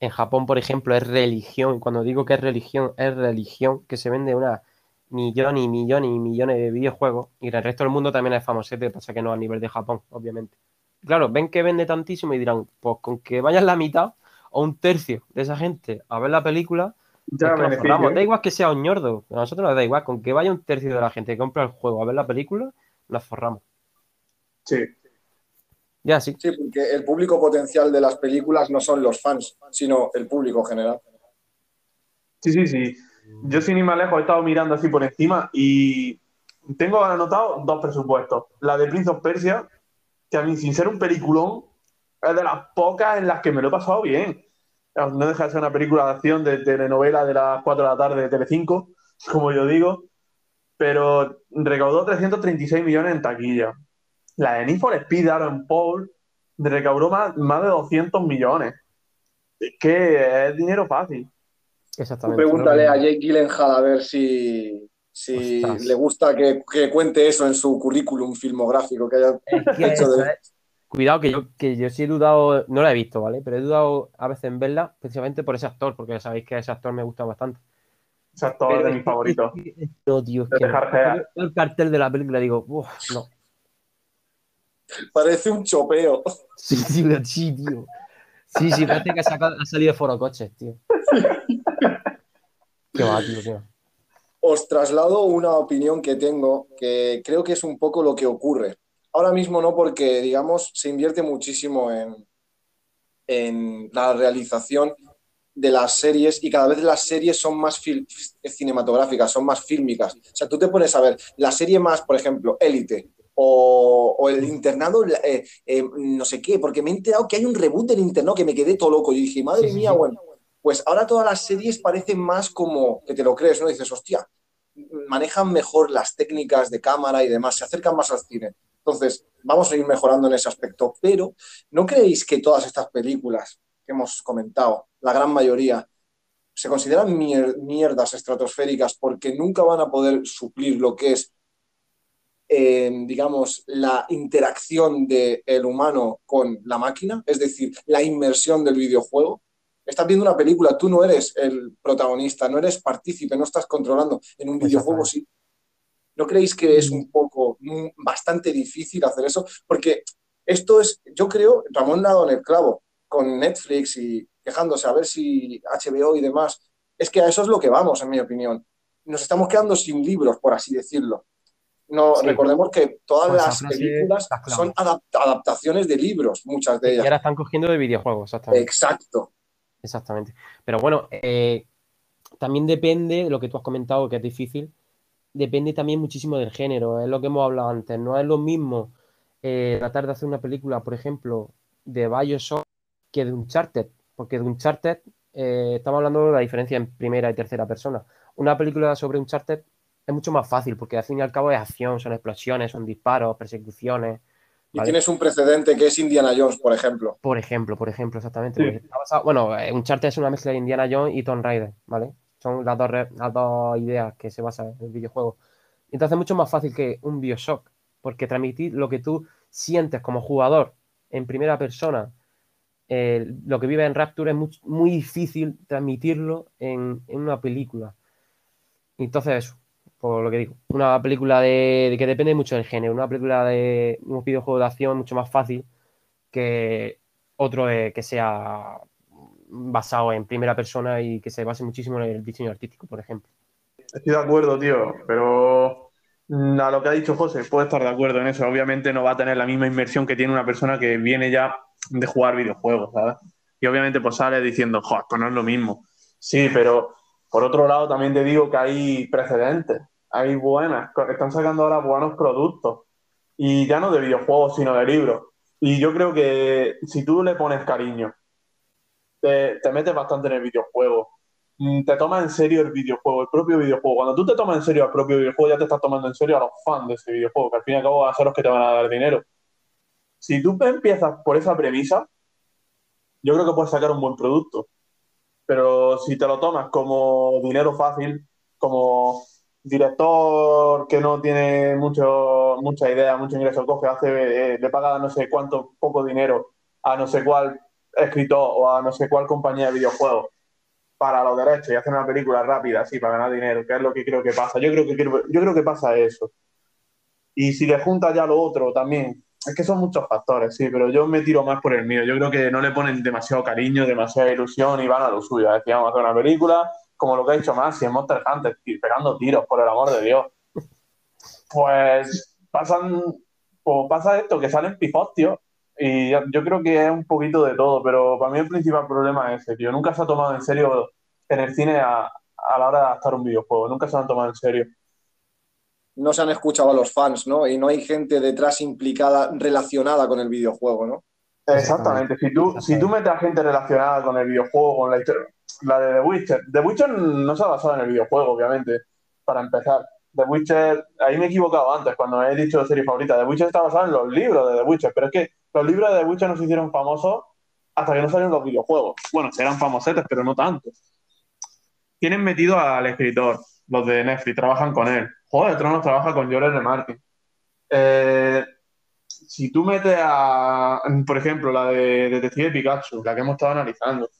en Japón, por ejemplo, es religión. Cuando digo que es religión, es religión, que se vende una millón y millón y millones de videojuegos. Y en el resto del mundo también es famosete, pasa que no a nivel de Japón, obviamente. Claro, ven que vende tantísimo y dirán, pues con que vayan la mitad o un tercio de esa gente a ver la película, Ya es que nos forramos. ¿eh? Da igual que sea un ñordo, a nosotros nos da igual, con que vaya un tercio de la gente que compra el juego a ver la película, nos forramos. Sí. Ya, sí. Sí, porque el público potencial de las películas no son los fans, sino el público general. Sí, sí, sí. Yo sin ir más lejos he estado mirando así por encima y tengo anotado dos presupuestos. La de Prince of Persia, que a mí, sin ser un peliculón, es de las pocas en las que me lo he pasado bien. No deja de ser una película de acción de telenovela de las 4 de la tarde de Telecinco, como yo digo, pero recaudó 336 millones en taquilla. La de Need for Speed Aaron Paul recaudó más, más de 200 millones. Es que es dinero fácil. Exactamente. Pregúntale a Jake Gyllenhaal a ver si, si Ostras. le gusta que, que cuente eso en su currículum filmográfico que haya hecho de... Cuidado, que yo, que yo sí he dudado, no la he visto, ¿vale? Pero he dudado a veces en verla, precisamente por ese actor, porque sabéis que ese actor me gusta bastante. Ese actor es de Pero mis favoritos. No, tío, es De que no. Veo el cartel de la película digo, uff, no. Parece un chopeo. Sí, tío, sí, tío. Sí, sí, parece que ha, sacado- ha salido de Foro Coches, tío. Qué va, tío, qué va. Os traslado una opinión que tengo que creo que es un poco lo que ocurre. Ahora mismo no porque, digamos, se invierte muchísimo en, en la realización de las series y cada vez las series son más cinematográficas, son más fílmicas. O sea, tú te pones a ver la serie más, por ejemplo, Élite o, o El Internado, eh, eh, no sé qué, porque me he enterado que hay un reboot del Internado que me quedé todo loco. Y dije, madre mía, bueno, pues ahora todas las series parecen más como que te lo crees, ¿no? Dices, hostia, manejan mejor las técnicas de cámara y demás, se acercan más al cine. Entonces, vamos a ir mejorando en ese aspecto, pero ¿no creéis que todas estas películas que hemos comentado, la gran mayoría, se consideran mier- mierdas estratosféricas porque nunca van a poder suplir lo que es, eh, digamos, la interacción del humano con la máquina, es decir, la inmersión del videojuego? Estás viendo una película, tú no eres el protagonista, no eres partícipe, no estás controlando. En un videojuego sí. ¿No creéis que es un poco mm, bastante difícil hacer eso? Porque esto es, yo creo, Ramón dado en el clavo con Netflix y quejándose a ver si HBO y demás. Es que a eso es lo que vamos, en mi opinión. Nos estamos quedando sin libros, por así decirlo. No, Sí. recordemos que todas las películas son adap- adaptaciones de libros, muchas de Y ellas. ahora están cogiendo de videojuegos, exactamente. Exacto. Exactamente. Pero bueno, eh, también depende de lo que tú has comentado, que es difícil. Depende también muchísimo del género. Es lo que hemos hablado antes. No es lo mismo eh, tratar de hacer una película, por ejemplo, de Bioshock que de Uncharted. Porque de Uncharted eh, estamos hablando de la diferencia en primera y tercera persona. Una película sobre Uncharted es mucho más fácil porque al fin y al cabo es acción, son explosiones, son disparos, persecuciones. Y ¿vale? tienes un precedente que es Indiana Jones, por ejemplo. Por ejemplo, por ejemplo, exactamente. Sí. bueno, eh, Uncharted es una mezcla de Indiana Jones y Tomb Raider, ¿vale? Son las dos, las dos ideas que se basan en el videojuego. Entonces es mucho más fácil que un Bioshock, porque transmitir lo que tú sientes como jugador en primera persona, eh, lo que vive en Rapture es muy, muy difícil transmitirlo en, en una película. Entonces eso, por lo que digo, una película de, que depende mucho del género, una película de un videojuego de acción mucho más fácil que otro que sea basado en primera persona y que se base muchísimo en el diseño artístico, por ejemplo. Estoy de acuerdo, tío, pero mm, a lo que ha dicho José, puedo estar de acuerdo en eso. Obviamente no va a tener la misma inmersión que tiene una persona que viene ya de jugar videojuegos, ¿sabes? Y obviamente pues sale diciendo, joder, pues no es lo mismo. Sí, pero por otro lado también te digo que hay precedentes, hay buenas, están sacando ahora buenos productos. Y ya no de videojuegos, sino de libros. Y yo creo que si tú le pones cariño, te, te metes bastante en el videojuego, mm, te tomas en serio el videojuego, el propio videojuego. Cuando tú te tomas en serio el propio videojuego, ya te estás tomando en serio a los fans de ese videojuego, que al fin y al cabo van a ser los que te van a dar dinero. Si tú empiezas por esa premisa, yo creo que puedes sacar un buen producto. Pero si te lo tomas como dinero fácil, como director que no tiene mucho, mucha idea, mucho ingreso, coge, hace, eh, le paga no sé cuánto, poco dinero a no sé cuál escritor o a no sé cuál compañía de videojuegos para los derechos y hacer una película rápida, así, para ganar dinero, que es lo que creo que pasa. Yo creo que, yo creo que pasa eso. Y si le juntas ya lo otro también, es que son muchos factores, sí, pero yo me tiro más por el mío. Yo creo que no le ponen demasiado cariño, demasiada ilusión y van a lo suyo. A hacer una película, como lo que ha dicho y en Monster Hunter, pegando tiros, por el amor de Dios. Pues pasan, pues pasa esto, que salen pifos, tío. Y yo creo que es un poquito de todo, pero para mí el principal problema es ese, tío. Nunca se ha tomado en serio en el cine a, a la hora de adaptar un videojuego. Nunca se lo han tomado en serio. No se han escuchado a los fans, ¿no? Y no hay gente detrás implicada, relacionada con el videojuego, ¿no? Exactamente. Si tú, si tú metes a gente relacionada con el videojuego, con la historia, la de The Witcher. The Witcher no se ha basado en el videojuego, obviamente, para empezar. The Witcher, ahí me he equivocado antes cuando he dicho serie favorita. The Witcher está basado en los libros de The Witcher, pero es que los libros de The Witcher no se hicieron famosos hasta que no salieron los videojuegos. Bueno, serán famosetes, pero no tanto. Tienen metido al escritor, los de Netflix, trabajan con él. Juego de Tronos trabaja con George R. Martin. Eh, si tú metes a, por ejemplo, la de Detective Pikachu, la que hemos estado analizando,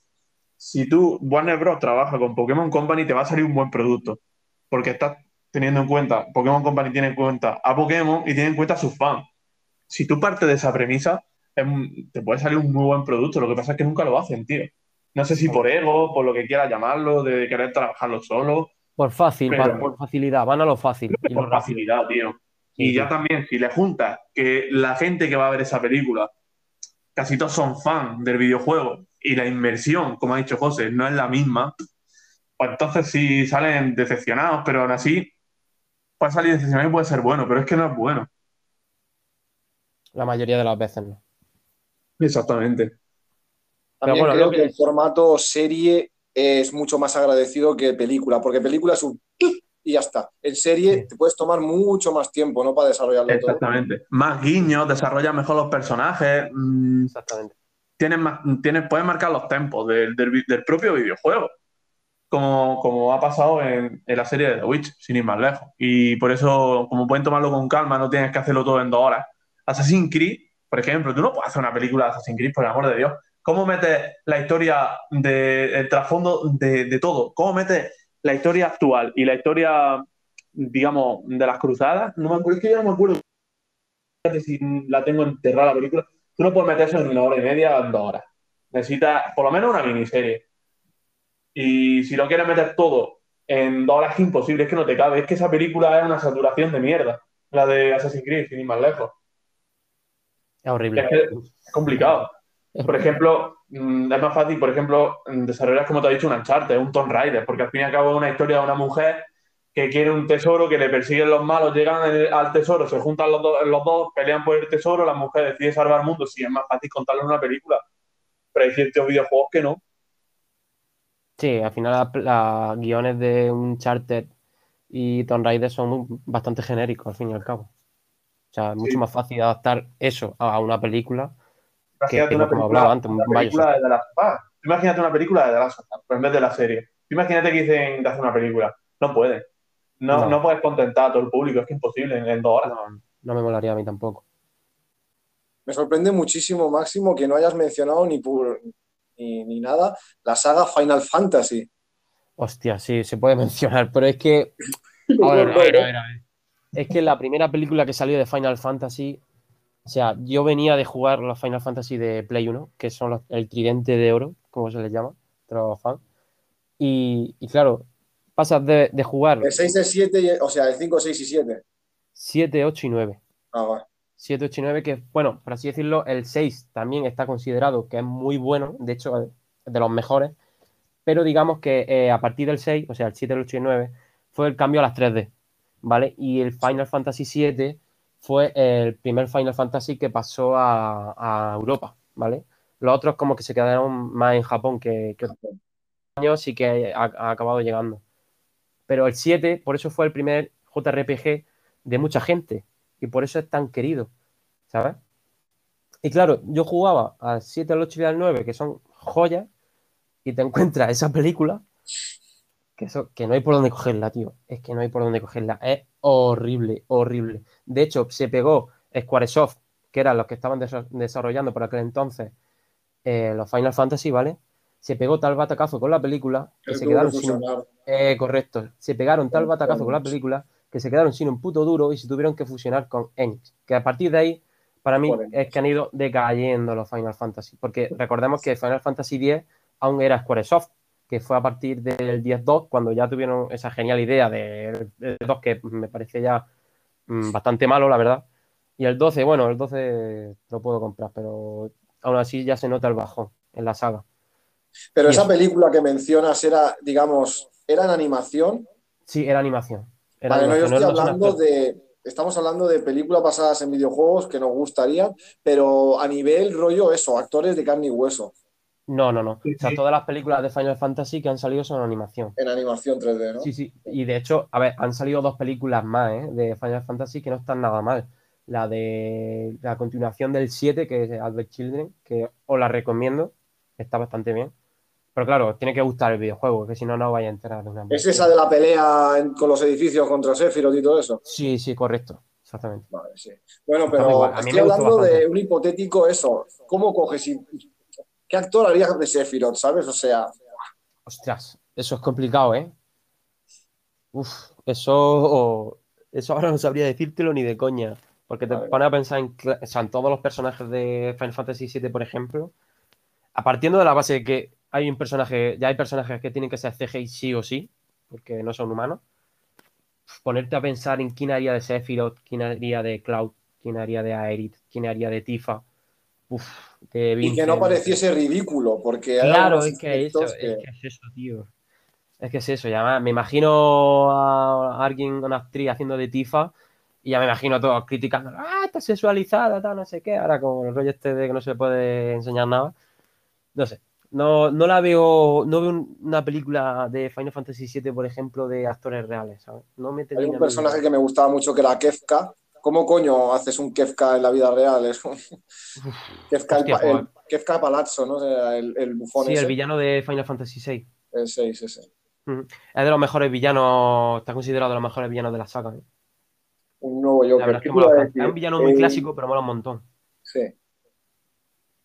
si tú, Warner Bros. trabaja con Pokémon Company, te va a salir un buen producto. Porque estás teniendo en cuenta, Pokémon Company tiene en cuenta a Pokémon y tiene en cuenta a sus fans. Si tú partes de esa premisa, te puede salir un muy buen producto. Lo que pasa es que nunca lo hacen, tío. No sé si por ego, por lo que quieras llamarlo, de querer trabajarlo solo, Por fácil, Pero- por facilidad, van a lo fácil. y por facilidad, tío. Y sí. ya también, si le juntas que la gente que va a ver esa película, casi todos son fans del videojuego y la inmersión, como ha dicho José, no es la misma, pues entonces sí salen decepcionados, pero aún así puede salir decepcionado y puede ser bueno, pero es que no es bueno. La mayoría de las veces no. Exactamente. También bueno, creo que- el formato serie es mucho más agradecido que película, porque película es un y ya está. En serie Sí. te puedes tomar mucho más tiempo, ¿no? Para desarrollarlo todo. Exactamente. Más guiños, desarrollas mejor los personajes, mm, Exactamente. tienes más, tienes, puedes marcar los tempos del, del del propio videojuego, como, como ha pasado en, en la serie de The Witch, sin ir más lejos. Y por eso, como pueden tomarlo con calma, no tienes que hacerlo todo en dos horas. Assassin's Creed, por ejemplo, tú no puedes hacer una película de Assassin's Creed, por el amor de Dios. ¿Cómo metes la historia de, trasfondo de, de todo? ¿Cómo metes la historia actual y la historia, digamos, de las cruzadas? No me acuerdo, es que yo no me acuerdo si la tengo enterrada la película. Tú no puedes meter eso en una hora y media o en dos horas. Necesitas por lo menos una miniserie. Y si lo quieres meter todo en dos horas, es imposible, es que no te cabe. Es que esa película es una saturación de mierda. La de Assassin's Creed, sin ir más lejos. Es horrible. Es que es complicado. Por ejemplo, mm, es más fácil, por ejemplo, mm, desarrollar, como te he dicho, un Uncharted, un Tomb Raider, porque al fin y al cabo es una historia de una mujer que quiere un tesoro, que le persiguen los malos, llegan el- al tesoro, se juntan los, dos- los dos, pelean por el tesoro, la mujer decide salvar el mundo. Sí, es más fácil contarlo en una película, pero hay ciertos videojuegos que no. Sí, al final los guiones de Uncharted y Tomb Raider son muy- bastante genéricos, al fin y al cabo. O sea, es mucho Sí. más fácil adaptar eso a una película. Imagínate que una como película, antes, una un película de The Last of Us. Imagínate una película de The Last of Us, pero en vez de la serie. Imagínate que dicen de hacer una película. No pueden. No, No. no. puedes contentar a todo el público, es que imposible en, en dos horas. No, no me molaría a mí tampoco. Me sorprende muchísimo, Máximo, que no hayas mencionado ni, por, ni, ni nada la saga Final Fantasy. Hostia, sí, se puede mencionar, pero es que. A ver, a ver, a ver, a ver. Es que la primera película que salió de Final Fantasy. O sea, yo venía de jugar los Final Fantasy de Play 1, que son los- el tridente de oro, como se les llama, los fans. Y, y claro, pasas de, de jugar El 6, el 7, y- o sea, el 5, 6 y 7. 7, 8 y 9. Ah, va. 7, 8 y 9, que, bueno, por así decirlo, el 6 también está considerado que es muy bueno, de hecho, de los mejores, pero digamos que eh, a partir del 6, o sea, el 7, el 8 y el 9, fue el cambio a las 3D, ¿vale? Y el Final Fantasy 7 fue el primer Final Fantasy que pasó a, Europa, ¿vale? Los otros como que se quedaron más en Japón que, otros años sí que ha, ha acabado llegando. Pero el 7, por eso fue el primer JRPG de mucha gente y por eso es tan querido, ¿sabes? Y claro, yo jugaba al 7, al 8 y al 9, que son joyas, y te encuentras esa película que, eso, que no hay por dónde cogerla, tío. Es que no hay por dónde cogerla. Es horrible, horrible. De hecho, se pegó Squaresoft, que eran los que estaban desa- desarrollando por aquel entonces eh, los Final Fantasy, ¿vale? Se pegó tal batacazo con la película que se que quedaron sin, eh, correcto. Se pegaron tal batacazo con la película que se quedaron sin un puto duro y se tuvieron que fusionar con Enix. Que a partir de ahí, para mí, Joder. es que han ido decayendo los Final Fantasy. Porque recordemos que Final Fantasy X aún era Squaresoft, que fue a partir del 10.2 cuando ya tuvieron esa genial idea del del 2 que me parece ya mm, bastante malo, la verdad. Y el 12, bueno, el 12 lo puedo comprar, pero aún así ya se nota el bajón en la saga. Pero Y esa película que mencionas era, digamos, era en animación. Sí, era animación. Era Vale, no, yo estoy no hablando de. Estamos hablando de películas basadas en videojuegos que nos gustarían, pero a nivel rollo eso, actores de carne y hueso, No, no, no. Sí, O sea, sí. todas las películas de Final Fantasy que han salido son animación. en animación 3D, ¿no? Sí, sí. Y de hecho, a ver, han salido dos películas más, ¿eh? De Final Fantasy que no están nada mal. La de la continuación del 7, que es Advent Children, que os la recomiendo, está bastante bien. Pero claro, tiene que gustar el videojuego, que si no, no os vais a enterar de una Es esa de la pelea en- con los edificios contra Sephiroth y todo eso. Sí, sí, correcto. Exactamente. Vale, sí. Bueno, pero guay. A mí estoy hablando de un hipotético eso. ¿Cómo coges y qué actor haría de Sephiroth, sabes? O sea, Ostras, eso es complicado, ¿eh? Uf, eso, eso ahora no sabría decírtelo ni de coña. Porque te pones a pensar en, o sea, en todos los personajes de Final Fantasy VII, por ejemplo. A partiendo de la base de que hay un personaje, ya hay personajes que tienen que ser CGI sí o sí, porque no son humanos. Ponerte a pensar en quién haría de Sephiroth, quién haría de Cloud, quién haría de Aerith, quién haría de Tifa. Uf, de y que no pareciese ridículo, porque Claro, es que, eso, es que es eso, tío. Es que es eso, ya me- imagino a alguien, una actriz haciendo de Tifa y ya me imagino a todos criticando, ah, está sexualizada, tal, no sé qué. Ahora con el rollo este de que no se le puede enseñar nada. No sé, no, no la veo, no veo un- una película de Final Fantasy VII, por ejemplo, de actores reales, ¿sabes? No me Hay un personaje que me gustaba mucho que era Kefka. ¿Cómo coño haces un Kefka en la vida real? Es un- Kefka, el, hostia, el-. Kefka Palazzo, ¿no? El, el bufón Sí, ese. el villano de Final Fantasy VI. El 6, ese. Es de los mejores villanos, está considerado de los mejores villanos de la saga. ¿eh? Un nuevo Joker. es ¿Qué que? Es un villano muy Eh, clásico, pero mola un montón. Sí.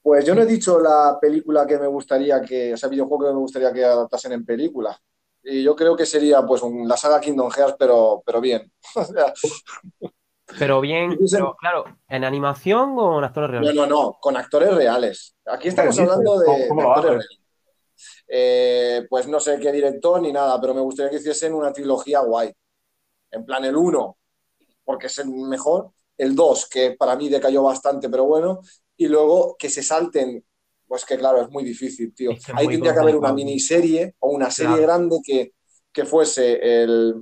Pues yo no he dicho la película que me gustaría que, o sea, videojuego que me gustaría que adaptasen en película. Y yo creo que sería pues un- la saga Kingdom Hearts, pero, pero bien. Pero bien, pero claro, ¿en animación o en actores no, reales? no, no, con actores reales. Aquí estamos hablando de, ¿Cómo- cómo de lo actores reales. Eh, pues no sé qué director ni nada, pero me gustaría que hiciesen una trilogía guay. En plan, el 1, porque es el mejor. El 2, que para mí decayó bastante, pero bueno. Y luego que se salten, pues que claro, es muy difícil, tío. Es que es Ahí tendría que haber una miniserie o una serie Claro. grande que, que fuese el,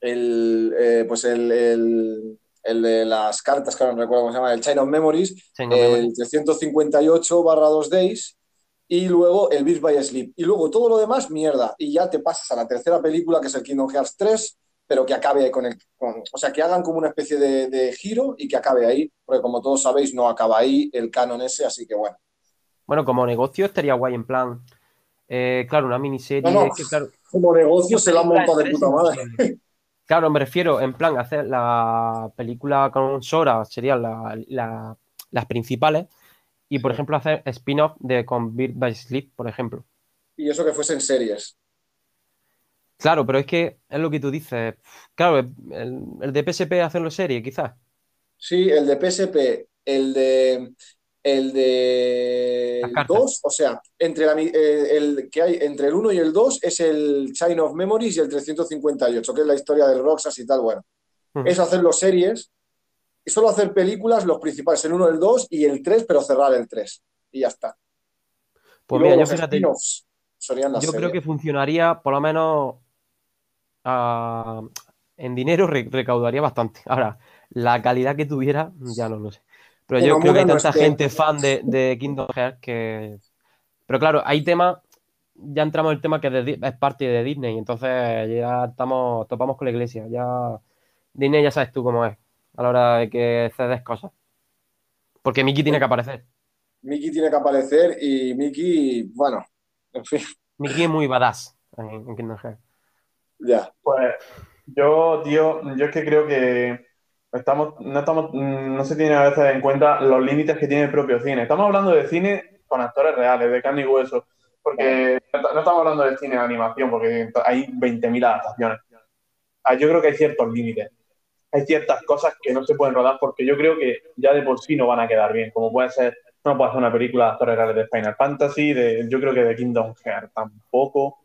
el, eh, pues el, el, el de las cartas, que ahora no recuerdo cómo se llama, el Chain of Memories, of Memories. el 358 barra 2 days y luego el Beast by Sleep. Y luego todo lo demás, mierda. Y ya te pasas a la tercera película, que es el Kingdom Hearts 3, pero que acabe con el... con- o sea, que hagan como una especie de, de giro y que acabe ahí, porque como todos sabéis, no acaba ahí el canon ese, así que bueno. Bueno, como negocio estaría guay, en plan. eh, claro, una miniserie. No, no. es que, claro, Como negocio se la han montado de puta madre. Claro, me refiero, en plan, hacer la película con Sora serían la- la- las principales. Y, por ejemplo, hacer spin-off de con Beat by Sleep, por ejemplo. Y eso que fuesen series. Claro, pero es que es lo que tú dices. Claro, el, el de PSP hacerlo serie, quizás. Sí, el de PSP, el de el de Las cartas. 2, o sea, entre la, eh, el que hay entre el 1 y el 2 es el Chain of Memories y el 358, que es la historia del Roxas y tal, bueno. Ujú. Eso hacerlo series y solo hacer películas, los principales, el 1, el 2 y el 3, pero cerrar el 3 y ya está. Pues y mira, yo fíjate, yo creo que funcionaría, por lo menos ah, en dinero re- recaudaría bastante. Ahora, la calidad que tuviera, ya no lo sé. Pero yo creo que hay tanta que- gente fan de, de Kingdom Hearts que. Pero claro, hay temas. Ya entramos en el tema que es, de Di- es parte de Disney, entonces ya estamos, topamos con la iglesia. Ya Disney ya sabes tú cómo es a la hora de que cedes cosas. Porque Mickey tiene que aparecer. Mickey tiene que aparecer y Mickey, bueno, en fin, Mickey es muy badass en, en Kingdom Hearts. ya. Pues yo, tío, yo es que creo que estamos, no estamos, mm, no se tiene a veces en cuenta los límites que tiene el propio cine. Estamos hablando de cine con actores reales, de carne y hueso, porque no estamos hablando de cine de animación, porque hay 20.000 adaptaciones. Ah, Yo creo que hay ciertos límites. Hay ciertas cosas que no se pueden rodar porque yo creo que ya de por sí no van a quedar bien, como puede ser, no puede hacer una película de actores reales de Final Fantasy, de, yo creo que de Kingdom Hearts tampoco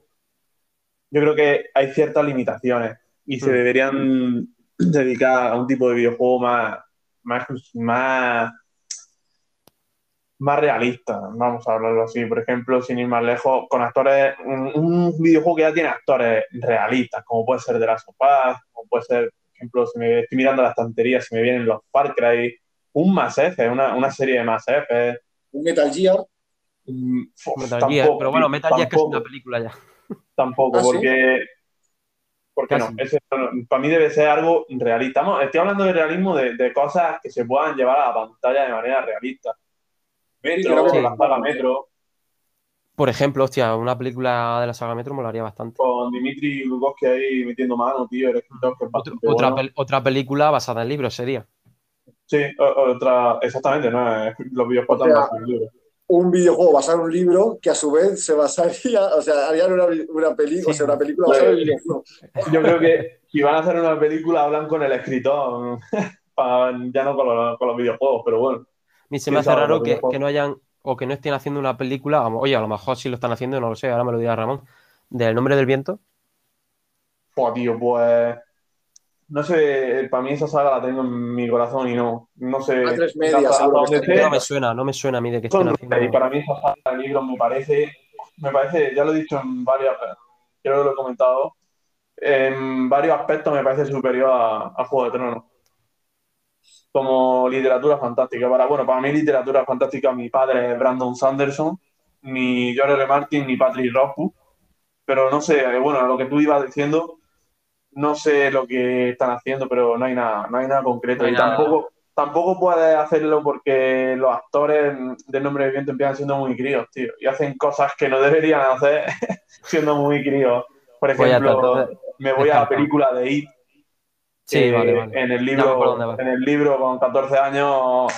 yo creo que hay ciertas limitaciones y se Hmm. deberían dedicar a un tipo de videojuego más, más, más, más realista, vamos a hablarlo así. Por ejemplo, sin ir más lejos, con actores, un, un videojuego que ya tiene actores realistas, como puede ser de las sofás, como puede ser, por ejemplo, si me estoy mirando la estantería, si me vienen los Far Cry, un Mass Effect, una, una serie de Mass Effect. Un Metal Gear. mm, Metal tampoco, Gear, pero bueno, Metal Gear que es tampoco. una película ya. Tampoco, ¿Ah, sí? Porque. Porque no. Ese para mí debe ser algo realista. Vamos, estoy hablando de realismo de, de cosas que se puedan llevar a la pantalla de manera realista. Metro, que- la saga Metro, Por ejemplo, hostia, una película de la saga Metro molaría bastante. con Dimitri Glukowski ahí metiendo mano, tío, el escritor que es Otra, bastante otra, bueno. pel- otra película basada en libros sería. Sí, otra, exactamente, ¿no? Es Los videojuegos O sea, basados en libros. Un videojuego basado en un libro que a su vez se basaría, o sea, harían una, una película, o sea, una película basada en el videojuego. Yo creo que si van a hacer una película, hablan con el escritor, ya no con los, con los videojuegos, pero bueno. A mí se me hace raro que, que no hayan o que no estén haciendo una película. Oye, a lo mejor sí lo están haciendo, no lo sé, ahora me lo dirá Ramón. Del nombre del viento. Buah, tío, pues. No sé, para mí esa saga la tengo en mi corazón y no. No sé. A tres medias, hasta seguro que donde está sé, No me suena, no me suena a mí de que estén haciendo. y para mí esa saga de libros me parece. Me parece, ya lo he dicho en varias. Creo que lo he comentado. En varios aspectos me parece superior a, a Juego de Tronos. Como literatura fantástica. Para, bueno, para mí literatura fantástica, mi padre es Brandon Sanderson, ni George R. Martin, ni Patrick Rothfuss. Pero no sé, bueno, lo que tú ibas diciendo, no sé lo que están haciendo, pero no hay nada, no hay nada concreto. No hay y nada. tampoco, tampoco puedes hacerlo porque los actores del nombre del viento empiezan siendo muy críos, tío. Y hacen cosas que no deberían hacer siendo muy críos. Por ejemplo, me voy a la película de It. Sí, vale, vale. En el libro, en el libro con 14 años,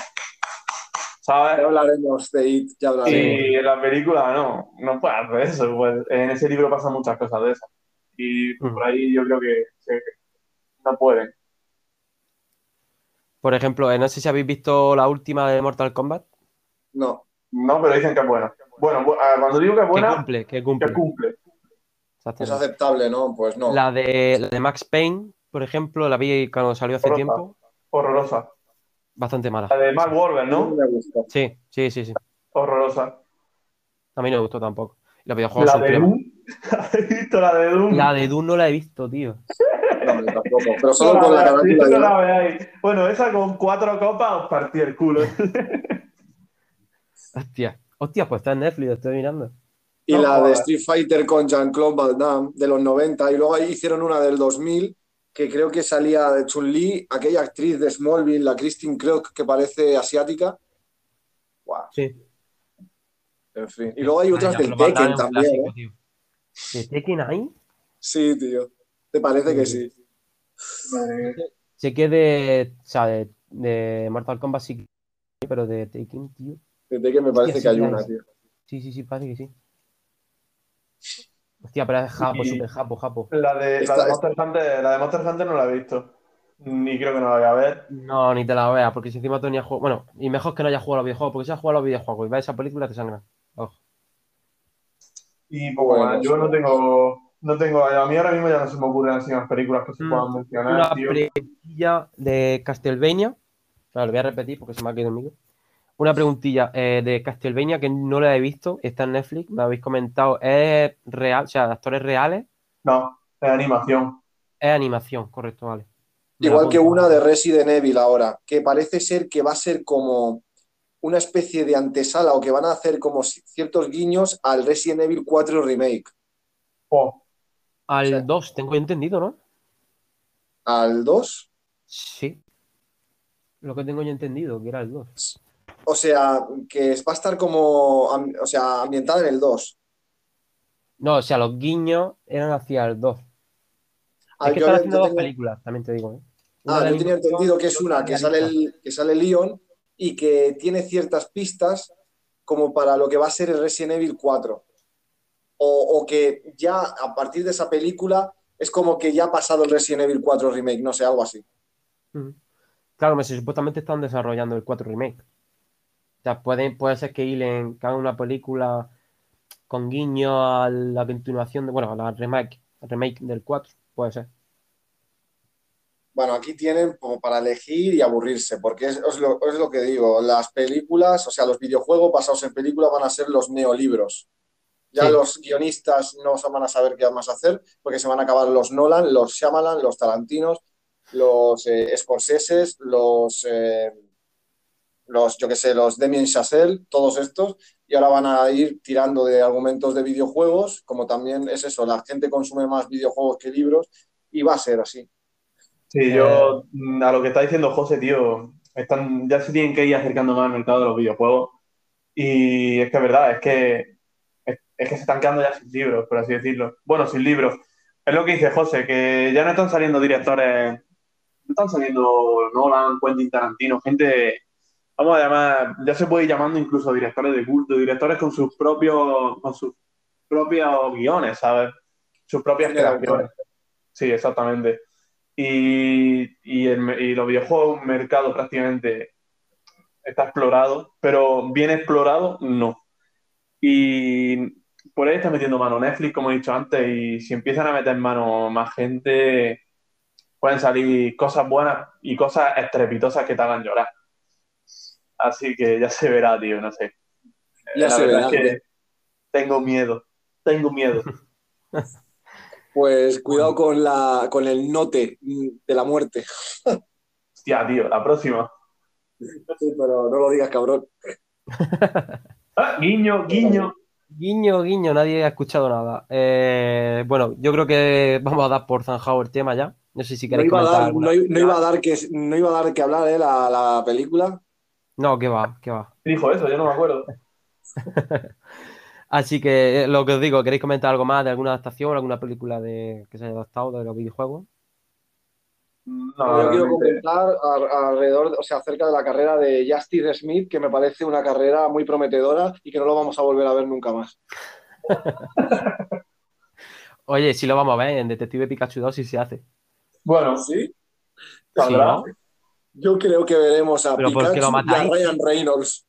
¿sabes? Ya hablaremos de IT, ya hablaremos. Y en la película no, no puede hacer eso. Pues en ese libro pasan muchas cosas de esas. Y por ahí yo creo que, que no pueden. Por ejemplo, eh, no sé si habéis visto la última de Mortal Kombat. No, No, pero dicen que es buena. Bueno, bu- ah, cuando digo que es Que buena, cumple, que que cumple. es aceptable, ¿no? Pues no. La de, la de Max Payne, por ejemplo, la vi cuando salió hace Horrorosa. tiempo. Horrorosa. Bastante mala. La de Mark Wahlberg, No ¿no? me gusta. Sí, sí, sí, sí. Horrorosa. A mí no me gustó tampoco. Los videojuegos La son de. ¿Has visto la de Doom? La de Dune no la he visto, tío. No, yo tampoco. Pero solo No con la la no veáis. Bueno, esa con cuatro copas os partí el culo. Hostia. Hostia, pues está en Netflix, lo estoy mirando. Y No la de. Street Fighter con Jean-Claude Van Damme de los 90. Y luego ahí hicieron una del 2000 que creo que salía de Chun-Li, aquella actriz de Smallville, la Christine Krug, que parece asiática. Guau, Sí. en fin. Y luego hay otras Ay, del Tekken también. clásico, ¿eh? ¿De Tekken hay? Sí, tío. ¿Te parece que sí? Sé que de. O sea, de, de Mortal Kombat sí que pero de Tekken, tío. De Tekken me parece Hostia, que hay una, tío. Sí, sí, sí, parece que sí. Hostia, pero es japo, Y- super japo, japo. La de, la, de Monster Hunter, la de Monster Hunter no la he visto. Ni creo que no la voy a ver. No, ni te la veas, porque si encima tú ni has jugado. Bueno, y mejor que no hayas jugado a los videojuegos, porque si has jugado a los videojuegos y ves esa película te sangra. Y poco Bueno, más. Yo no tengo, no tengo. A mí ahora mismo ya no se me ocurren así más películas que se Mm, puedan mencionar, Una preguntilla de Castlevania. Claro, lo voy a repetir porque se me ha quedado el micro. Una preguntilla eh, de Castlevania que no la he visto, está en Netflix, me habéis comentado. ¿Es real? O sea, de actores reales? No, es animación. Es animación, correcto, vale. Igual que una de Resident Evil ahora, que parece ser que va a ser como una especie de antesala o que van a hacer como ciertos guiños al Resident Evil 4 Remake. Oh, Al o sea- 2, tengo entendido, ¿no? ¿Al 2? Sí. Lo que tengo yo entendido, que era el 2. O sea, que va a estar como o sea, ambientada en el 2. No, o sea, los guiños eran hacia el 2. Ah, es que están haciendo yo dos tengo- películas, también te digo. ¿eh? Ah, yo tenía entendido que es una que sale, el, que sale Leon y que tiene ciertas pistas como para lo que va a ser el Resident Evil 4. O, o que ya a partir de esa película es como que ya ha pasado el Resident Evil 4 Remake, no sé, algo así. Ujú. Claro, me supuestamente están desarrollando el 4 remake. O sea, puede, ser que hilen que hagan una película con guiño a la continuación de, bueno, a la remake, remake del 4, puede ser. Bueno, aquí tienen como para elegir y aburrirse, porque es, es lo, es lo que digo, las películas, o sea, los videojuegos basados en películas van a ser los neolibros. Ya Sí. los guionistas no van a saber qué más hacer, porque se van a acabar los Nolan, los Shyamalan, los Tarantinos, los eh, Scorseses, los, eh, los, yo qué sé, los Damien Chazelle, todos estos, y ahora van a ir tirando de argumentos de videojuegos, como también es eso, la gente consume más videojuegos que libros, y va a ser así. Sí, yo mm, a lo que está diciendo José, tío, están, ya se tienen que ir acercando más al mercado de los videojuegos. Y es que es verdad, es que, es, es que se están quedando ya sin libros, por así decirlo. Bueno, sin libros. Es lo que dice José, que ya no están saliendo directores, no están saliendo Nolan, Quentin Tarantino, gente, vamos a llamar, ya se puede ir llamando incluso directores de culto, directores con sus propios, con sus propios guiones, ¿sabes? Sus propias creaciones. Sí, exactamente. Y, y, el- y los videojuegos, un mercado prácticamente está explorado, pero bien explorado, no. Y por ahí está metiendo mano Netflix, como he dicho antes, y si empiezan a meter mano más gente, pueden salir cosas buenas y cosas estrepitosas que te hagan llorar. Así que ya se verá, tío, no sé. Ya La se verdad verá, es que tengo miedo, tengo miedo. Pues cuidado con, la, con el note de la muerte. Hostia, tío, la próxima. Sí, pero no lo digas, cabrón. Ah, guiño, guiño. Guiño, guiño, nadie ha escuchado nada. Eh, bueno, yo creo que vamos a dar por zanjado el tema ya. No sé si No queréis iba, a comentar dar, alguna no, no iba a dar que, no iba a dar que hablar, ¿eh? La, la película. No, que va, que va. Dijo eso, yo no me acuerdo. Así que eh, lo que os digo, ¿queréis comentar algo más de alguna adaptación, alguna película de, que se haya adaptado de los videojuegos? No, yo quiero comentar a- alrededor, o sea, acerca de la carrera de Justice Smith, que me parece una carrera muy prometedora y que no lo vamos a volver a ver nunca más. Oye, si lo vamos a ver en Detective Pikachu 2 si se hace. Bueno, ¿Sí? saldrá. ¿no? Yo creo que veremos a ¿Pero por qué lo Pikachu y a? Ryan Reynolds.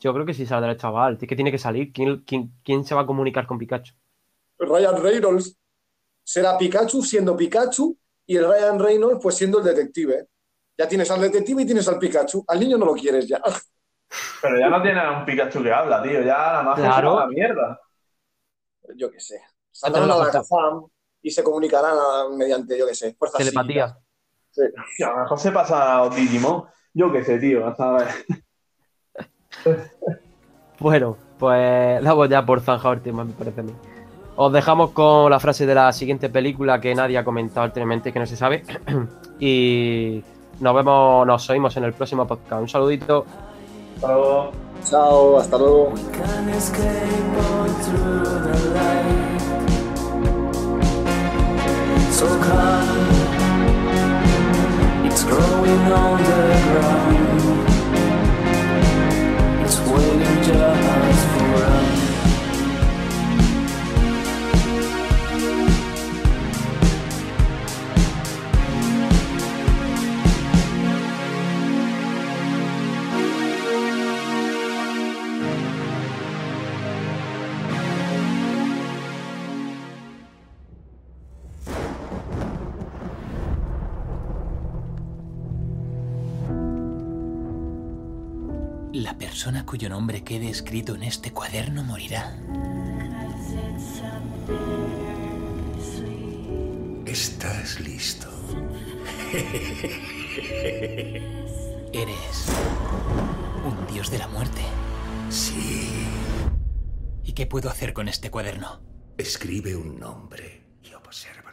Yo creo que sí saldrá el chaval. Es que tiene que salir. ¿Quién, quién, quién se va a comunicar con Pikachu? Ryan Reynolds será Pikachu siendo Pikachu y el Ryan Reynolds pues siendo el detective. Ya tienes al detective y tienes al Pikachu. Al niño no lo quieres ya. Pero ya no tiene a un Pikachu que habla, tío. Ya la magia Claro. se va a la mierda. Yo qué sé. Saldrán a la Kazam y se comunicarán a- mediante, yo qué sé, fuerzas Telepatía. Tío, a lo mejor se pasa a Digimon. Yo qué sé, tío. hasta ver. Bueno, pues damos ya por zanjado el tema, me parece a mí. Os dejamos con la frase de la siguiente película que nadie ha comentado anteriormente, que no se sabe. y nos vemos, nos oímos en el próximo podcast. Un saludito. Hasta luego. Chao, hasta luego. can escape on through the light. So come, it's growing on the ground. Persona cuyo nombre quede escrito en este cuaderno morirá. ¿Estás listo? Eres un dios de la muerte. Sí. ¿Y qué puedo hacer con este cuaderno? Escribe un nombre y observa.